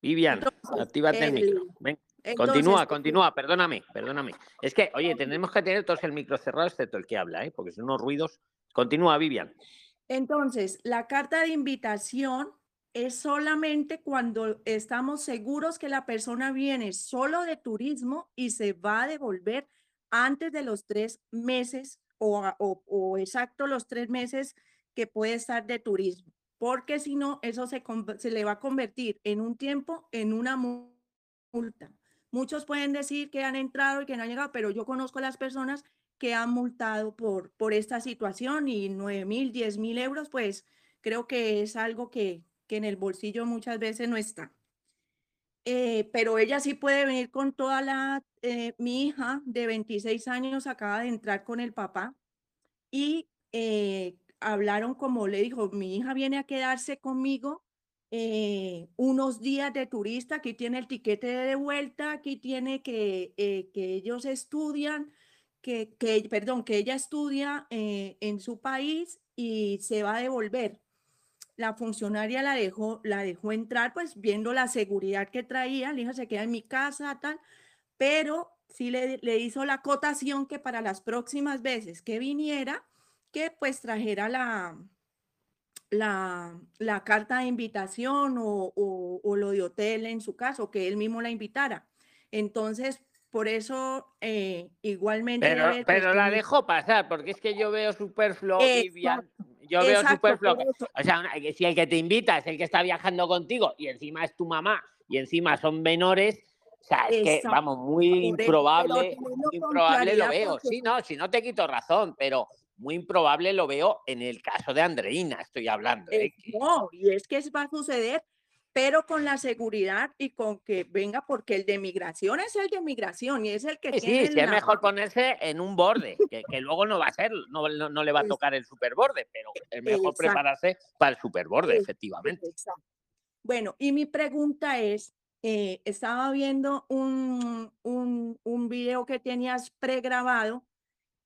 Vivian, actívate el, el- micro. Ven, entonces, continúa, continúa, perdóname, perdóname. Es que, oye, tenemos que tener todos el micro cerrado, excepto el que habla, ¿eh? porque son unos ruidos. Continúa, Vivian. Entonces, la carta de invitación es solamente cuando estamos seguros que la persona viene solo de turismo y se va a devolver antes de los tres meses o, exacto los tres meses que puede estar de turismo, porque si no, eso se, le va a convertir en un tiempo en una mu- multa. Muchos pueden decir que han entrado y que no han llegado, pero yo conozco a las personas que han multado por, por esta situación y 9 mil, 10 mil euros, pues creo que es algo que, que en el bolsillo muchas veces no está. Eh, pero ella sí puede venir con toda la, eh, mi hija de 26 años acaba de entrar con el papá y eh, hablaron como le dijo, mi hija viene a quedarse conmigo unos días de turista, aquí tiene el tiquete de vuelta, aquí tiene que, que ellos estudian, que, que, perdón, que ella estudia eh, en su país y se va a devolver. La funcionaria la dejó, la dejó entrar, pues viendo la seguridad que traía, la hija se queda en mi casa, tal, pero sí le, le hizo la acotación que para las próximas veces que viniera, que pues trajera la, la, la carta de invitación o, o- o lo de hotel en su caso, que él mismo la invitara. Entonces, por eso eh, igualmente Pero, pero la dejo pasar, porque es que yo veo superfluo. Exacto, Yo veo exacto, superfluo. O sea, una- si el que te invita es el que está viajando contigo y encima es tu mamá y encima son menores, o sea, es que, vamos, muy improbable, improbable lo veo. porque- Sí, no, si no te quito razón, pero muy improbable lo veo en el caso de Andreina, estoy hablando. ¿eh? Eh, no, y es que va a suceder, pero con la seguridad y con que venga, porque el de migración es el de migración y es el que Sí, tiene sí, es mejor ponerse en un borde, que, que luego no va a ser, no, no, no le va a tocar el superborde, pero es mejor Exacto. prepararse para el superborde, efectivamente. Exacto. Bueno, y mi pregunta es, eh, estaba viendo un, un, un video que tenías pregrabado,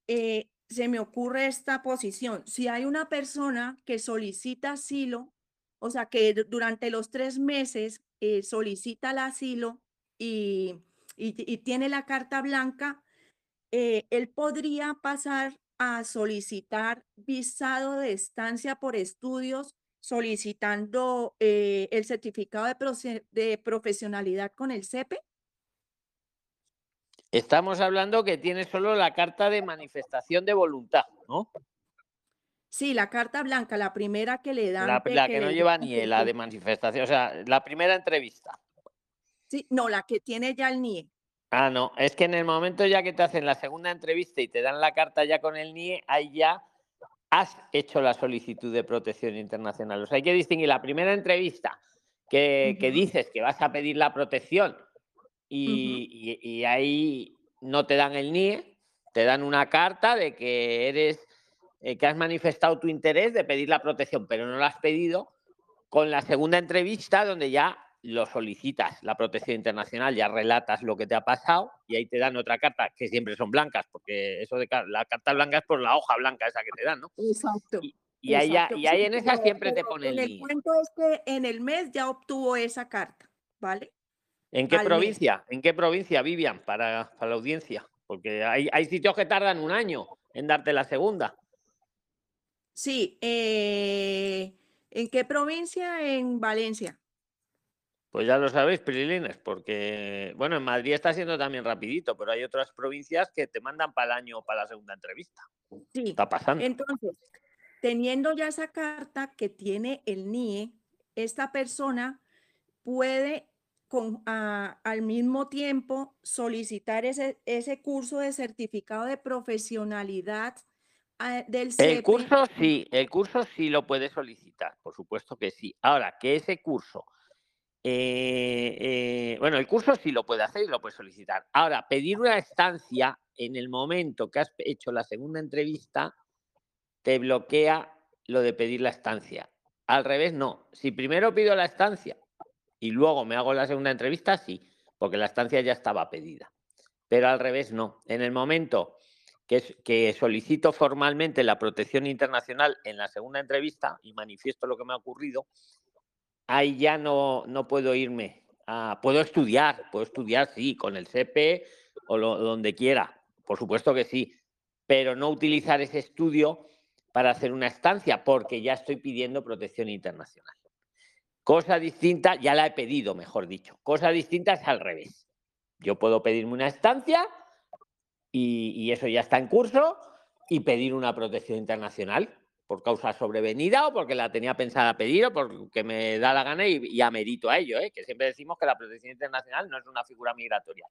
eh, se me ocurre esta posición. Si hay una persona que solicita asilo, o sea, que du- durante los tres meses eh, solicita el asilo y, y, tiene la carta blanca, eh, él podría pasar a solicitar visado de estancia por estudios, solicitando eh, el certificado de, de profesionalidad con el CEPE. Estamos hablando que tiene solo la carta de manifestación de voluntad, ¿no? Sí, la carta blanca, la primera que le dan. La, que no le lleva ni la de manifestación, o sea, la primera entrevista. Sí, no, la que tiene ya el NIE. Ah, no, es que en el momento ya que te hacen la segunda entrevista y te dan la carta ya con el NIE, ahí ya has hecho la solicitud de protección internacional. O sea, hay que distinguir la primera entrevista que, que dices que vas a pedir la protección y, y- y ahí no te dan el NIE, te dan una carta de que eres, eh, que has manifestado tu interés de pedir la protección, pero no la has pedido, con la segunda entrevista donde ya lo solicitas, la protección internacional, ya relatas lo que te ha pasado y ahí te dan otra carta, que siempre son blancas, porque eso de la carta blanca es por la hoja blanca esa que te dan, ¿no? Exacto. Y ahí, y ahí sí, en esa siempre te pero pone el cuento es que en el mes ya obtuvo esa carta, ¿vale? ¿En qué al mes. provincia? ¿En qué provincia, Vivian, para, para la audiencia? Porque hay, hay sitios que tardan un año en darte la segunda. Sí, eh, ¿en qué provincia? En Valencia. Pues ya lo sabéis, Prilines, porque, bueno, en Madrid está siendo también rapidito, pero hay otras provincias que te mandan para el año para la segunda entrevista. Sí. Está pasando. Entonces, teniendo ya esa carta que tiene el NIE, esta persona puede con, a- al mismo tiempo solicitar ese, ese curso de certificado de profesionalidad ah, del El curso sí, el curso sí lo puedes solicitar, por supuesto que sí. Ahora, que ese curso, eh, eh, bueno, el curso sí lo puede hacer y lo puede solicitar. Ahora, pedir una estancia en el momento que has hecho la segunda entrevista, te bloquea lo de pedir la estancia. Al revés, no. Si primero pido la estancia y luego me hago la segunda entrevista, sí. porque la estancia ya estaba pedida. Pero al revés no. En el momento que, es- que solicito formalmente la protección internacional en la segunda entrevista y manifiesto lo que me ha ocurrido, ahí ya no, no puedo irme. puedo estudiar, puedo estudiar, sí, con el CP o lo- donde quiera, por supuesto que sí, pero no utilizar ese estudio para hacer una estancia, porque ya estoy pidiendo protección internacional. Cosa distinta, ya la he pedido, mejor dicho. Cosa distinta es al revés. Yo puedo pedirme una estancia y, y eso ya está en curso y pedir una protección internacional por causa sobrevenida o porque la tenía pensada pedir o porque me da la gana y, y amerito a ello, ¿eh? que siempre decimos que la protección internacional no es una figura migratoria.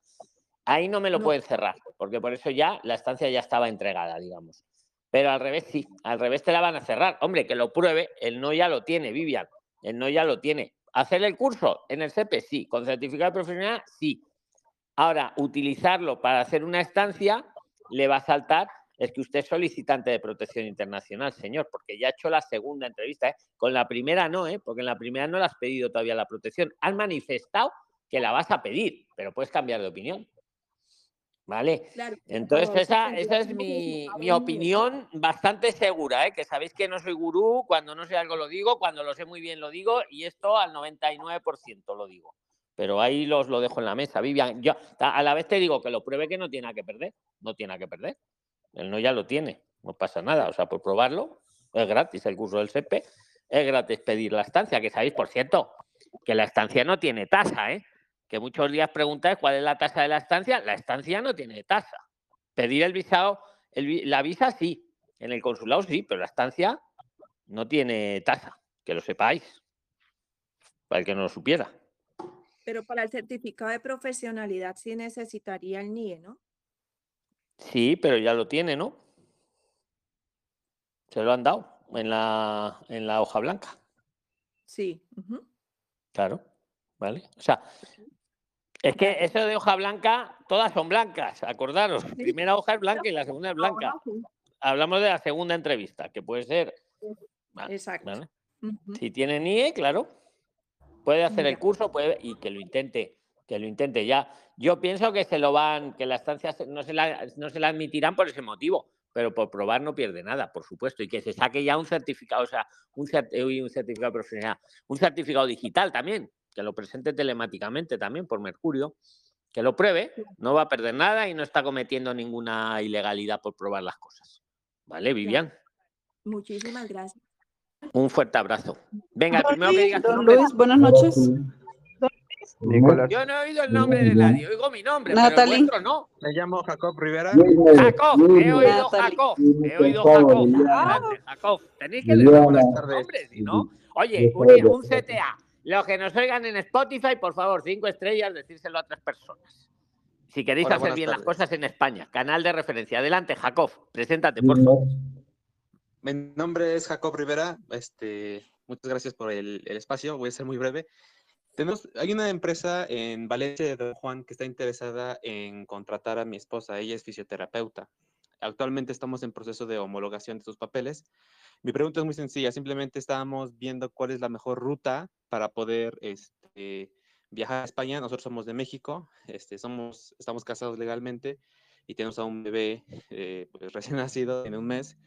Ahí no me lo No. pueden cerrar, porque por eso ya la estancia ya estaba entregada, digamos. Pero al revés sí, al revés te la van a cerrar. Hombre, que lo pruebe, el no ya lo tiene, Vivian, el no ya lo tiene. ¿Hacer el curso en el CEPE? Sí. ¿Con certificado de profesional? Sí. Ahora, utilizarlo para hacer una estancia le va a saltar, es que usted es solicitante de protección internacional, señor, porque ya ha hecho la segunda entrevista. ¿eh? Con la primera no, ¿eh? porque en la primera no le has pedido todavía la protección. Has manifestado que la vas a pedir, pero puedes cambiar de opinión. ¿Vale? Claro, Entonces, esa, esa es mi, mi opinión bastante segura, ¿eh? que sabéis que no soy gurú, cuando no sé algo lo digo, cuando lo sé muy bien lo digo, y esto al 99% lo digo. Pero ahí los lo dejo en la mesa, Vivian. Yo a la vez te digo que lo pruebe que no tiene que perder, no tiene que perder. Él no ya lo tiene, no pasa nada. O sea, por probarlo, es gratis el curso del SEPE, es gratis pedir la estancia, que sabéis, por cierto, que la estancia no tiene tasa, ¿eh? Que muchos días preguntáis cuál es la tasa de la estancia, la estancia no tiene tasa. Pedir el visado, el la visa sí, en el consulado sí, pero la estancia no tiene tasa, que lo sepáis, para el que no lo supiera. Pero para el certificado de profesionalidad sí necesitaría el NIE, ¿no? Sí, pero ya lo tiene, ¿no? Se lo han dado en la, en la hoja blanca, Sí. claro, ¿vale? O sea, es que eso de hoja blanca, todas son blancas, acordaros. Primera hoja es blanca y la segunda es blanca. Hablamos de la segunda entrevista, que puede ser. Vale, Exacto. Si tiene NIE, claro, puede hacer el curso puede, y que lo intente, que lo intente ya. Yo pienso que se lo van, que la estancia no se la, no se la admitirán por ese motivo, pero por probar no pierde nada, por supuesto, y que se saque ya un certificado, o sea, un, un certificado profesional, un certificado digital también, que lo presente telemáticamente también por Mercurio, que lo pruebe, no va a perder nada y no está cometiendo ninguna ilegalidad por probar las cosas. ¿Vale, Vivian? Muchísimas gracias. Un fuerte abrazo. Venga, Don primero que Luis, diga su don nombre. Luis, buenas noches. Nicolás. Yo no he oído el nombre de nadie, oigo mi nombre, pero el Natalie. vuestro no. Me llamo Jacob Rivera. Jacob, he oído Natalie. Jacob, he oído Jacob. Adelante, Jacob. Tenéis que decir Buenas los tardes. nombres, si no. Oye, un, un CTA. Los que nos oigan en Spotify, por favor, cinco estrellas, decírselo a tres personas. Si queréis Hola, hacer bien las cosas en España, canal de referencia. Adelante, Jacob, preséntate, por favor. Mi nombre es Jacob Rivera. Este, muchas gracias por el, el espacio. Voy a ser muy breve. Tenemos, hay una empresa en Valencia de Don Juan que está interesada en contratar a mi esposa. Ella es fisioterapeuta. Actualmente estamos en proceso de homologación de sus papeles. Mi pregunta es muy sencilla. Simplemente estábamos viendo cuál es la mejor ruta para poder este, viajar a España. Nosotros somos de México. Este, somos, estamos casados legalmente y tenemos a un bebé eh, pues, recién nacido en un mes.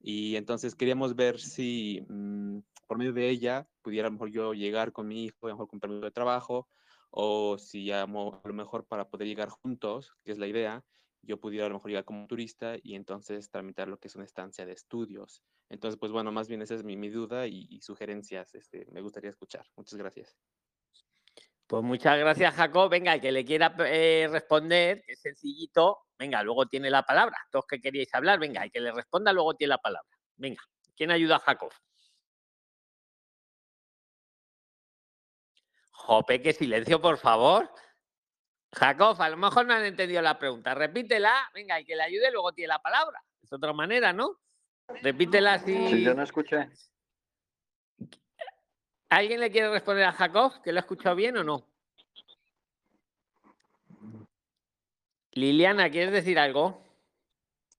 Y entonces queríamos ver si mm, por medio de ella pudiera a lo mejor yo llegar con mi hijo, a lo mejor con permiso de trabajo, o si a, lo mejor para poder llegar juntos, que es la idea, yo pudiera a lo mejor llegar como turista y entonces tramitar lo que es una estancia de estudios. Entonces, pues bueno, más bien esa es mi, mi duda y, y sugerencias, este, me gustaría escuchar. Muchas gracias. Pues muchas gracias, Jacob. Venga, el que le quiera eh, responder, que es sencillito, venga, luego tiene la palabra. Todos que queríais hablar, venga, el que le responda luego tiene la palabra. Venga, ¿quién ayuda a Jacob? Jope, qué silencio, por favor. Jacob, a lo mejor no han entendido la pregunta. Repítela, venga, el que le ayude luego tiene la palabra. Es otra manera, ¿no? Repítela así. Sí, yo no escuché. ¿Alguien le quiere responder a Jacob? ¿Que lo ha escuchado bien o no? Liliana, ¿quieres decir algo?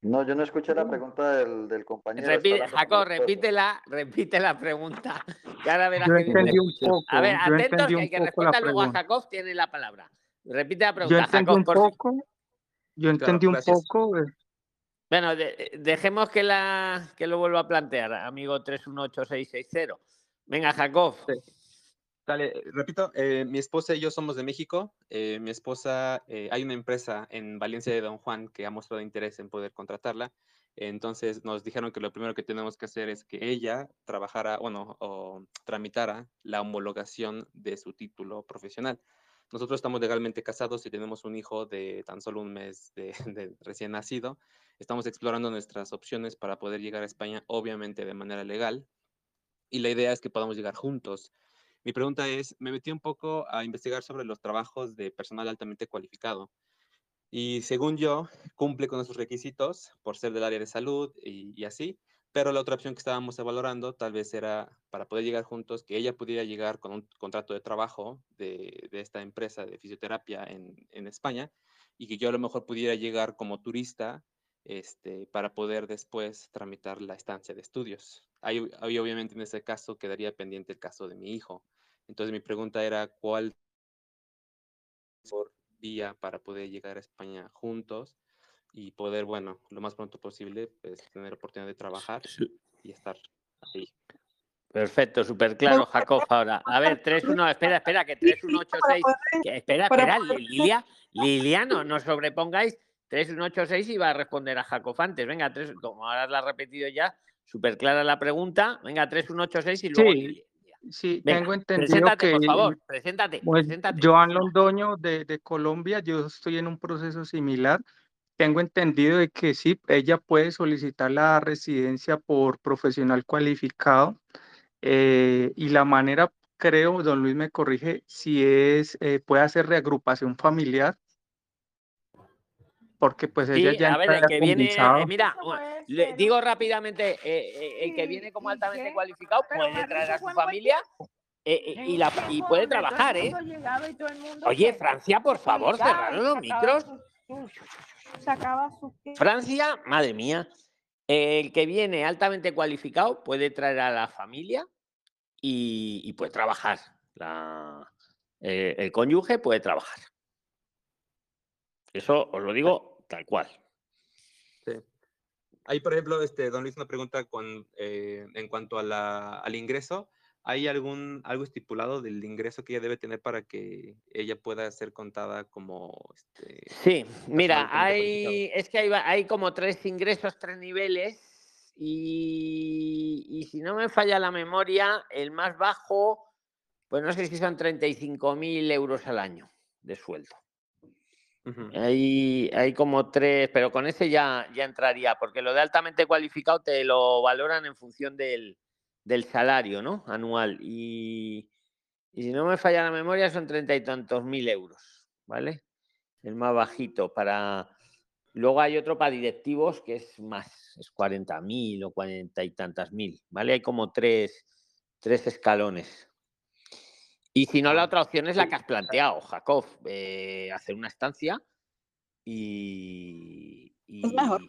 No, yo no escuché la pregunta del, del compañero. Repite, Jacob, repítela, repite la pregunta. Que ahora verás Yo que poco, A ver, yo atentos, que el que responda luego a. Jacob tiene la palabra. Repite la Yo pregunta, entendí Jacob, un por poco, yo entendí un poco, eh, Bueno, de- dejemos que, la, que lo vuelva a plantear, amigo 318660. Venga, Jacob. Dale, eh, repito, eh, mi esposa y yo somos de México. eh, mi esposa, eh, hay una empresa en Valencia de Don Juan que ha mostrado interés en poder contratarla. Entonces nos dijeron que lo primero que tenemos que hacer es que ella trabajara, bueno, o tramitara la homologación de su título profesional. Nosotros estamos legalmente casados y tenemos un hijo de tan solo un mes de, de recién nacido. Estamos explorando nuestras opciones para poder llegar a España, obviamente de manera legal. Y la idea es que podamos llegar juntos. Mi pregunta es, me metí un poco a investigar sobre los trabajos de personal altamente cualificado. Y según yo, cumple con esos requisitos por ser del área de salud y, así. Pero la otra opción que estábamos valorando tal vez era para poder llegar juntos, que ella pudiera llegar con un contrato de trabajo de, esta empresa de fisioterapia en, en España y que yo a lo mejor pudiera llegar como turista este, para poder después tramitar la estancia de estudios. Ahí, ahí obviamente en ese caso quedaría pendiente el caso de mi hijo. Entonces mi pregunta era, ¿cuál mejor vía para poder llegar a España juntos y poder, bueno, lo más pronto posible, pues, tener oportunidad de trabajar y estar ahí? Perfecto, súper claro, Jacob. Ahora, a ver, 3-1, espera, espera, que 3-1-8-6. que- Espera, espera, poder- Li- Lilia, Liliano, no sobrepongáis. 3-1-8-6 y va a responder a Jacob antes. Venga, 3, como ahora la has repetido ya, súper clara la pregunta. Venga, 3-1-8-6 y luego. sí, Venga, tengo entendido preséntate, que por favor, preséntate, Pues, preséntate. Joan Londoño de, de Colombia, yo estoy en un proceso similar. Tengo entendido de que sí, ella puede solicitar la residencia por profesional cualificado eh, y la manera, creo, don Luis me corrige, si es, eh, puede hacer reagrupación familiar, porque pues ella Sí, ya a ver, el que viene, eh, mira, le digo rápidamente, eh, eh, el que viene como altamente cualificado puede traer a su familia eh, eh, y, la, y puede trabajar, ¿eh? Oye, Francia, por favor, cerraron los micros. Francia, madre mía, el que viene altamente cualificado puede traer a la familia y, y puede trabajar. La, eh, el cónyuge puede trabajar. Eso os lo digo tal cual. Sí. Ahí, por ejemplo, este, don Luis, una pregunta con, eh, en cuanto a la, al ingreso. ¿Hay algún algo estipulado del ingreso que ella debe tener para que ella pueda ser contada como este, Sí, mira, hay, es que hay, hay como tres ingresos, tres niveles, y, y si no me falla la memoria, el más bajo, pues no sé si son 35.000 euros al año de sueldo. Hay, hay como tres, pero con ese ya, ya entraría, porque lo de altamente cualificado te lo valoran en función del, del salario, ¿no? Anual. Y, y si no me falla la memoria, son treinta y tantos mil euros, ¿vale? El más bajito para... Luego hay otro para directivos que es más, es 40.000 o cuarenta y tantas mil, ¿vale? Hay como tres, tres escalones. Y si no, la otra opción es la que has planteado, Jacob, eh, hacer una estancia y, Es mejor.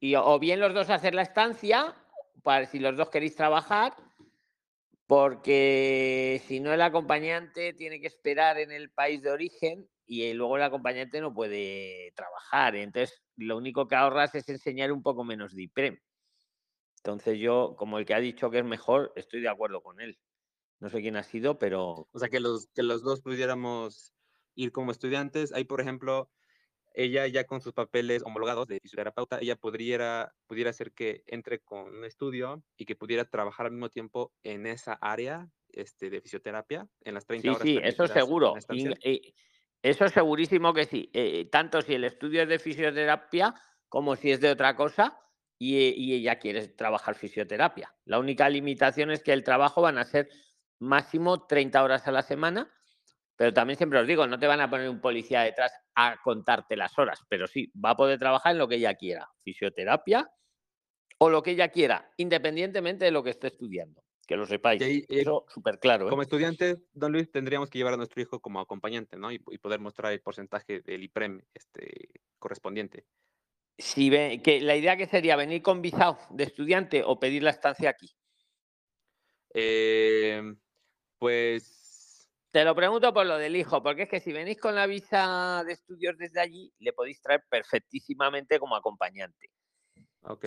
y- o bien los dos hacer la estancia, para si los dos queréis trabajar, porque si no el acompañante tiene que esperar en el país de origen y eh, luego el acompañante no puede trabajar. Entonces, lo único que ahorras es enseñar un poco menos de IPREM. Entonces, yo, como el que ha dicho que es mejor, estoy de acuerdo con él. No sé quién ha sido, pero O sea, que los, que los dos pudiéramos ir como estudiantes. Ahí, por ejemplo, ella ya con sus papeles homologados de fisioterapeuta, ella podría, pudiera hacer que entre con un estudio y que pudiera trabajar al mismo tiempo en esa área este, de fisioterapia, en las 30 Sí, horas sí, eso permitidas en seguro. Y- y- eso segurísimo que sí. Eh, tanto si el estudio es de fisioterapia como si es de otra cosa y, y ella quiere trabajar fisioterapia. La única limitación es que el trabajo van a ser máximo 30 horas a la semana, pero también siempre os digo, no te van a poner un policía detrás a contarte las horas, pero sí, va a poder trabajar en lo que ella quiera, fisioterapia o lo que ella quiera, independientemente de lo que esté estudiando. Que lo sepáis. Y Eso súper claro. ¿eh? Como estudiantes, don Luis, tendríamos que llevar a nuestro hijo como acompañante, ¿no? Y, y poder mostrar el porcentaje del IPREM este, correspondiente. si ve, que la idea que sería venir con visado de estudiante o pedir la estancia aquí. Eh, pues Te lo pregunto por lo del hijo, porque es que si venís con la visa de estudios desde allí, le podéis traer perfectísimamente como acompañante.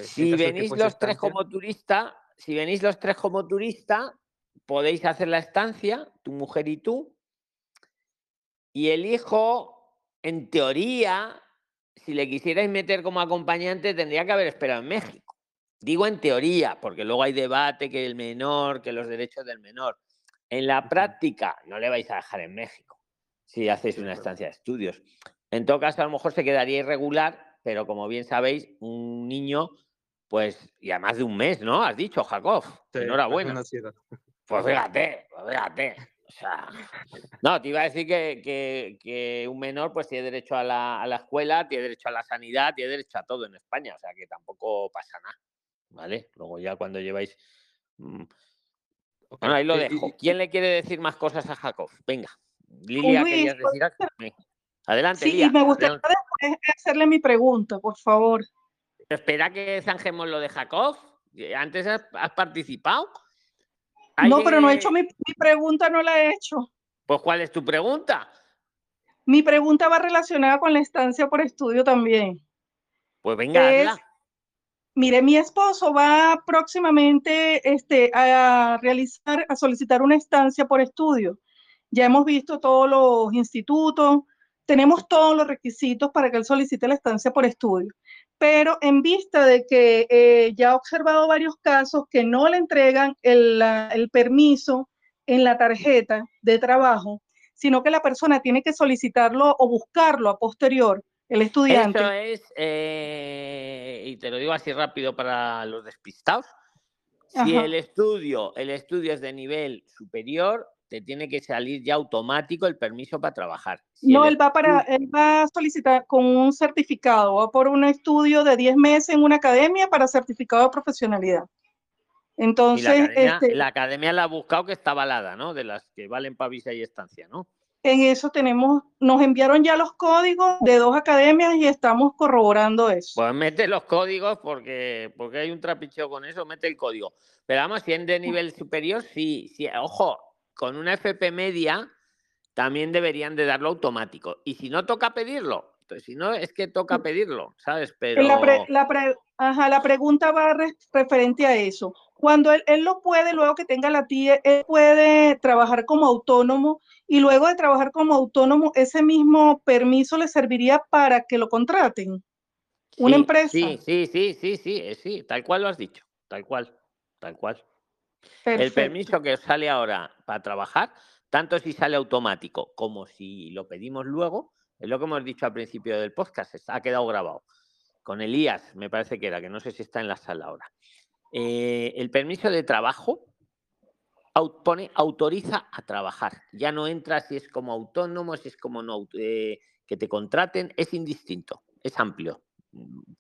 Si venís los tres como turista, si venís los tres como turista, podéis hacer la estancia, tu mujer y tú, y el hijo, en teoría, si le quisierais meter como acompañante, tendría que haber esperado en México. Digo en teoría, porque luego hay debate que el menor, que los derechos del menor. En la práctica, no le vais a dejar en México si hacéis una estancia de estudios. En todo caso, a lo mejor se quedaría irregular, pero como bien sabéis, un niño, pues, y además de un mes, ¿no? Has dicho, Jacob. sí, Enhorabuena. Pues fíjate, pues fíjate. O sea, no, te iba a decir que, que- que un menor pues tiene derecho a la, a la escuela, tiene derecho a la sanidad, tiene derecho a todo en España, o sea que tampoco pasa nada, ¿vale? Luego ya cuando lleváis... Bueno, ahí lo eh, y- dejo. y- ¿Quién le quiere decir más cosas a Jacob? Venga, Lilia, Luis, ¿querías ¿puedo decir algo? Adelante, Sí, y Lía. me gustaría después hacerle mi pregunta, por favor. Espera que zanjemos lo de Jacob. eh, Antes has, has participado. Hay No, pero no he hecho mi pregunta, no la he hecho. Pues, ¿cuál es tu pregunta? Mi pregunta va relacionada con la estancia por estudio también. Pues venga, Es, hazla. Mire, mi esposo va próximamente este, a realizar, a solicitar una estancia por estudio. Ya hemos visto todos los institutos, tenemos todos los requisitos para que él solicite la estancia por estudio. Pero en vista de que eh, ya he observado varios casos que no le entregan el, el permiso en la tarjeta de trabajo, sino que la persona tiene que solicitarlo o buscarlo a posterior, el estudiante. Eso es, eh, y te lo digo así rápido para los despistados. Si Ajá. el estudio, el estudio es de nivel superior, te tiene que salir ya automático el permiso para trabajar. Si No, él va para, él va a solicitar con un certificado, va por un estudio de 10 meses en una academia para certificado de profesionalidad. la Entonces, academia, este, la academia la ha buscado que está avalada, ¿no? De las que valen para visa y estancia, ¿no? En eso tenemos, nos enviaron ya los códigos de dos academias y estamos corroborando eso. Pues mete los códigos porque, porque hay un trapicheo con eso, mete el código. Pero vamos, si es de nivel superior, sí, sí. Ojo, con una FP media también deberían de darlo automático. Y si no toca pedirlo, pues si no es que toca pedirlo, ¿sabes? Pero La, pre- la, pre- ajá, la pregunta va re- referente a eso. Cuando él, él lo puede, luego que tenga la tía, él puede trabajar como autónomo y luego de trabajar como autónomo, ese mismo permiso le serviría para que lo contraten. Una sí, empresa. sí, sí, sí, sí, sí, eh, sí, tal cual lo has dicho, tal cual, tal cual. El permiso que sale ahora para trabajar, tanto si sale automático como si lo pedimos luego, es lo que hemos dicho al principio del podcast, ha quedado grabado. Con Elías, me parece que era, que no sé si está en la sala ahora. Eh, el permiso de trabajo pone autoriza a trabajar. Ya no entra si es como autónomo, si es como no, eh, que te contraten, es indistinto, es amplio.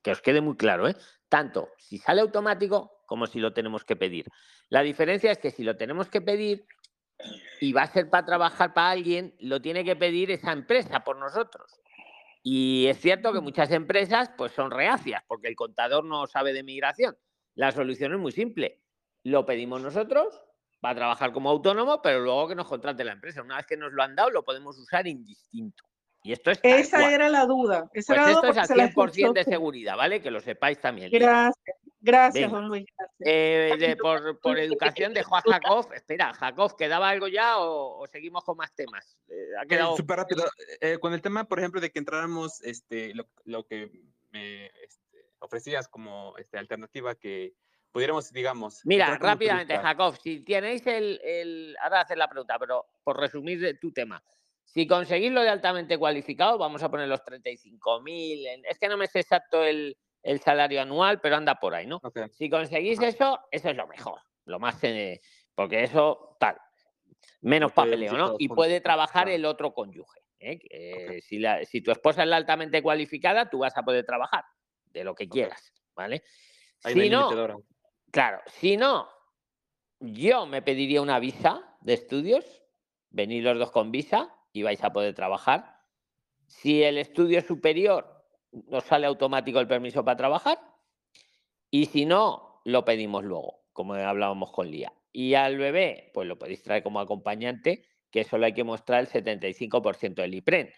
Que os quede muy claro, ¿eh? Tanto si sale automático como si lo tenemos que pedir. La diferencia es que si lo tenemos que pedir y va a ser para trabajar para alguien, lo tiene que pedir esa empresa por nosotros. Y es cierto que muchas empresas pues son reacias porque el contador no sabe de migración. La solución es muy simple. Lo pedimos nosotros, va a trabajar como autónomo, pero luego que nos contrate la empresa. Una vez que nos lo han dado, lo podemos usar indistinto. Y esto es Esa era la duda. Esa Pues era la esto duda es se la 100% escuché a de seguridad, ¿vale? Que lo sepáis también. Gracias, gracias, Venga. don Luis. gracias. Eh, de- por, por educación dejó a Jacob. Espera, Jacob, ¿quedaba algo ya o, o seguimos con más temas? Eh, ha Eh, quedado. Súper rápido. eh, con el tema, por ejemplo, de que entráramos, este, lo, lo que me este, ofrecías como este, alternativa, que pudiéramos, digamos, Mira, rápidamente. Jacob, si tenéis el, el- Ahora hacer la pregunta, pero por resumir de tu tema. Si conseguís lo de altamente cualificado, vamos a poner los 35.000. en- Es que no me sé exacto el, el salario anual, pero anda por ahí, ¿no? Si conseguís eso, eso es lo mejor. Lo más. eh, porque eso, tal. Menos papeleo, ¿no? Y puede trabajar Claro. el otro cónyuge. ¿eh? Si, la- si tu esposa es la altamente cualificada, tú vas a poder trabajar de lo que quieras, ¿vale? Ahí Si no. Claro, si no, yo me pediría una visa de estudios, venid los dos con visa y vais a poder trabajar. Si el estudio es superior, nos sale automático el permiso para trabajar. Y si no, lo pedimos luego, como hablábamos con Lía. Y al bebé, pues lo podéis traer como acompañante, que solo hay que mostrar el 75% del IPREN.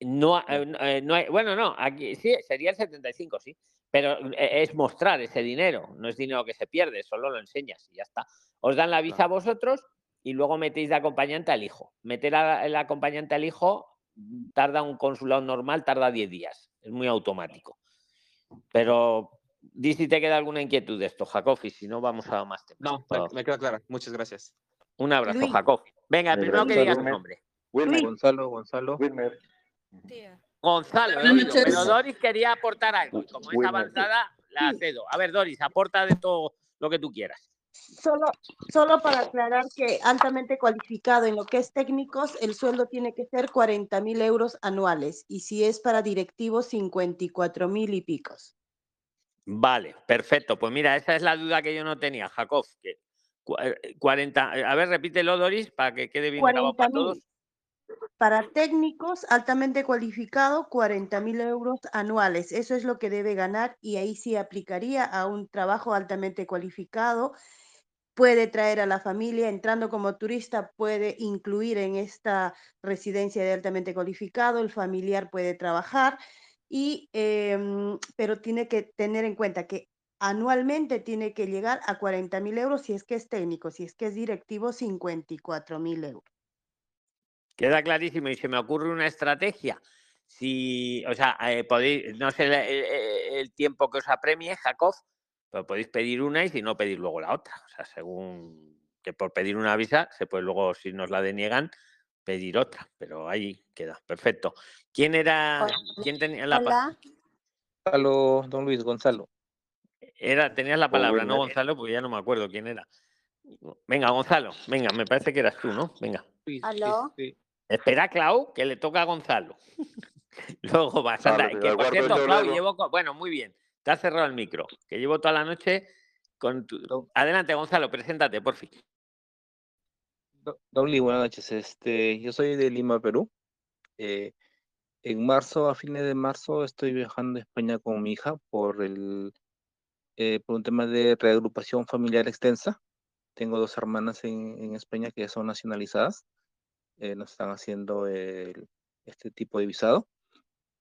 No, eh, no, eh, no hay, bueno, no, aquí sí, sería el 75, sí, pero eh, es mostrar ese dinero, no es dinero que se pierde, solo lo enseñas y ya está. Os dan la visa a vosotros y luego metéis de acompañante al hijo. Meter a- el acompañante al hijo mm, tarda un consulado normal, tarda 10 días, es muy automático. Pero di si te queda alguna inquietud de esto, Jacob, y si no, vamos a más temas. No, me, me queda clara. Muchas gracias. Un abrazo, Luis. Jacob. Venga, Eh, primero que Gonzalo, digas tu nombre. Wilmer. Gonzalo, Gonzalo. Wilmer. Gonzalo, he oído, pero Doris quería aportar algo. y Como es avanzada, la cedo. A ver, Doris, aporta de todo lo que tú quieras. Solo, solo para aclarar que altamente cualificado en lo que es técnicos, el sueldo tiene que ser 40 mil euros anuales y si es para directivos, 54 mil y picos. Vale, perfecto. Pues mira, esa es la duda que yo no tenía, Jacob. Que cu- eh, 40, a ver, repítelo, Doris, para que quede bien grabado 40 para todos. Para técnicos altamente cualificado, 40 mil euros anuales. Eso es lo que debe ganar y ahí sí aplicaría a un trabajo altamente cualificado. Puede traer a la familia, entrando como turista, puede incluir en esta residencia de altamente cualificado, el familiar puede trabajar, y, em, pero tiene que tener en cuenta que anualmente tiene que llegar a 40 mil euros si es que es técnico, si es que es directivo, 54 mil euros. Queda clarísimo y se me ocurre una estrategia. Si, o sea, eh, podéis, no sé el, el- el tiempo que os apremie, Jacob, pero podéis pedir una y si no, pedir luego la otra. O sea, según que por pedir una visa, se puede luego, si nos la deniegan, pedir otra. Pero ahí queda, perfecto. ¿Quién era, quién tenía la palabra? Gonzalo, don Luis, Gonzalo. Era, tenías la palabra, ¿no. Gonzalo? Porque ya no me acuerdo quién era. Venga, Gonzalo, venga, me parece que eras tú, ¿no? Venga. ¿Aló? Espera, Clau, que le toca a Gonzalo. Luego vas, anda. que Que por guardo cierto, yo Clau, luego. llevo. co- Bueno, muy bien. Te has cerrado el micro. Que llevo toda la noche con tu. Adelante, Gonzalo, preséntate, por fin. Buenas noches. Este, yo soy de Lima, Perú. Eh, en marzo, a fines de marzo, estoy viajando a España con mi hija por el, eh, por un tema de reagrupación familiar extensa. Tengo dos hermanas en, en España que ya son nacionalizadas. Eh, nos están haciendo el- este tipo de visado.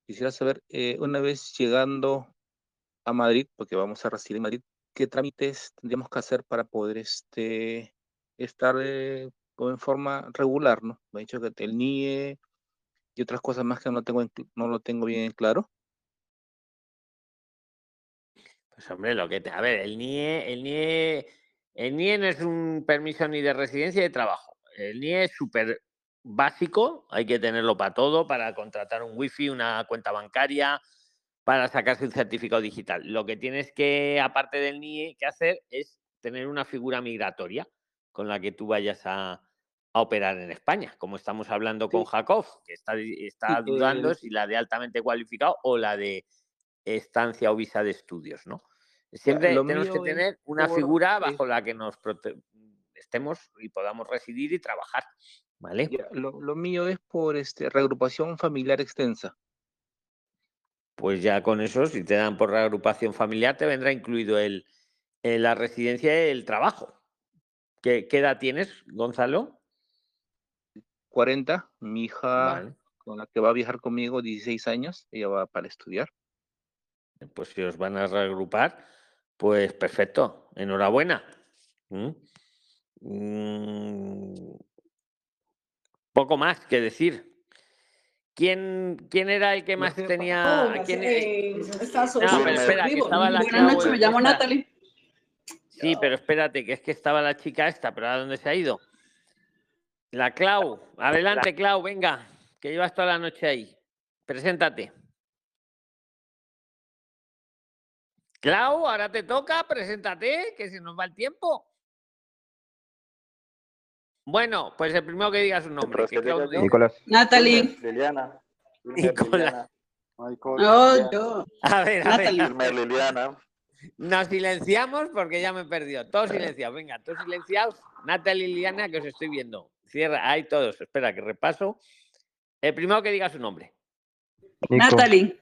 Quisiera saber, eh, una vez llegando a Madrid, porque vamos a residir en Madrid, ¿qué trámites tendríamos que hacer para poder este, estar eh, en forma regular, ¿no? Me ha dicho que el NIE y otras cosas más que no tengo no lo tengo bien en claro. Pues hombre, lo que te. A ver, el NIE, el NIE, el NIE no es un permiso ni de residencia ni de trabajo. El NIE es súper básico, hay que tenerlo para todo, para contratar un wifi, una cuenta bancaria, para sacarse un certificado digital. Lo que tienes que, aparte del NIE, que hacer es tener una figura migratoria con la que tú vayas a, a operar en España, como estamos hablando con Jacob, que está, está dudando si la de altamente cualificado o la de estancia o visa de estudios, ¿no? Siempre lo tenemos que tener una figura bajo la que nos estemos y podamos residir y trabajar, ¿vale? ya, lo, lo mío es por este reagrupación familiar extensa. Pues ya con eso, si te dan por reagrupación familiar, te vendrá incluido el, el- la residencia y el trabajo. ¿Qué, qué edad tienes, Gonzalo? 40, mi hija Vale. con la que va a viajar conmigo, 16 años, ella va para estudiar. Pues si os van a reagrupar, pues perfecto, enhorabuena. ¿Mm? Mm, Poco más que decir. ¿Quién, quién era el que más tenía? Hola, quién- eh, estás No, pero espera, que vivo. estaba la Buenas Clau noches, me llamo esta. Natalie. Sí, pero espérate, que es que estaba la chica esta, pero ¿a dónde se ha ido? La Clau. Adelante, Clau, venga, que llevas toda la noche ahí. Preséntate. Clau, ahora te toca, preséntate, que se nos va el tiempo. Bueno, pues el primero que diga su nombre. que. Nicolás. Natalie. Liliana. Nicolás. Michael, No, Liliana. yo. A ver, a ver. Wilmer, Liliana. Nos silenciamos porque ya me he perdido. Todos silenciados. Venga, todos silenciados. Natalie Liliana, que os estoy viendo. Cierra, ahí todos. Espera, que repaso. El primero que diga su nombre. Natalie.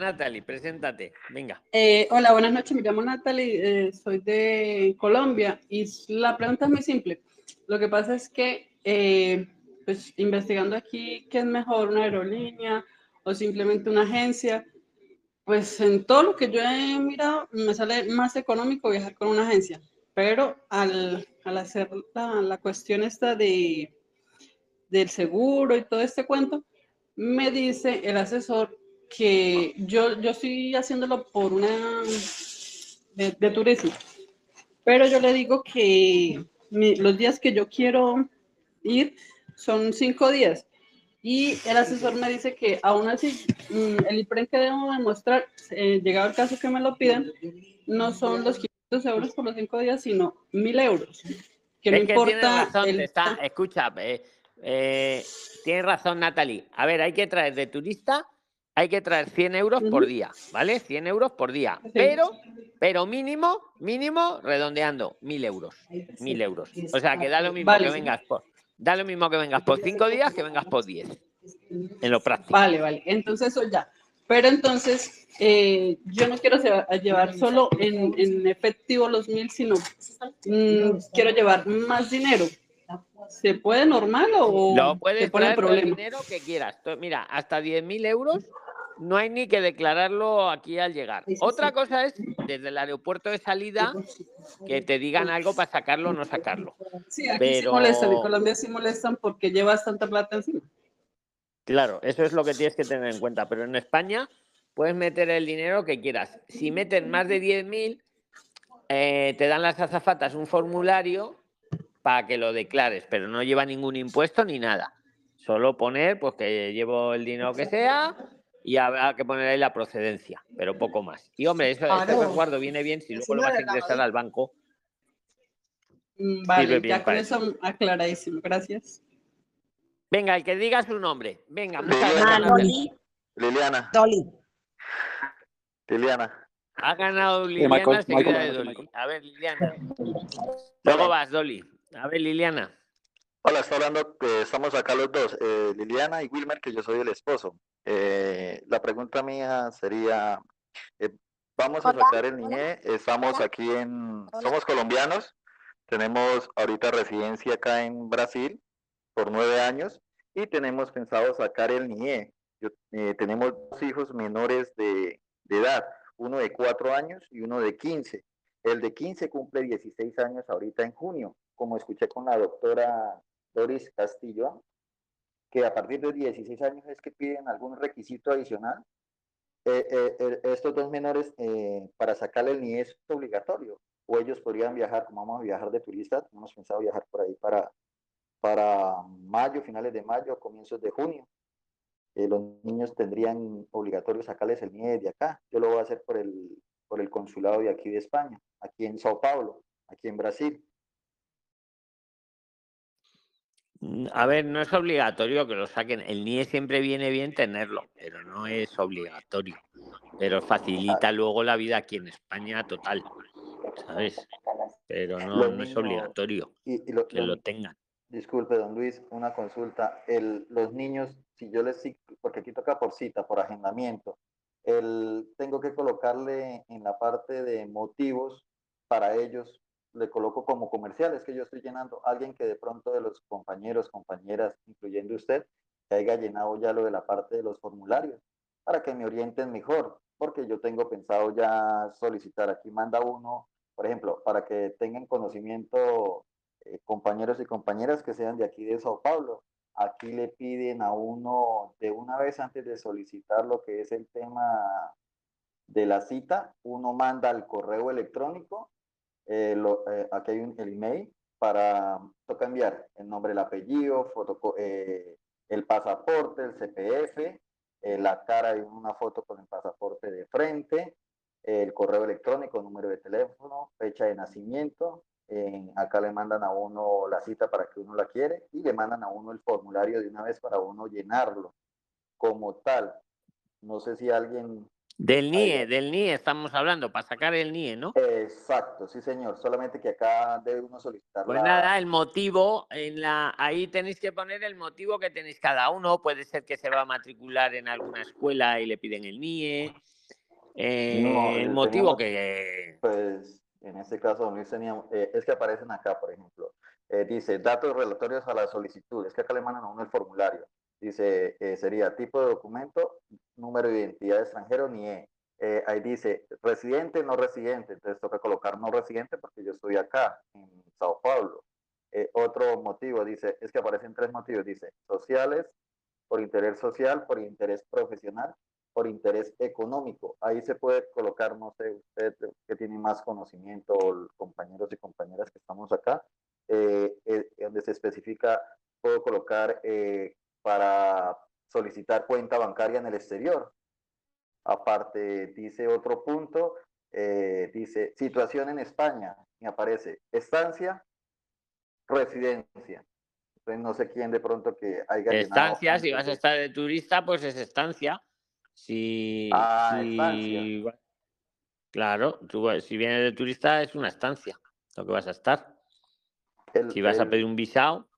Natalie, preséntate. Venga. Eh, hola, buenas noches. Me llamo Natalie. eh, soy de Colombia y la pregunta es muy simple. Lo que pasa es que eh, pues investigando aquí qué es mejor, una aerolínea o simplemente una agencia, pues en todo lo que yo he mirado me sale más económico viajar con una agencia, pero al, al hacer la, la cuestión esta de, del seguro y todo este cuento, me dice el asesor que yo, yo estoy haciéndolo por una de, de turismo, pero yo le digo que mi- los días que yo quiero ir son cinco días. Y el asesor me dice que aún así, mm, el IPREN que debo demostrar, eh, llegado el caso que me lo pidan, no son los 500 euros por los cinco días, sino 1000 euros. Que no es que tiene importa razón, el- está, escucha, eh, eh, tienes razón Natalie. A ver, hay que traer de turista, hay que traer 100 euros por día, ¿vale? 100 euros por día, pero, pero mínimo, mínimo, redondeando, 1000 euros, 1000 euros. O sea, que da lo mismo Vale, que vengas por, da lo mismo que vengas por 5 días que vengas por 10, en lo práctico. Vale, vale. Entonces eso ya. Pero entonces eh, yo no quiero se- llevar solo en, en efectivo los mil, sino mm, quiero llevar más dinero. ¿Se puede normal o te puedes pone traer todo el problema? dinero que quieras. Mira, hasta 10.000 euros no hay ni que declararlo aquí al llegar. Otra cosa es desde el aeropuerto de salida que te digan algo para sacarlo o no sacarlo. Sí, aquí sí Pero molestan, en Colombia sí molestan porque llevas tanta plata encima. claro, eso es lo que tienes que tener en cuenta. Pero en España puedes meter el dinero que quieras. Si meten más de 10.000, eh, te dan las azafatas un formulario para que lo declares, pero no lleva ningún impuesto ni nada. Solo poner pues que llevo el dinero que sea y habrá que poner ahí la procedencia, pero poco más. Y hombre, eso, ese Claro. resguardo viene bien si luego lo vas a ingresar al banco. Mm, Vale, Sirve bien ya con eso aclaradísimo. Gracias. Venga, el que diga su nombre. Venga, Liliana. gracias. Dolly. Liliana. Dolly. Liliana. Ha ganado Liliana Michael, de Michael, Dolly. A ver, Liliana. Luego vas, Dolly. A ver, Liliana. Hola, está hablando, que estamos acá los dos, eh, Liliana y Wilmer, que yo soy el esposo. Eh, la pregunta mía sería, eh, vamos a sacar el NIE, estamos aquí en, somos colombianos, tenemos ahorita residencia acá en Brasil por nueve años y tenemos pensado sacar el NIE. Yo, eh, tenemos dos hijos menores de, de edad, uno de cuatro años y uno de 15. El de 15 cumple 16 años ahorita en junio, como escuché con la doctora Doris Castillo, que a partir de 16 años es que piden algún requisito adicional. Eh, eh, eh, estos dos menores, para sacarle el NIE es obligatorio, o ellos podrían viajar, como vamos a viajar de turistas, hemos pensado viajar por ahí para, para mayo, finales de mayo, comienzos de junio. Los niños tendrían obligatorio sacarles el NIE de acá. Yo lo voy a hacer por el, por el consulado de aquí de España, aquí en Sao Paulo, aquí en Brasil. A ver, no es obligatorio que lo saquen. El NIE siempre viene bien tenerlo, pero no es obligatorio. Pero facilita luego la vida aquí en España total, ¿sabes? Pero no, no es obligatorio y, y lo- que lo- lo tengan. Disculpe, don Luis, una consulta. El, los niños, si yo les, porque aquí toca por cita, por agendamiento, el, tengo que colocarle en la parte de motivos para ellos, le coloco como comerciales que yo estoy llenando, alguien que de pronto de los compañeros, compañeras, incluyendo usted, que haya llenado ya lo de la parte de los formularios, para que me orienten mejor, porque yo tengo pensado ya solicitar, aquí manda uno, por ejemplo, para que tengan conocimiento eh, compañeros y compañeras que sean de aquí de Sao Paulo. Aquí le piden a uno de una vez antes de solicitar lo que es el tema de la cita, uno manda al correo electrónico, eh, lo- eh, aquí hay un, el email para, toca enviar el nombre, el apellido, fotoco- eh, el pasaporte, el CPF, eh, la cara y una foto con el pasaporte de frente, el correo electrónico, número de teléfono, fecha de nacimiento. acá le mandan a uno la cita para que uno la quiere y le mandan a uno el formulario de una vez para uno llenarlo como tal. No sé si alguien... Del NIE, del NIE estamos hablando, para sacar el NIE, ¿no? Exacto, sí señor, solamente que acá debe uno solicitar Pues la- nada, el motivo, en la, ahí tenéis que poner el motivo que tenéis cada uno. Puede ser que se va a matricular en alguna escuela y le piden el NIE. eh, No, el eh, motivo teníamos- que... Pues en este caso, don Luis, teníamos, eh, es que aparecen acá, por ejemplo, Eh, dice, datos relatorios a la solicitud. Es que acá le mandan a uno el formulario. Dice, eh, sería tipo de documento, número de identidad de extranjero, NIE. Eh, ahí dice, residente, no residente. Entonces toca colocar no residente porque yo estoy acá, en Sao Paulo. Eh, otro motivo, dice, es que aparecen tres motivos. Dice, sociales, por interés social, por interés profesional, por interés económico. Ahí se puede colocar, no sé, usted que tiene más conocimiento, compañeros y compañeras que estamos acá, eh, eh, donde se especifica, puedo colocar eh, para solicitar cuenta bancaria en el exterior. Aparte, dice otro punto, dice situación en España, me aparece estancia, residencia. Entonces no sé quién de pronto que haya Estancia, si vas a estar de turista, pues es estancia. Si, Ah, si- estancia. Claro, tú, si vienes de turista es una estancia, lo que vas a estar. si vas a pedir un visado.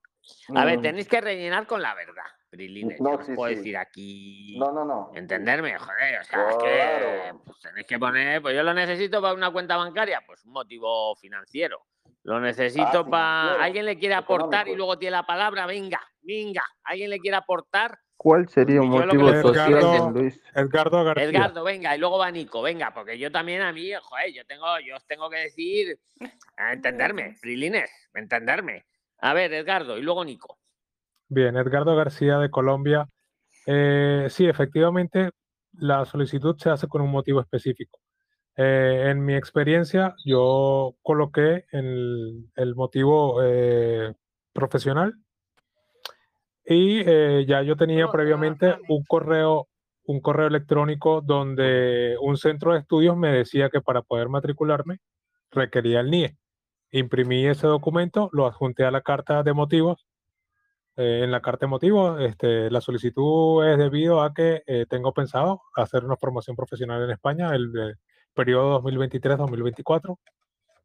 A ver, Mm. tenéis que rellenar con la verdad, Prilines. No, No, os sí, puedo sí. decir aquí. No, no, no. Entenderme, joder, o sea, es que Claro. pues, tenéis que poner, pues yo lo necesito para una cuenta bancaria, pues un motivo financiero. Lo necesito para. financiero, Alguien le quiere aportar y luego tiene la palabra, venga, venga. Alguien le quiere aportar. ¿Cuál sería un lo que motivo le- social, Edgardo- Luis? Edgardo García. Edgardo, venga, y luego va Nico, venga, porque yo también a mí, joder, yo tengo, yo os tengo que decir, a entenderme, Prilines, entenderme. A ver, Edgardo, y luego Nico. Bien, Edgardo García de Colombia. Eh, sí, efectivamente, la solicitud se hace con un motivo específico. Eh, en mi experiencia, yo coloqué el, el motivo eh, profesional y eh, ya yo tenía previamente un correo, un correo electrónico donde un centro de estudios me decía que para poder matricularme requería el NIE. Imprimí ese documento, lo adjunté a la carta de motivos eh, en la carta de motivos, este, la solicitud es debido a que eh, tengo pensado hacer una formación profesional en España el, eh, periodo 2023-2024.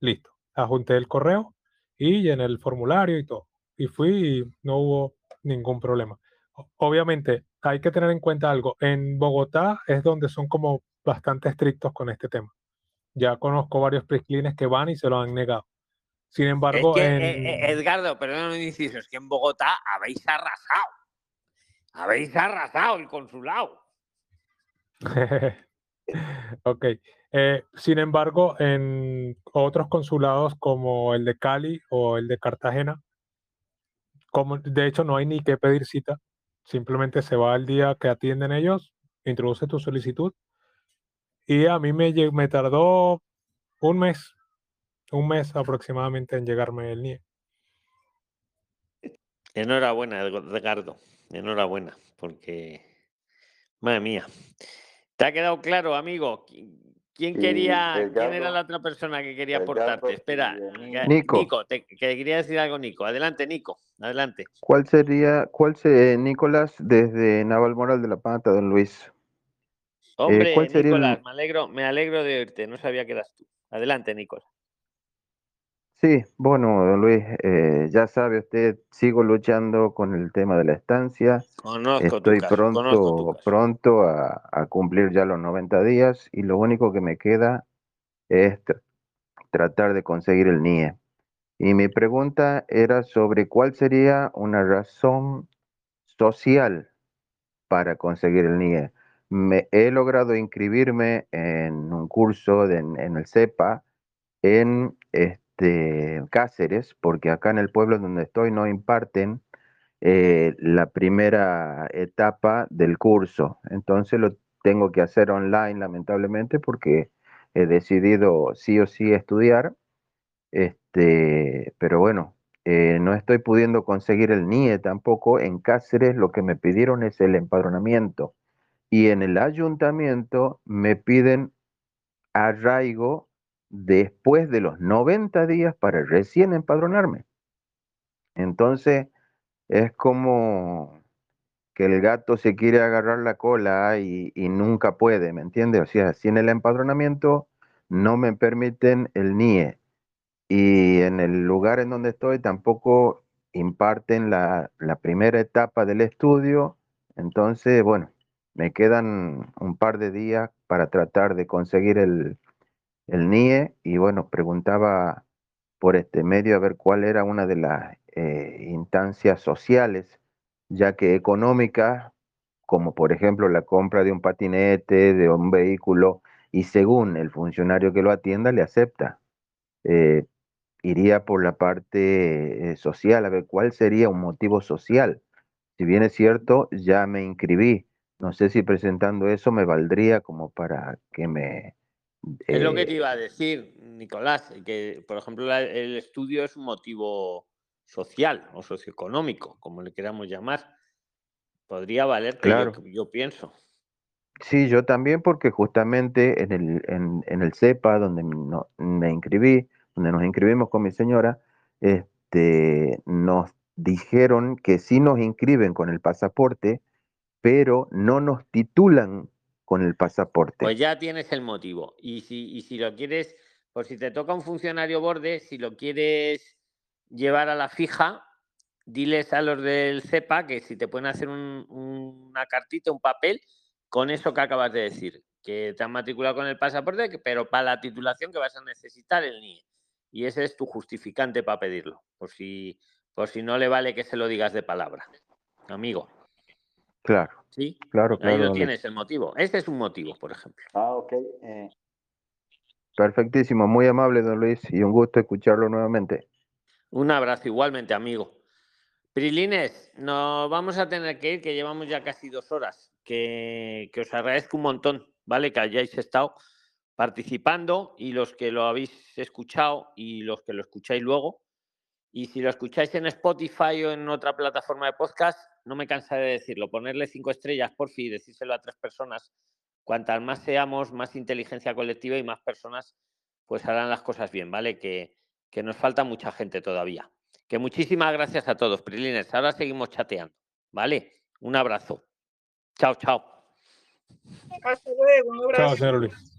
Listo. Adjunté el correo y llené el formulario y todo. Y fui y no hubo ningún problema. Obviamente, hay que tener en cuenta algo. En Bogotá es donde son como bastante estrictos con este tema. Ya conozco varios prisclines que van y se lo han negado. Sin Es embargo, que, en... eh, eh, Edgardo, perdón inciso, es que en Bogotá habéis arrasado. Habéis arrasado el consulado. Ok. Eh, sin embargo, en otros consulados como el de Cali o el de Cartagena, como de hecho no hay ni que pedir cita, simplemente se va al día que atienden ellos, introduce tu solicitud y a mí me, me tardó un mes, un mes aproximadamente en llegarme el NIE. Enhorabuena, Edg- Edgardo. Enhorabuena, porque. Madre mía. ¿Te ha quedado claro, amigo? ¿Qui- ¿Quién Sí, quería, quién era la otra persona que quería aportarte? Espera, Nico. Nico, te, que quería decir algo, Nico. Adelante, Nico. Adelante. ¿Cuál sería, cuál se, Nicolás, desde Naval Moral de la Pata, don Luis? Eh, Hombre, ¿cuál sería el- Nicolás, me alegro, me alegro de oírte. No sabía que eras tú. Adelante, Nicolás. Sí, bueno, don Luis, eh, ya sabe usted, sigo luchando con el tema de la estancia. Conozco tu Estoy caso, conozco tu pronto, pronto a, a cumplir ya los 90 días y lo único que me queda es tr- tratar de conseguir el NIE. Y mi pregunta era sobre cuál sería una razón social para conseguir el NIE. Me, he logrado inscribirme en un curso de- en el CEPA en este, Cáceres, porque acá en el pueblo donde estoy no imparten eh, la primera etapa del curso. Entonces lo tengo que hacer online, lamentablemente, porque he decidido sí o sí estudiar. Este, pero bueno, eh, no estoy pudiendo conseguir el NIE tampoco. En Cáceres lo que me pidieron es el empadronamiento. Y en el ayuntamiento me piden arraigo después de los 90 días para recién empadronarme. Entonces, es como que el gato se quiere agarrar la cola y, nunca puede, ¿me entiendes? O sea, si en el empadronamiento no me permiten el NIE y en el lugar en donde estoy tampoco imparten la primera etapa del estudio, entonces, bueno, me quedan un par de días para tratar de conseguir el, el NIE y bueno, preguntaba por este medio a ver cuál era una de las eh, instancias sociales, ya que económicas, como por ejemplo la compra de un patinete, de un vehículo, y según el funcionario que lo atienda, le acepta. Eh, iría por la parte eh, social, a ver cuál sería un motivo social. Si bien es cierto, ya me inscribí. No sé si presentando eso me valdría como para que me... Es lo que te eh, iba a decir, Nicolás, que por ejemplo la- el estudio es un motivo social o socioeconómico, como le queramos llamar. Podría valerte, Claro. yo, yo pienso. Sí, yo también porque justamente en el, en, en el CEPA, donde no- me inscribí, donde nos inscribimos con mi señora, este, nos dijeron que sí nos inscriben con el pasaporte, pero no nos titulan con el pasaporte. Pues ya tienes el motivo. Y si, y si lo quieres, por si te toca un funcionario borde, si lo quieres llevar a la fija, diles a los del CEPA que si te pueden hacer un- una cartita, un papel, con eso que acabas de decir, que te han matriculado con el pasaporte, que- pero para la titulación que vas a necesitar el NIE. Y ese es tu justificante para pedirlo, por si, por si no le vale que se lo digas de palabra. Amigo, Claro, ¿sí? claro, Ahí claro. lo don Luis. tienes, el motivo. Este es un motivo, por ejemplo. Ah, ok. eh, Perfectísimo, muy amable, don Luis, y un gusto escucharlo nuevamente. Un abrazo igualmente, amigo. Prilines, nos vamos a tener que ir, que llevamos ya casi dos horas. Que, que os agradezco un montón, ¿vale? Que hayáis estado participando y los que lo habéis escuchado y los que lo escucháis luego. Y si lo escucháis en Spotify o en otra plataforma de podcast, no me cansaré de decirlo, ponerle cinco estrellas, por fin, y decírselo a tres personas. Cuantas más seamos, más inteligencia colectiva y más personas pues harán las cosas bien, ¿vale? Que, que nos falta mucha gente todavía. Que muchísimas gracias a todos, Prilines. Ahora seguimos chateando, ¿vale? Un abrazo. Chao, chao. Hasta luego, un abrazo. Chao, señor Luis.